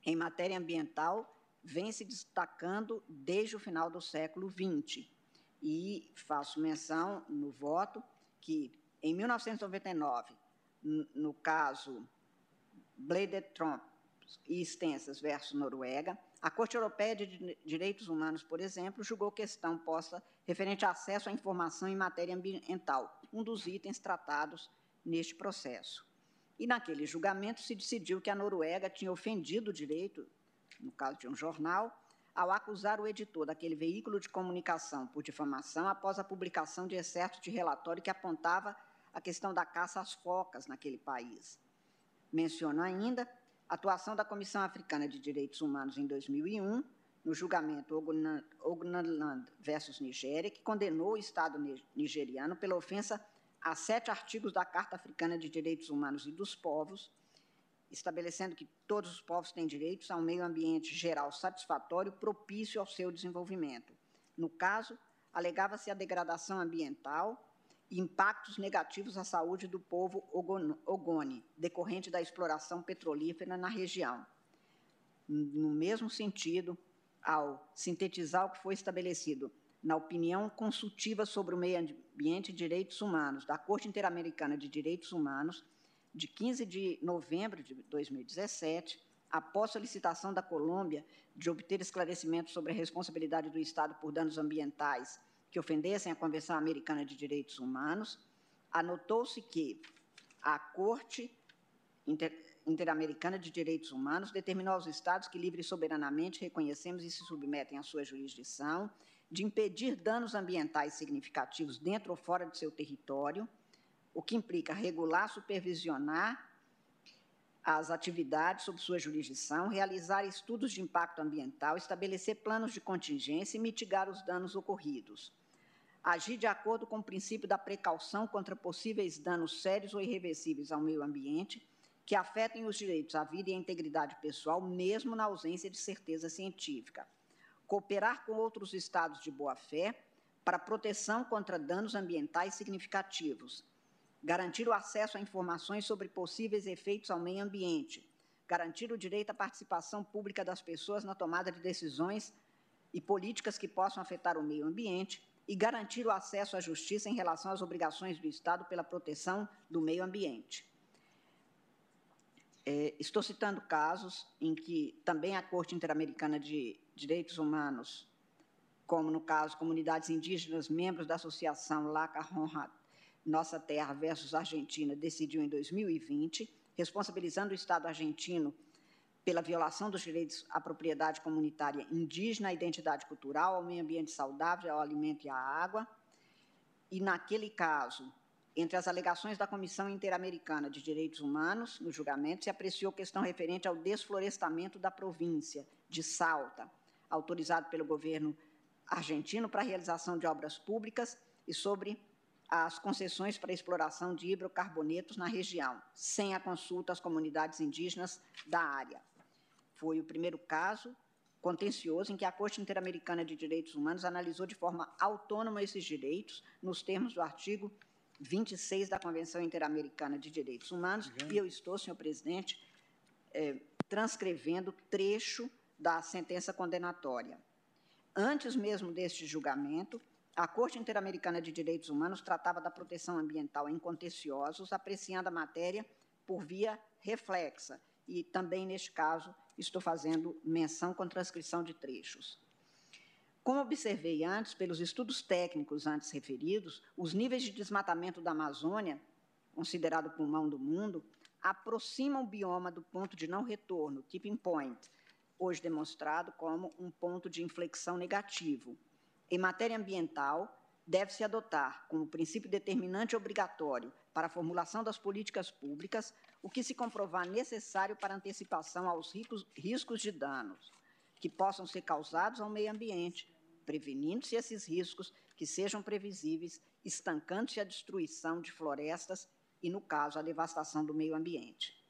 em matéria ambiental vem se destacando desde o final do século XX. E faço menção no voto que, em 1999, no caso Bladed Trump e Extensas versus Noruega, a Corte Europeia de Direitos Humanos, por exemplo, julgou questão posta referente a acesso à informação em matéria ambiental, um dos itens tratados neste processo. E naquele julgamento se decidiu que a Noruega tinha ofendido o direito, no caso de um jornal, ao acusar o editor daquele veículo de comunicação por difamação após a publicação de excerto de relatório que apontava a questão da caça às focas naquele país. Menciono ainda atuação da Comissão Africana de Direitos Humanos em 2001, no julgamento Ognaland versus Nigéria, que condenou o Estado nigeriano pela ofensa a sete artigos da Carta Africana de Direitos Humanos e dos Povos, estabelecendo que todos os povos têm direitos a um meio ambiente geral satisfatório propício ao seu desenvolvimento. No caso, alegava-se a degradação ambiental impactos negativos à saúde do povo Ogoni, decorrente da exploração petrolífera na região. No mesmo sentido, ao sintetizar o que foi estabelecido na opinião consultiva sobre o meio ambiente e direitos humanos da Corte Interamericana de Direitos Humanos, de 15 de novembro de 2017, após solicitação da Colômbia de obter esclarecimentos sobre a responsabilidade do Estado por danos ambientais que ofendessem a Convenção Americana de Direitos Humanos, anotou-se que a Corte Interamericana de Direitos Humanos determinou aos Estados que livre e soberanamente reconhecemos e se submetem à sua jurisdição de impedir danos ambientais significativos dentro ou fora de seu território, o que implica regular, supervisionar as atividades sob sua jurisdição, realizar estudos de impacto ambiental, estabelecer planos de contingência e mitigar os danos ocorridos. Agir de acordo com o princípio da precaução contra possíveis danos sérios ou irreversíveis ao meio ambiente que afetem os direitos à vida e à integridade pessoal, mesmo na ausência de certeza científica. Cooperar com outros estados de boa-fé para proteção contra danos ambientais significativos, garantir o acesso a informações sobre possíveis efeitos ao meio ambiente, garantir o direito à participação pública das pessoas na tomada de decisões e políticas que possam afetar o meio ambiente e garantir o acesso à justiça em relação às obrigações do Estado pela proteção do meio ambiente. É, estou citando casos em que também a Corte Interamericana de Direitos Humanos, como no caso comunidades indígenas, membros da associação Laca Honra Nossa Terra versus Argentina, decidiu em 2020, responsabilizando o Estado argentino pela violação dos direitos à propriedade comunitária indígena, à identidade cultural, ao meio ambiente saudável, ao alimento e à água. E, naquele caso, entre as alegações da Comissão Interamericana de Direitos Humanos, no julgamento, se apreciou questão referente ao desflorestamento da província de Salta, autorizado pelo governo argentino para a realização de obras públicas e sobre as concessões para exploração de hidrocarbonetos na região, sem a consulta às comunidades indígenas da área. Foi o primeiro caso contencioso em que a Corte Interamericana de Direitos Humanos analisou de forma autônoma esses direitos, nos termos do artigo 26 da Convenção Interamericana de Direitos Humanos, uhum. e eu estou, senhor presidente, é, transcrevendo trecho da sentença condenatória. Antes mesmo deste julgamento, a Corte Interamericana de Direitos Humanos tratava da proteção ambiental em contenciosos, apreciando a matéria por via reflexa, e também, neste caso, estou fazendo menção com transcrição de trechos. Como observei antes, pelos estudos técnicos antes referidos, os níveis de desmatamento da Amazônia, considerado pulmão do mundo, aproximam o bioma do ponto de não retorno, tipping point, hoje demonstrado como um ponto de inflexão negativo. Em matéria ambiental, deve-se adotar como princípio determinante obrigatório para a formulação das políticas públicas o que se comprovar necessário para antecipação aos riscos de danos que possam ser causados ao meio ambiente, prevenindo-se esses riscos que sejam previsíveis, estancando-se a destruição de florestas e, no caso, a devastação do meio ambiente.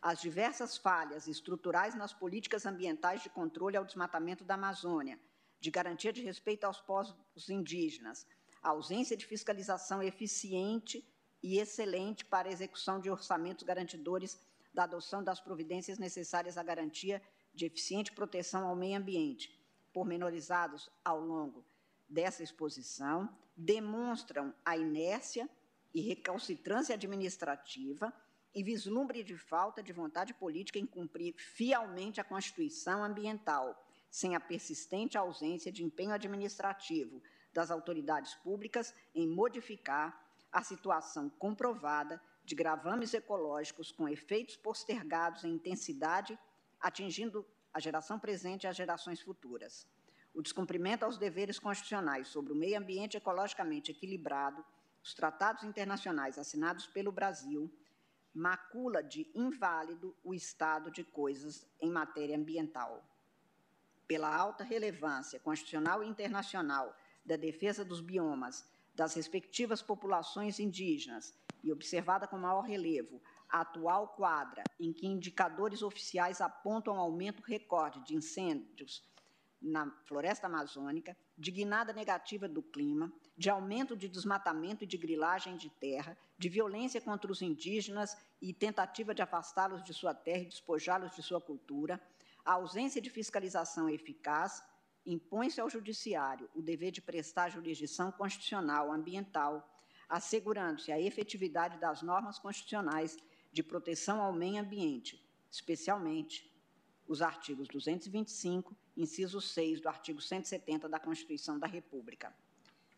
As diversas falhas estruturais nas políticas ambientais de controle ao desmatamento da Amazônia, de garantia de respeito aos povos indígenas, a ausência de fiscalização eficiente e excelente para a execução de orçamentos garantidores da adoção das providências necessárias à garantia de eficiente proteção ao meio ambiente, pormenorizados ao longo dessa exposição, demonstram a inércia e recalcitrância administrativa e vislumbre de falta de vontade política em cumprir fielmente a Constituição ambiental, sem a persistente ausência de empenho administrativo das autoridades públicas em modificar a situação comprovada de gravames ecológicos com efeitos postergados em intensidade, atingindo a geração presente e as gerações futuras. O descumprimento aos deveres constitucionais sobre o meio ambiente ecologicamente equilibrado, os tratados internacionais assinados pelo Brasil, macula de inválido o estado de coisas em matéria ambiental. Pela alta relevância constitucional e internacional da defesa dos biomas das respectivas populações indígenas e observada com maior relevo a atual quadra em que indicadores oficiais apontam aumento recorde de incêndios na floresta amazônica, de guinada negativa do clima, de aumento de desmatamento e de grilagem de terra, de violência contra os indígenas e tentativa de afastá-los de sua terra e despojá-los de sua cultura, a ausência de fiscalização eficaz impõe-se ao Judiciário o dever de prestar jurisdição constitucional ambiental, assegurando-se a efetividade das normas constitucionais de proteção ao meio ambiente, especialmente os artigos 225, inciso 6 do artigo 170 da Constituição da República.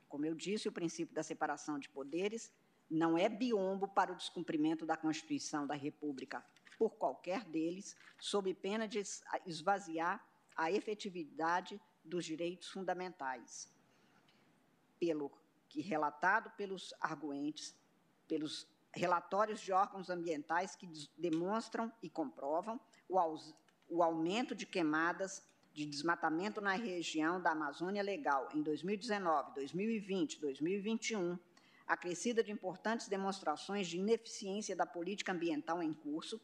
Como eu disse, o princípio da separação de poderes não é biombo para o descumprimento da Constituição da República por qualquer deles, sob pena de esvaziar a efetividade dos direitos fundamentais. Pelo que relatado pelos arguentes, pelos relatórios de órgãos ambientais que demonstram e comprovam o, o aumento de queimadas de desmatamento na região da Amazônia Legal em 2019, 2020, 2021, acrescida de importantes demonstrações de ineficiência da política ambiental em curso,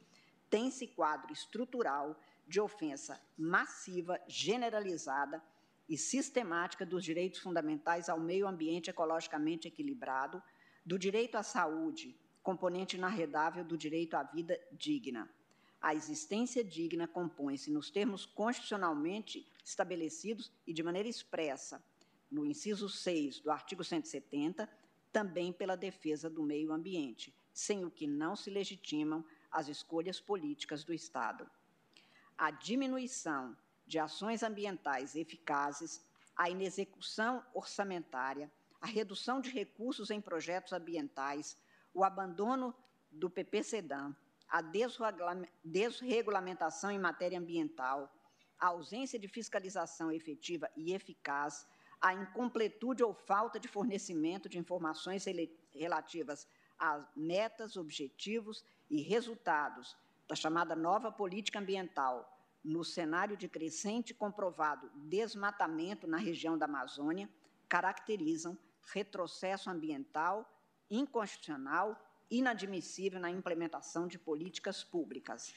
tem-se quadro estrutural de ofensa massiva, generalizada e sistemática dos direitos fundamentais ao meio ambiente ecologicamente equilibrado, do direito à saúde, componente inarredável do direito à vida digna. A existência digna compõe-se nos termos constitucionalmente estabelecidos e de maneira expressa, no inciso 6 do artigo 170, também pela defesa do meio ambiente, sem o que não se legitimam as escolhas políticas do Estado. A diminuição de ações ambientais eficazes, a inexecução orçamentária, a redução de recursos em projetos ambientais, o abandono do PPCDAM, a desregulamentação em matéria ambiental, a ausência de fiscalização efetiva e eficaz, a incompletude ou falta de fornecimento de informações relativas a metas, objetivos e resultados da chamada nova política ambiental no cenário de crescente comprovado desmatamento na região da Amazônia caracterizam retrocesso ambiental inconstitucional inadmissível na implementação de políticas públicas.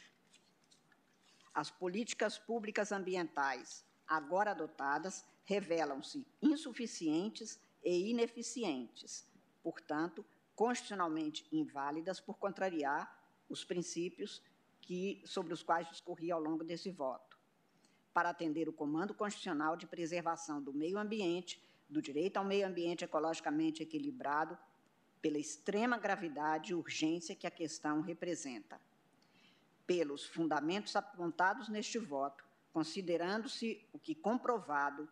As políticas públicas ambientais agora adotadas revelam-se insuficientes e ineficientes, portanto, constitucionalmente inválidas por contrariar os princípios que, sobre os quais discorri ao longo desse voto. Para atender o comando constitucional de preservação do meio ambiente, do direito ao meio ambiente ecologicamente equilibrado, pela extrema gravidade e urgência que a questão representa. Pelos fundamentos apontados neste voto, considerando-se o que comprovado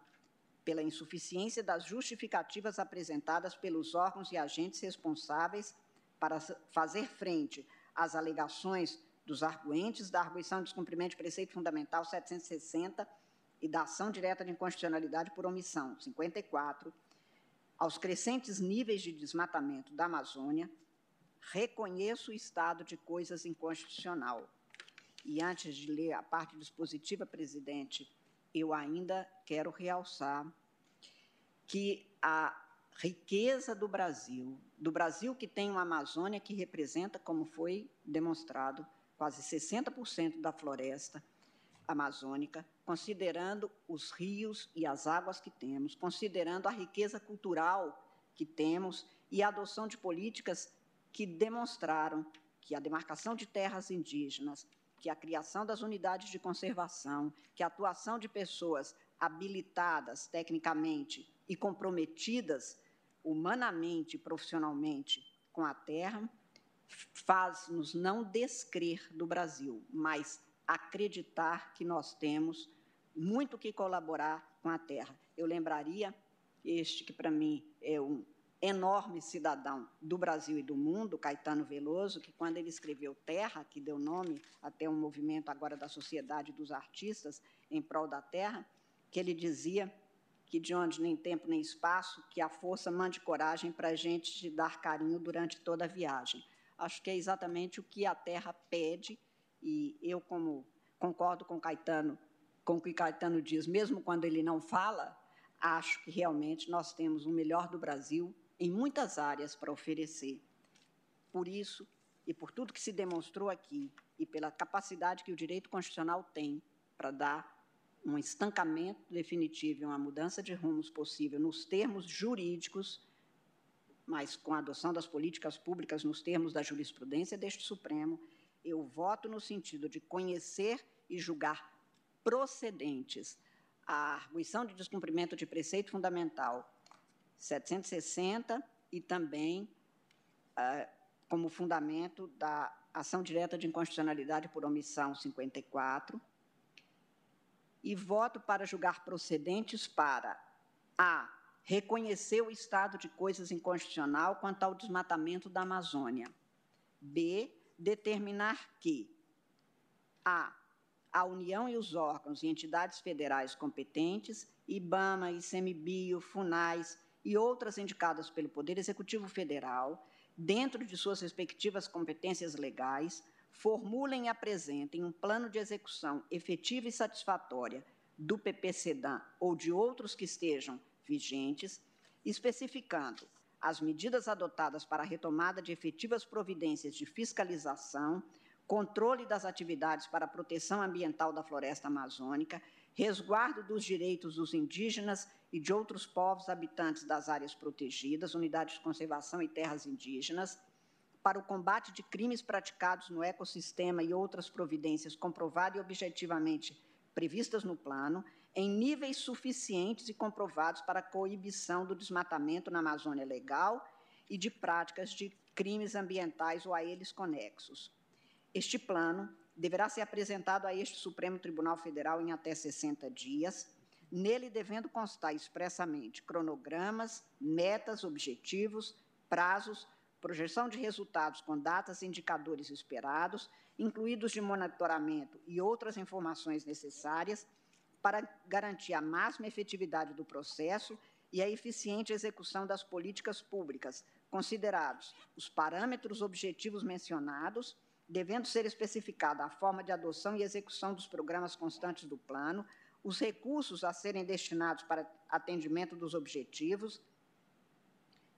pela insuficiência das justificativas apresentadas pelos órgãos e agentes responsáveis para fazer frente às alegações dos arguentes da arguição de descumprimento de preceito fundamental 760 e da ação direta de inconstitucionalidade por omissão 54, aos crescentes níveis de desmatamento da Amazônia, reconheço o estado de coisas inconstitucional. E antes de ler a parte dispositiva, presidente, eu ainda quero realçar que a riqueza do Brasil, do Brasil que tem uma Amazônia que representa, como foi demonstrado, quase 60% da floresta amazônica, considerando os rios e as águas que temos, considerando a riqueza cultural que temos e a adoção de políticas que demonstraram que a demarcação de terras indígenas, que a criação das unidades de conservação, que a atuação de pessoas habilitadas tecnicamente e comprometidas humanamente e profissionalmente com a terra, faz-nos não descrer do Brasil, mas acreditar que nós temos muito que colaborar com a terra. Eu lembraria este que para mim é um enorme cidadão do Brasil e do mundo, Caetano Veloso, que quando ele escreveu Terra, que deu nome até um movimento agora da Sociedade dos Artistas em prol da Terra, que ele dizia que de onde nem tempo nem espaço, que a força mande coragem para a gente te dar carinho durante toda a viagem. Acho que é exatamente o que a Terra pede, e eu, como concordo com Caetano, com o que Caetano diz, mesmo quando ele não fala, acho que realmente nós temos o melhor do Brasil em muitas áreas para oferecer. Por isso, e por tudo que se demonstrou aqui, e pela capacidade que o direito constitucional tem para dar um estancamento definitivo e uma mudança de rumos possível nos termos jurídicos, mas com a adoção das políticas públicas nos termos da jurisprudência deste Supremo, eu voto no sentido de conhecer e julgar procedentes a arguição de descumprimento de preceito fundamental 760 e também uh, como fundamento da ação direta de inconstitucionalidade por omissão 54 e voto para julgar procedentes para a reconhecer o estado de coisas inconstitucional quanto ao desmatamento da Amazônia. B, determinar que a a União e os órgãos e entidades federais competentes, IBAMA, ICMBio, FUNAIS, e outras indicadas pelo Poder Executivo Federal, dentro de suas respectivas competências legais, formulem e apresentem um plano de execução efetiva e satisfatória do PPCDAN ou de outros que estejam vigentes, especificando as medidas adotadas para a retomada de efetivas providências de fiscalização, controle das atividades para a proteção ambiental da floresta amazônica, resguardo dos direitos dos indígenas e de outros povos habitantes das áreas protegidas, unidades de conservação e terras indígenas, para o combate de crimes praticados no ecossistema e outras providências comprovadas e objetivamente previstas no plano, em níveis suficientes e comprovados para a coibição do desmatamento na Amazônia legal e de práticas de crimes ambientais ou a eles conexos. Este plano deverá ser apresentado a este Supremo Tribunal Federal em até 60 dias, nele devendo constar expressamente cronogramas, metas, objetivos, prazos, projeção de resultados com datas e indicadores esperados, incluídos de monitoramento e outras informações necessárias para garantir a máxima efetividade do processo e a eficiente execução das políticas públicas, considerados os parâmetros objetivos mencionados, devendo ser especificada a forma de adoção e execução dos programas constantes do plano, os recursos a serem destinados para atendimento dos objetivos,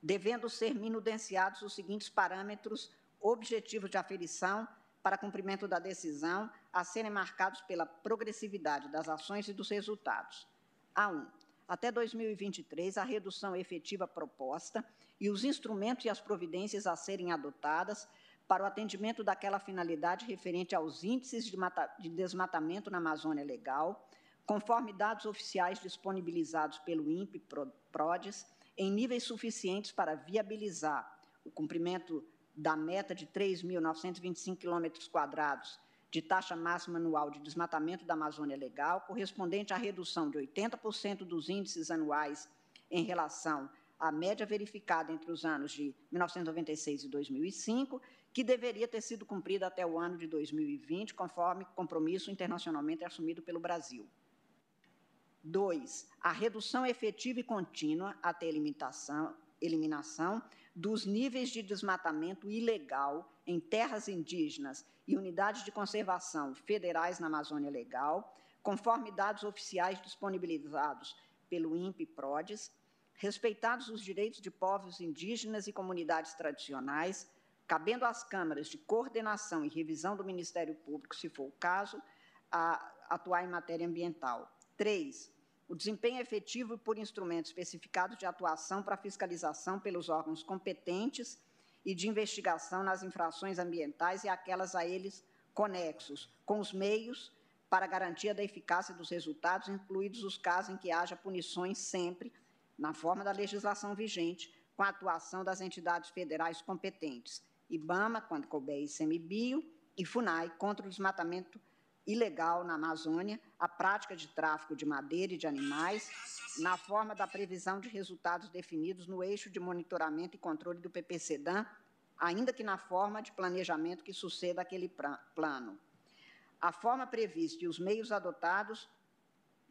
devendo ser minudenciados os seguintes parâmetros objetivos de aferição para cumprimento da decisão, a serem marcados pela progressividade das ações e dos resultados. A1. Até 2023, a redução efetiva proposta e os instrumentos e as providências a serem adotadas para o atendimento daquela finalidade referente aos índices de, de desmatamento na Amazônia Legal, conforme dados oficiais disponibilizados pelo INPE-PRODES, em níveis suficientes para viabilizar o cumprimento da meta de 3.925 quilômetros quadrados de taxa máxima anual de desmatamento da Amazônia Legal, correspondente à redução de 80% dos índices anuais em relação à média verificada entre os anos de 1996 e 2005, que deveria ter sido cumprida até o ano de 2020, conforme compromisso internacionalmente assumido pelo Brasil. Dois, a redução efetiva e contínua até eliminação, eliminação dos níveis de desmatamento ilegal em terras indígenas e unidades de conservação federais na Amazônia Legal, conforme dados oficiais disponibilizados pelo INPE-PRODES, respeitados os direitos de povos indígenas e comunidades tradicionais, cabendo às câmaras de coordenação e revisão do Ministério Público, se for o caso, a atuar em matéria ambiental. Três, o desempenho efetivo por instrumentos especificados de atuação para fiscalização pelos órgãos competentes e de investigação nas infrações ambientais e aquelas a eles conexos, com os meios para garantia da eficácia dos resultados, incluídos os casos em que haja punições sempre, na forma da legislação vigente, com a atuação das entidades federais competentes, IBAMA, quando couber ICMBio, e FUNAI, contra o desmatamento ilegal na Amazônia a prática de tráfico de madeira e de animais, na forma da previsão de resultados definidos no eixo de monitoramento e controle do PPCDAM, ainda que na forma de planejamento que suceda aquele plano. A forma prevista e os meios adotados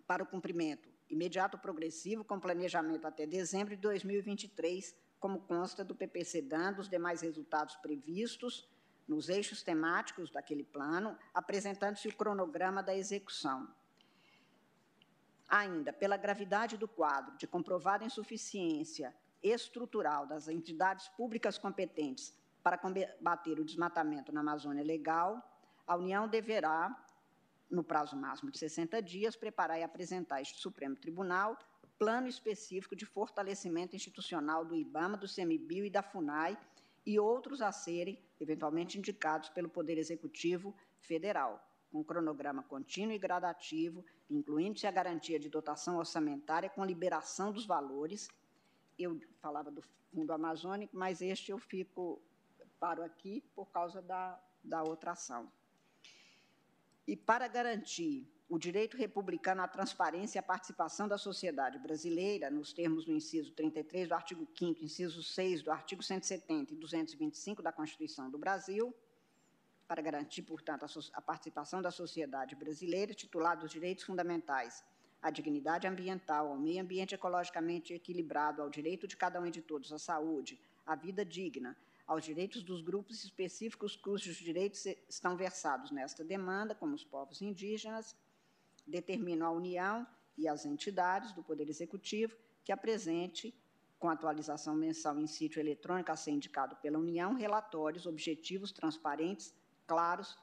para o cumprimento imediato progressivo com planejamento até dezembro de 2023, como consta do PPCDAM, dos demais resultados previstos nos eixos temáticos daquele plano, apresentando-se o cronograma da execução. Ainda, pela gravidade do quadro de comprovada insuficiência estrutural das entidades públicas competentes para combater o desmatamento na Amazônia Legal, a União deverá, no prazo máximo de 60 dias, preparar e apresentar a este Supremo Tribunal plano específico de fortalecimento institucional do IBAMA, do CMBio e da FUNAI e outros a serem eventualmente indicados pelo Poder Executivo Federal, com cronograma contínuo e gradativo, incluindo-se a garantia de dotação orçamentária com liberação dos valores. Eu falava do Fundo Amazônico, mas este eu fico, paro aqui por causa da, da outra ação. E para garantir o direito republicano à transparência e à participação da sociedade brasileira, nos termos do inciso 33 do artigo 5 inciso 6 do artigo 170 e 225 da Constituição do Brasil, para garantir, portanto, a, participação da sociedade brasileira, titulada dos direitos fundamentais à dignidade ambiental, ao meio ambiente ecologicamente equilibrado, ao direito de cada um e de todos à saúde, à vida digna, aos direitos dos grupos específicos cujos direitos estão versados nesta demanda, como os povos indígenas, determina a União e as entidades do Poder Executivo que apresente, com atualização mensal em sítio eletrônico a ser indicado pela União, relatórios objetivos, transparentes, claros,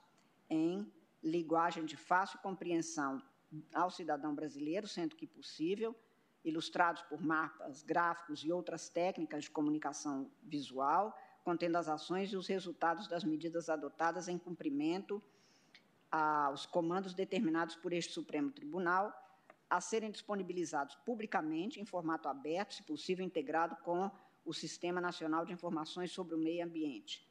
em linguagem de fácil compreensão ao cidadão brasileiro, sendo que possível, ilustrados por mapas, gráficos e outras técnicas de comunicação visual, contendo as ações e os resultados das medidas adotadas em cumprimento aos comandos determinados por este Supremo Tribunal a serem disponibilizados publicamente em formato aberto, se possível integrado com o Sistema Nacional de Informações sobre o Meio Ambiente,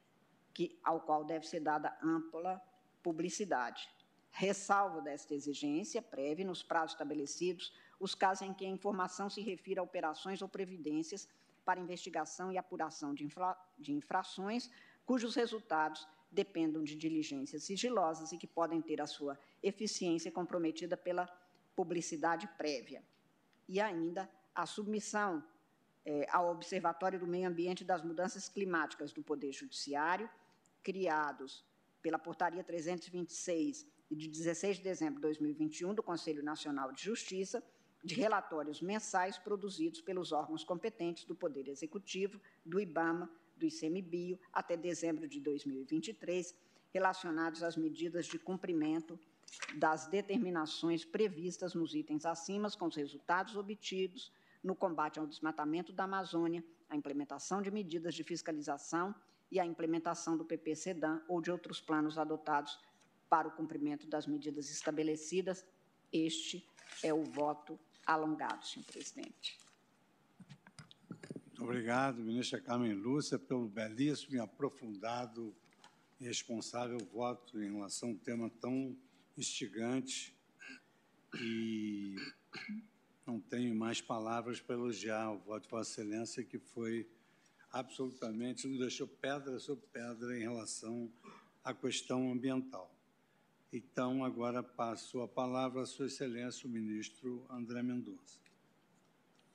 que, ao qual deve ser dada ampla publicidade. Ressalvo desta exigência prévia, nos prazos estabelecidos, os casos em que a informação se refira a operações ou previdências para investigação e apuração de, infra de infrações, cujos resultados dependam de diligências sigilosas e que podem ter a sua eficiência comprometida pela publicidade prévia. E ainda a submissão é, ao Observatório do Meio Ambiente das Mudanças Climáticas do Poder Judiciário, criados pela Portaria 326 de 16 de dezembro de 2021 do Conselho Nacional de Justiça, de relatórios mensais produzidos pelos órgãos competentes do Poder Executivo, do IBAMA, do ICMBio até dezembro de 2023, relacionados às medidas de cumprimento das determinações previstas nos itens acima, com os resultados obtidos no combate ao desmatamento da Amazônia, a implementação de medidas de fiscalização e a implementação do PPCDAM ou de outros planos adotados para o cumprimento das medidas estabelecidas, este é o voto alongado, senhor presidente. Obrigado, ministra Carmen Lúcia, pelo belíssimo e aprofundado e responsável voto em relação a um tema tão instigante. E não tenho mais palavras para elogiar o voto de Vossa Excelência, que foi absolutamente, não deixou pedra sobre pedra em relação à questão ambiental. Então, agora passo a palavra a Sua Excelência, o ministro André Mendonça.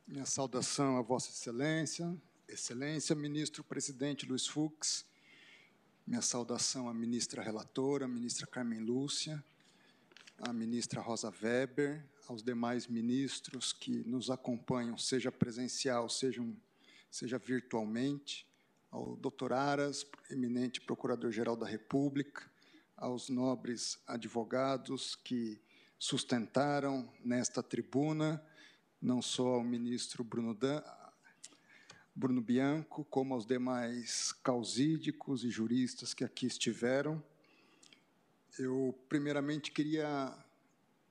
Minha saudação a Vossa Excelência, Excelência, ministro presidente Luiz Fux, minha saudação à ministra relatora, ministra Carmen Lúcia, à ministra Rosa Weber, aos demais ministros que nos acompanham, seja presencial, seja, seja virtualmente, ao doutor Aras, eminente Procurador-Geral da República, aos nobres advogados que sustentaram nesta tribuna, não só ao ministro Bruno, Dan, Bruno Bianco, como aos demais causídicos e juristas que aqui estiveram. Eu, primeiramente, queria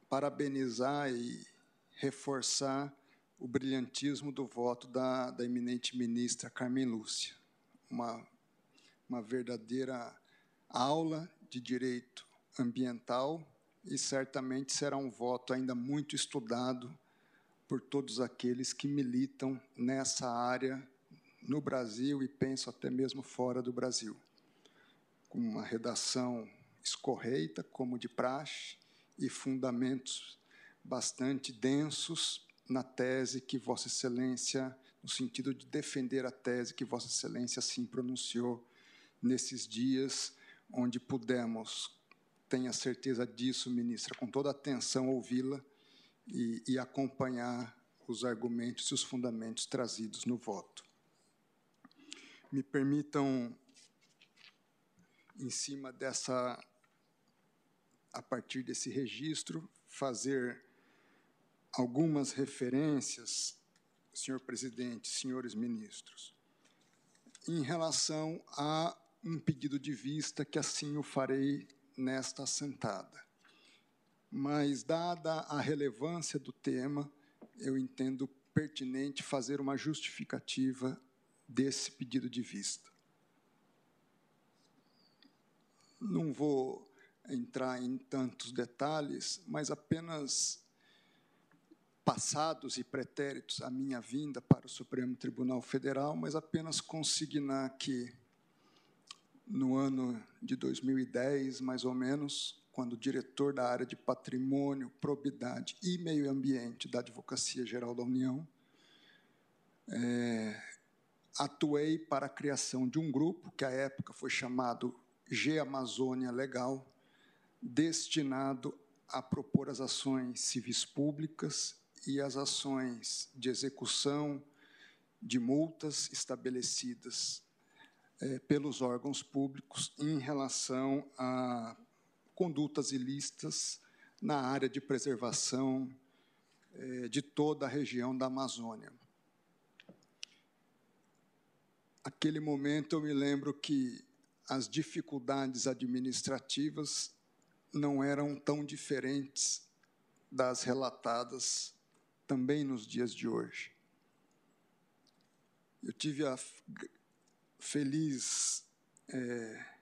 parabenizar e reforçar o brilhantismo do voto da, da eminente ministra Carmen Lúcia. Uma, uma verdadeira aula de direito ambiental e certamente será um voto ainda muito estudado por todos aqueles que militam nessa área no Brasil e penso até mesmo fora do Brasil. Com uma redação escorreita, como de praxe, e fundamentos bastante densos na tese que Vossa Excelência, no sentido de defender a tese que Vossa Excelência assim pronunciou nesses dias onde pudemos, tenha certeza disso, ministra, com toda atenção ouvi-la e, e acompanhar os argumentos e os fundamentos trazidos no voto. Me permitam, em cima dessa, a partir desse registro, fazer algumas referências, senhor presidente, senhores ministros, em relação a um pedido de vista que assim o farei nesta assentada. Mas, dada a relevância do tema, eu entendo pertinente fazer uma justificativa desse pedido de vista. Não vou entrar em tantos detalhes, mas apenas passados e pretéritos à minha vinda para o Supremo Tribunal Federal, mas apenas consignar que no ano de 2010, mais ou menos, quando diretor da área de patrimônio, probidade e meio ambiente da Advocacia Geral da União, é, atuei para a criação de um grupo que à época foi chamado G Amazônia Legal, destinado a propor as ações civis públicas e as ações de execução de multas estabelecidas é, pelos órgãos públicos em relação a condutas ilícitas na área de preservação é, de toda a região da Amazônia. Aquele momento eu me lembro que as dificuldades administrativas não eram tão diferentes das relatadas também nos dias de hoje. Eu tive a feliz é,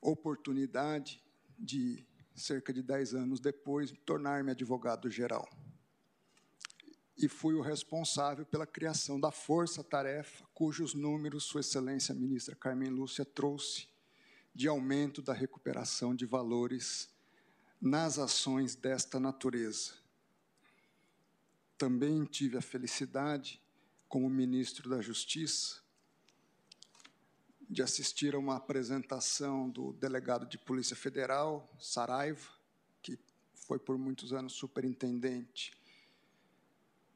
oportunidade de, cerca de dez anos depois, tornar-me advogado geral. E fui o responsável pela criação da força-tarefa, cujos números Sua Excelência Ministra Carmen Lúcia trouxe de aumento da recuperação de valores nas ações desta natureza. Também tive a felicidade, como ministro da Justiça, de assistir a uma apresentação do delegado de Polícia Federal, Saraiva, que foi por muitos anos superintendente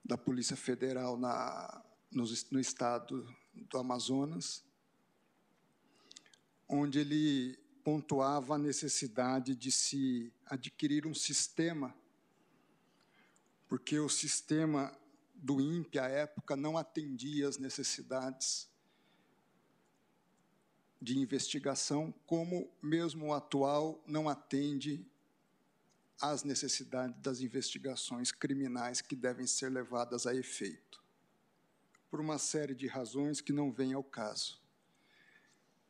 da Polícia Federal na, no, no estado do Amazonas, onde ele pontuava a necessidade de se adquirir um sistema, porque o sistema do INPE, à época, não atendia às necessidades de investigação, como mesmo o atual não atende às necessidades das investigações criminais que devem ser levadas a efeito, por uma série de razões que não vêm ao caso.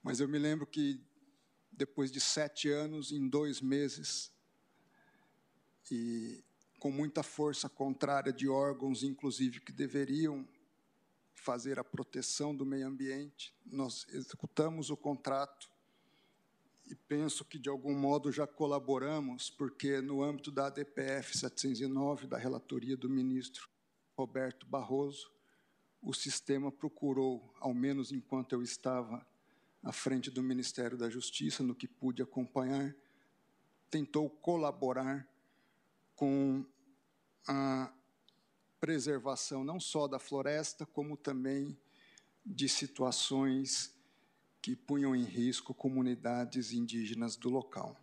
Mas eu me lembro que, depois de sete anos, em dois meses, e com muita força contrária de órgãos, inclusive, que deveriam fazer a proteção do meio ambiente, nós executamos o contrato e penso que, de algum modo, já colaboramos, porque, no âmbito da ADPF 709, da relatoria do ministro Roberto Barroso, o sistema procurou, ao menos enquanto eu estava à frente do Ministério da Justiça, no que pude acompanhar, tentou colaborar com a preservação não só da floresta, como também de situações que punham em risco comunidades indígenas do local.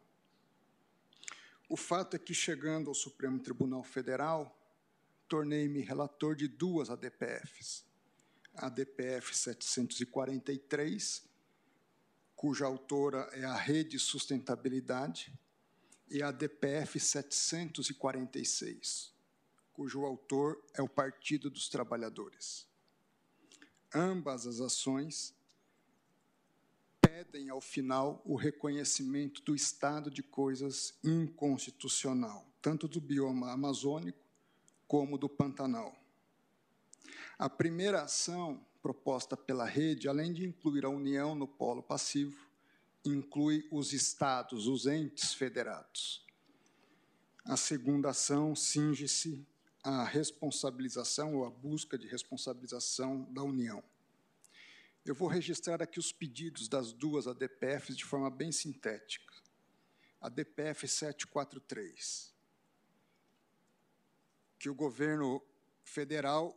O fato é que, chegando ao Supremo Tribunal Federal, tornei-me relator de duas ADPFs. A ADPF 743, cuja autora é a Rede Sustentabilidade, e a ADPF 746, cujo autor é o Partido dos Trabalhadores. Ambas as ações pedem, ao final, o reconhecimento do estado de coisas inconstitucional, tanto do bioma amazônico como do Pantanal. A primeira ação proposta pela rede, além de incluir a União no polo passivo, inclui os estados, os entes federados. A segunda ação cinge-se à responsabilização ou à busca de responsabilização da União. Eu vou registrar aqui os pedidos das duas ADPFs de forma bem sintética. A DPF 743, que o governo federal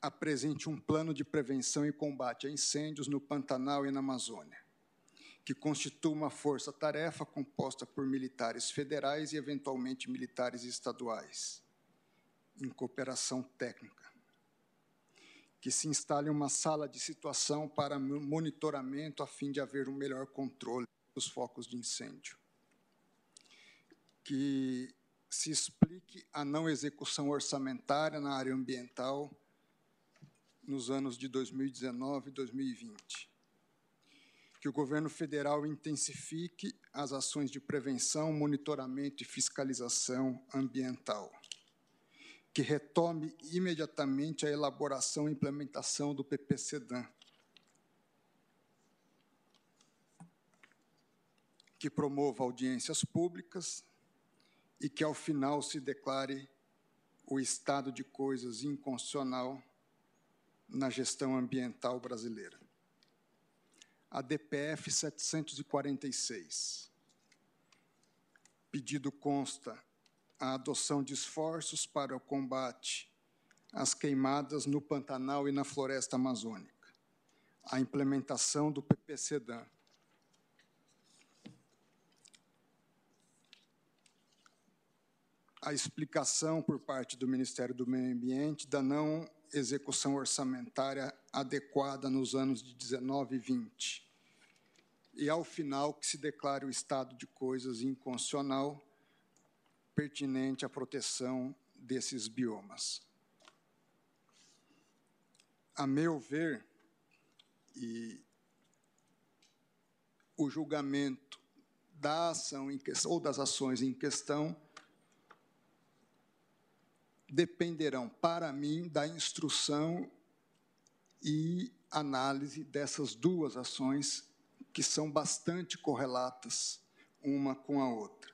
apresente um plano de prevenção e combate a incêndios no Pantanal e na Amazônia, que constitua uma força-tarefa composta por militares federais e, eventualmente, militares estaduais, em cooperação técnica que se instale uma sala de situação para monitoramento a fim de haver um melhor controle dos focos de incêndio. Que se explique a não execução orçamentária na área ambiental nos anos de 2019 e 2020. Que o governo federal intensifique as ações de prevenção, monitoramento e fiscalização ambiental que retome imediatamente a elaboração e implementação do PPCDAN, que promova audiências públicas e que, ao final, se declare o estado de coisas inconstitucional na gestão ambiental brasileira. A DPF 746. Pedido consta a adoção de esforços para o combate às queimadas no Pantanal e na floresta amazônica, a implementação do PPCDAN, a explicação por parte do Ministério do Meio Ambiente da não execução orçamentária adequada nos anos de 19 e 20. E, ao final, que se declare o estado de coisas inconstitucional pertinente à proteção desses biomas. A meu ver, e o julgamento da ação em questão, ou das ações em questão dependerão, para mim, da instrução e análise dessas duas ações que são bastante correlatas uma com a outra.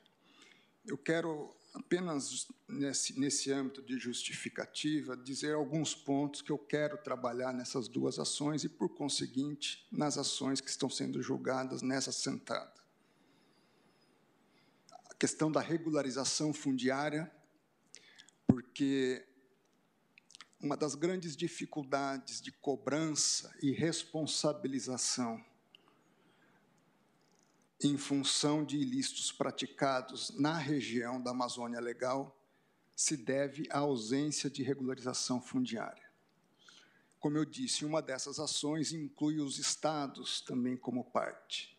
Eu quero apenas nesse, nesse âmbito de justificativa, dizer alguns pontos que eu quero trabalhar nessas duas ações e, por conseguinte, nas ações que estão sendo julgadas nessa sentada. A questão da regularização fundiária, porque uma das grandes dificuldades de cobrança e responsabilização em função de ilícitos praticados na região da Amazônia Legal se deve à ausência de regularização fundiária. Como eu disse, uma dessas ações inclui os estados também como parte.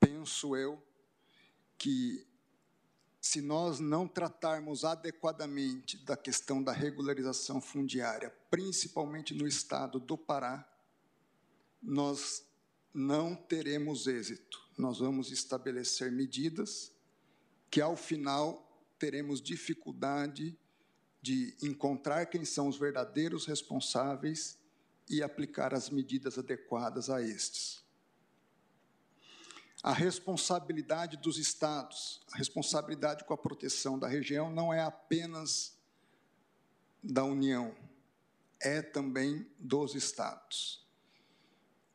Penso eu que se nós não tratarmos adequadamente da questão da regularização fundiária, principalmente no estado do Pará, nós não teremos êxito. Nós vamos estabelecer medidas que, ao final, teremos dificuldade de encontrar quem são os verdadeiros responsáveis e aplicar as medidas adequadas a estes. A responsabilidade dos estados, a responsabilidade com a proteção da região não é apenas da União, é também dos estados.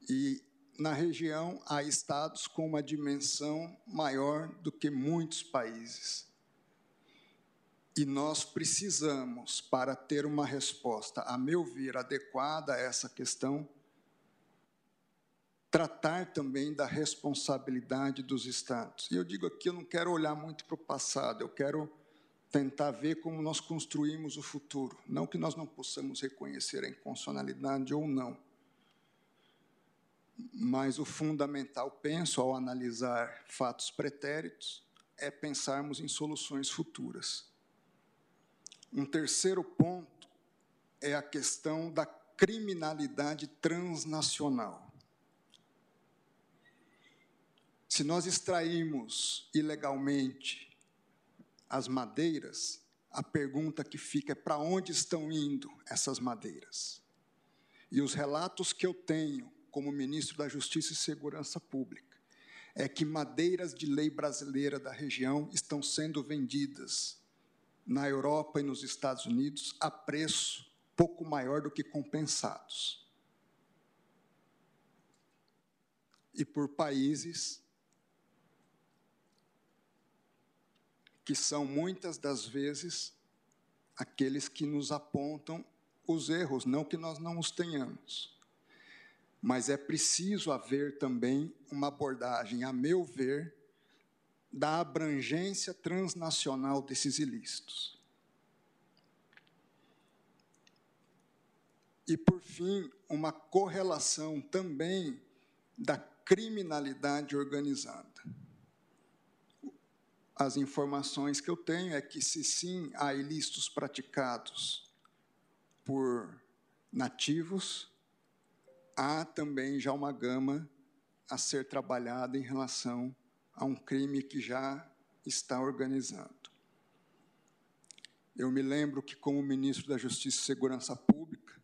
E na região há estados com uma dimensão maior do que muitos países. E nós precisamos, para ter uma resposta, a meu ver, adequada a essa questão, tratar também da responsabilidade dos Estados. E eu digo aqui, eu não quero olhar muito para o passado, eu quero tentar ver como nós construímos o futuro. Não que nós não possamos reconhecer a inconstitucionalidade ou não. Mas o fundamental, penso, ao analisar fatos pretéritos, é pensarmos em soluções futuras. Um terceiro ponto é a questão da criminalidade transnacional. Se nós extrairmos ilegalmente as madeiras, a pergunta que fica é para onde estão indo essas madeiras? E os relatos que eu tenho como ministro da Justiça e Segurança Pública é que madeiras de lei brasileira da região estão sendo vendidas na Europa e nos Estados Unidos a preço pouco maior do que compensados. E por países que são muitas das vezes aqueles que nos apontam os erros, não que nós não os tenhamos. Mas é preciso haver também uma abordagem, a meu ver, da abrangência transnacional desses ilícitos. E, por fim, uma correlação também da criminalidade organizada. As informações que eu tenho é que, se sim há ilícitos praticados por nativos, há também já uma gama a ser trabalhada em relação a um crime que já está organizado. Eu me lembro que, como ministro da Justiça e Segurança Pública,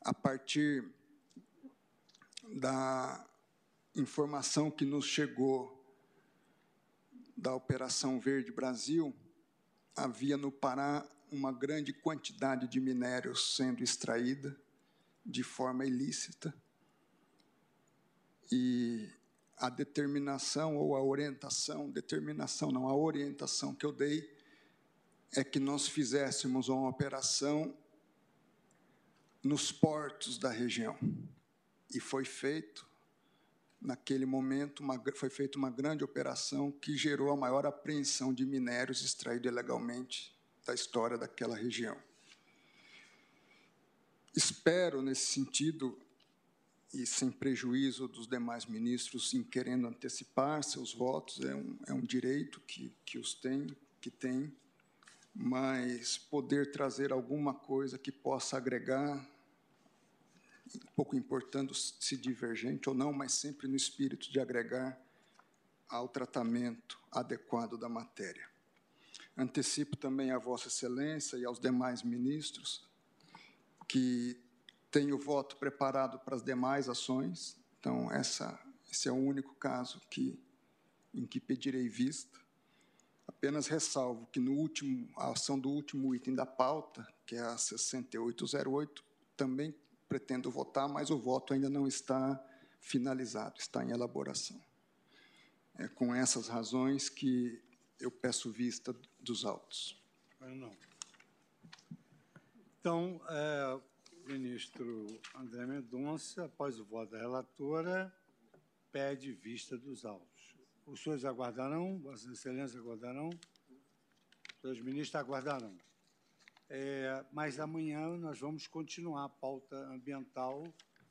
a partir da informação que nos chegou da Operação Verde Brasil, havia no Pará uma grande quantidade de minérios sendo extraída de forma ilícita. E a determinação ou a orientação, determinação não, a orientação que eu dei é que nós fizéssemos uma operação nos portos da região. E foi feito, naquele momento, uma, foi feita uma grande operação que gerou a maior apreensão de minérios extraídos ilegalmente da história daquela região. Espero, nesse sentido, e sem prejuízo dos demais ministros em querendo antecipar seus votos, é um, é um direito que, que os tem, que tem, mas poder trazer alguma coisa que possa agregar, pouco importando se divergente ou não, mas sempre no espírito de agregar ao tratamento adequado da matéria. Antecipo também a Vossa Excelência e aos demais ministros que tenho voto preparado para as demais ações, então essa, esse é o único caso que, em que pedirei vista. Apenas ressalvo que no último, a ação do último item da pauta, que é a 6808, também pretendo votar, mas o voto ainda não está finalizado, está em elaboração. É com essas razões que eu peço vista dos autos. Não. Então, é, ministro André Mendonça, após o voto da relatora, pede vista dos autos. Os senhores aguardarão, Vossas Excelências aguardarão, os senhores ministros aguardarão. É, mas amanhã nós vamos continuar a pauta ambiental.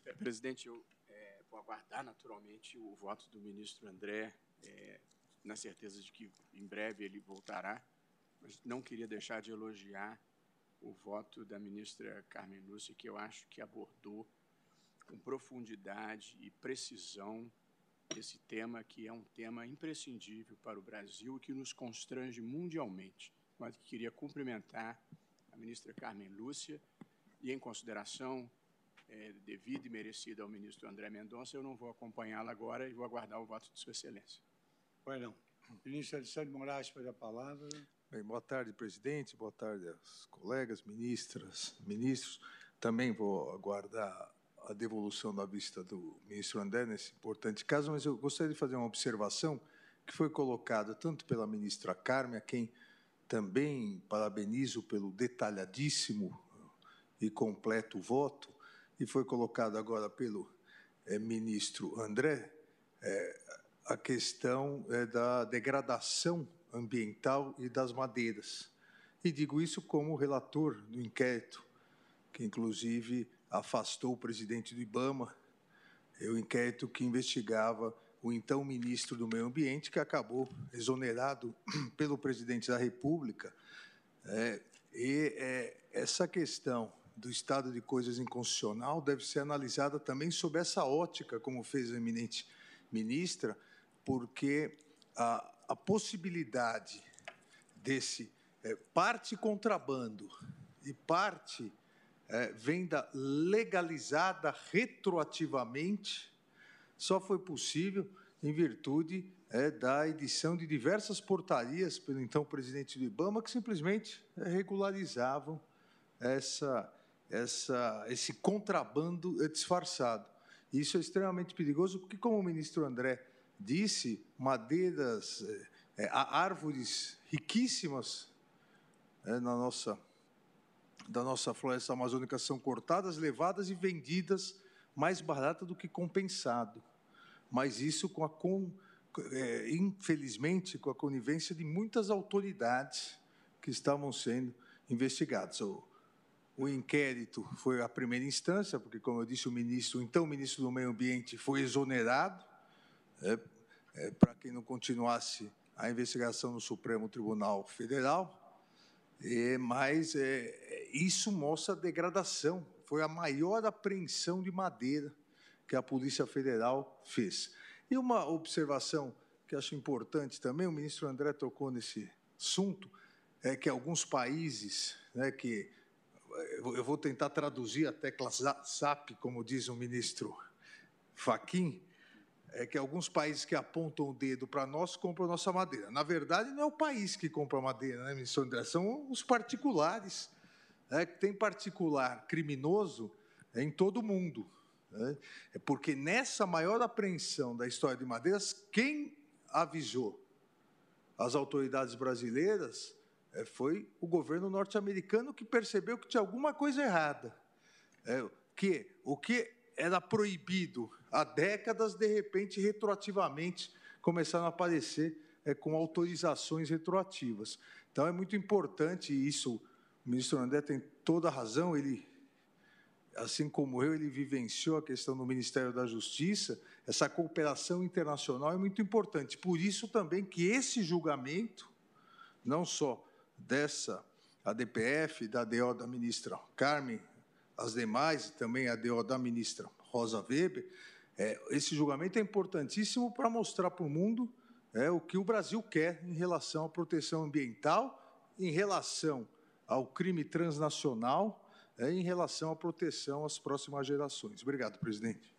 É, presidente, eu é, vou aguardar naturalmente o voto do ministro André é, na certeza de que em breve ele voltará, mas não queria deixar de elogiar o voto da ministra Carmen Lúcia, que eu acho que abordou com profundidade e precisão esse tema, que é um tema imprescindível para o Brasil e que nos constrange mundialmente. Mas queria cumprimentar a ministra Carmen Lúcia e, em consideração é, devida e merecida ao ministro André Mendonça, eu não vou acompanhá-la agora e vou aguardar o voto de Sua Excelência. Pois não. Ministro Alexandre Moraes, para a palavra. Bem, boa tarde, presidente. Boa tarde aos colegas, ministras, ministros. Também vou aguardar a devolução da vista do ministro André nesse importante caso, mas eu gostaria de fazer uma observação que foi colocada tanto pela ministra Carmen, a quem também parabenizo pelo detalhadíssimo e completo voto, e foi colocado agora pelo é, ministro André, é, a questão é, da degradação ambiental e das madeiras. E digo isso como relator do inquérito, que inclusive afastou o presidente do IBAMA, é o inquérito que investigava o então ministro do Meio Ambiente, que acabou exonerado pelo presidente da República. É, e é, essa questão do estado de coisas inconstitucional deve ser analisada também sob essa ótica, como fez a eminente ministra, porque a, a possibilidade desse é, parte contrabando e parte é, venda legalizada retroativamente só foi possível em virtude é, da edição de diversas portarias pelo então presidente do IBAMA que simplesmente regularizavam essa essa, esse contrabando disfarçado. Isso é extremamente perigoso, porque, como o ministro André disse, madeiras, é, árvores riquíssimas é, na nossa, da nossa floresta amazônica são cortadas, levadas e vendidas mais barata do que compensado. Mas isso com a com, é, infelizmente com a conivência de muitas autoridades que estavam sendo investigadas. O, o inquérito foi a primeira instância, porque, como eu disse, o ministro, então o ministro do Meio Ambiente, foi exonerado, é, é, para que não continuasse a investigação no Supremo Tribunal Federal. É, mas é, isso mostra a degradação. Foi a maior apreensão de madeira que a Polícia Federal fez. E uma observação que acho importante também, o ministro André tocou nesse assunto, é que alguns países né, que eu vou tentar traduzir a tecla SAP, como diz o ministro Faquim, é que alguns países que apontam o dedo para nós compram nossa madeira. Na verdade, não é o país que compra madeira, né, ministro André? São os particulares. Né, tem particular criminoso em todo o mundo. Né? É porque nessa maior apreensão da história de madeiras, quem avisou as autoridades brasileiras é, foi o governo norte-americano que percebeu que tinha alguma coisa errada. É, que o que era proibido há décadas, de repente, retroativamente, começaram a aparecer é, com autorizações retroativas. Então, é muito importante isso. O ministro André tem toda a razão, ele, assim como eu, ele vivenciou a questão do Ministério da Justiça, essa cooperação internacional é muito importante. Por isso também que esse julgamento, não só dessa ADPF, da DO da ministra Carmen, as demais, e também a DO da ministra Rosa Weber, é, esse julgamento é importantíssimo para mostrar para o mundo é, o que o Brasil quer em relação à proteção ambiental, em relação ao crime transnacional, é, em relação à proteção às próximas gerações. Obrigado, presidente.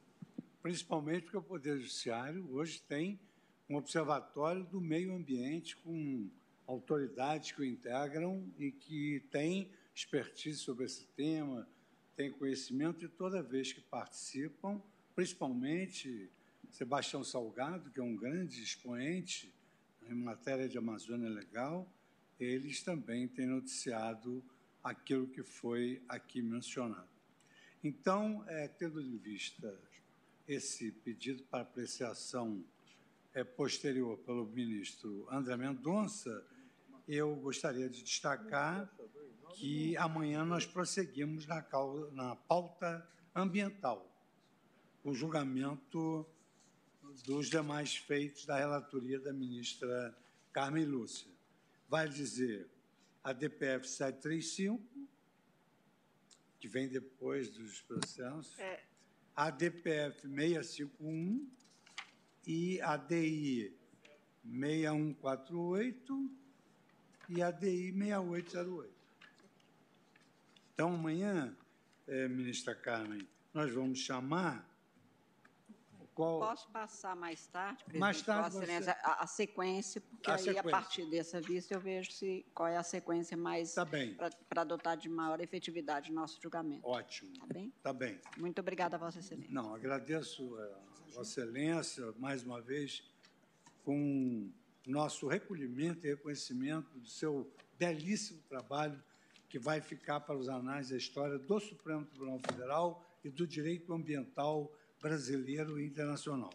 Principalmente porque o Poder Judiciário hoje tem um observatório do meio ambiente com autoridades que o integram e que têm expertise sobre esse tema, têm conhecimento e toda vez que participam, principalmente Sebastião Salgado, que é um grande expoente em matéria de Amazônia Legal, eles também têm noticiado aquilo que foi aqui mencionado. Então, é, tendo em vista esse pedido para apreciação é, posterior pelo ministro André Mendonça, eu gostaria de destacar que amanhã nós prosseguimos na, causa, na pauta ambiental, o julgamento dos demais feitos da relatoria da ministra Carmen Lúcia. Vai dizer a DPF 735, que vem depois dos processos, É. a DPF 651 e a DI 6148 e a DI 6808. Então, amanhã, eh, ministra Carmen, nós vamos chamar qual... Posso passar mais tarde, presidente? Mais tarde você- a, a sequência, porque A aí, sequência. a partir dessa vista, eu vejo se, qual é a sequência mais Tá para adotar de maior efetividade o nosso julgamento. ótimo, Tá bem? tá bem. Muito obrigada, Vossa Excelência. Não, agradeço a Vossa Excelência, mais uma vez, com nosso recolhimento e reconhecimento do seu belíssimo trabalho que vai ficar para os anais da história do Supremo Tribunal Federal e do direito ambiental brasileiro e internacional.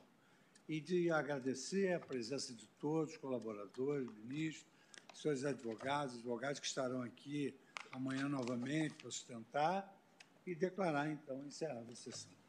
E de agradecer a presença de todos, colaboradores, ministros, seus advogados, advogados que estarão aqui amanhã novamente para sustentar e declarar, então, encerrada a sessão.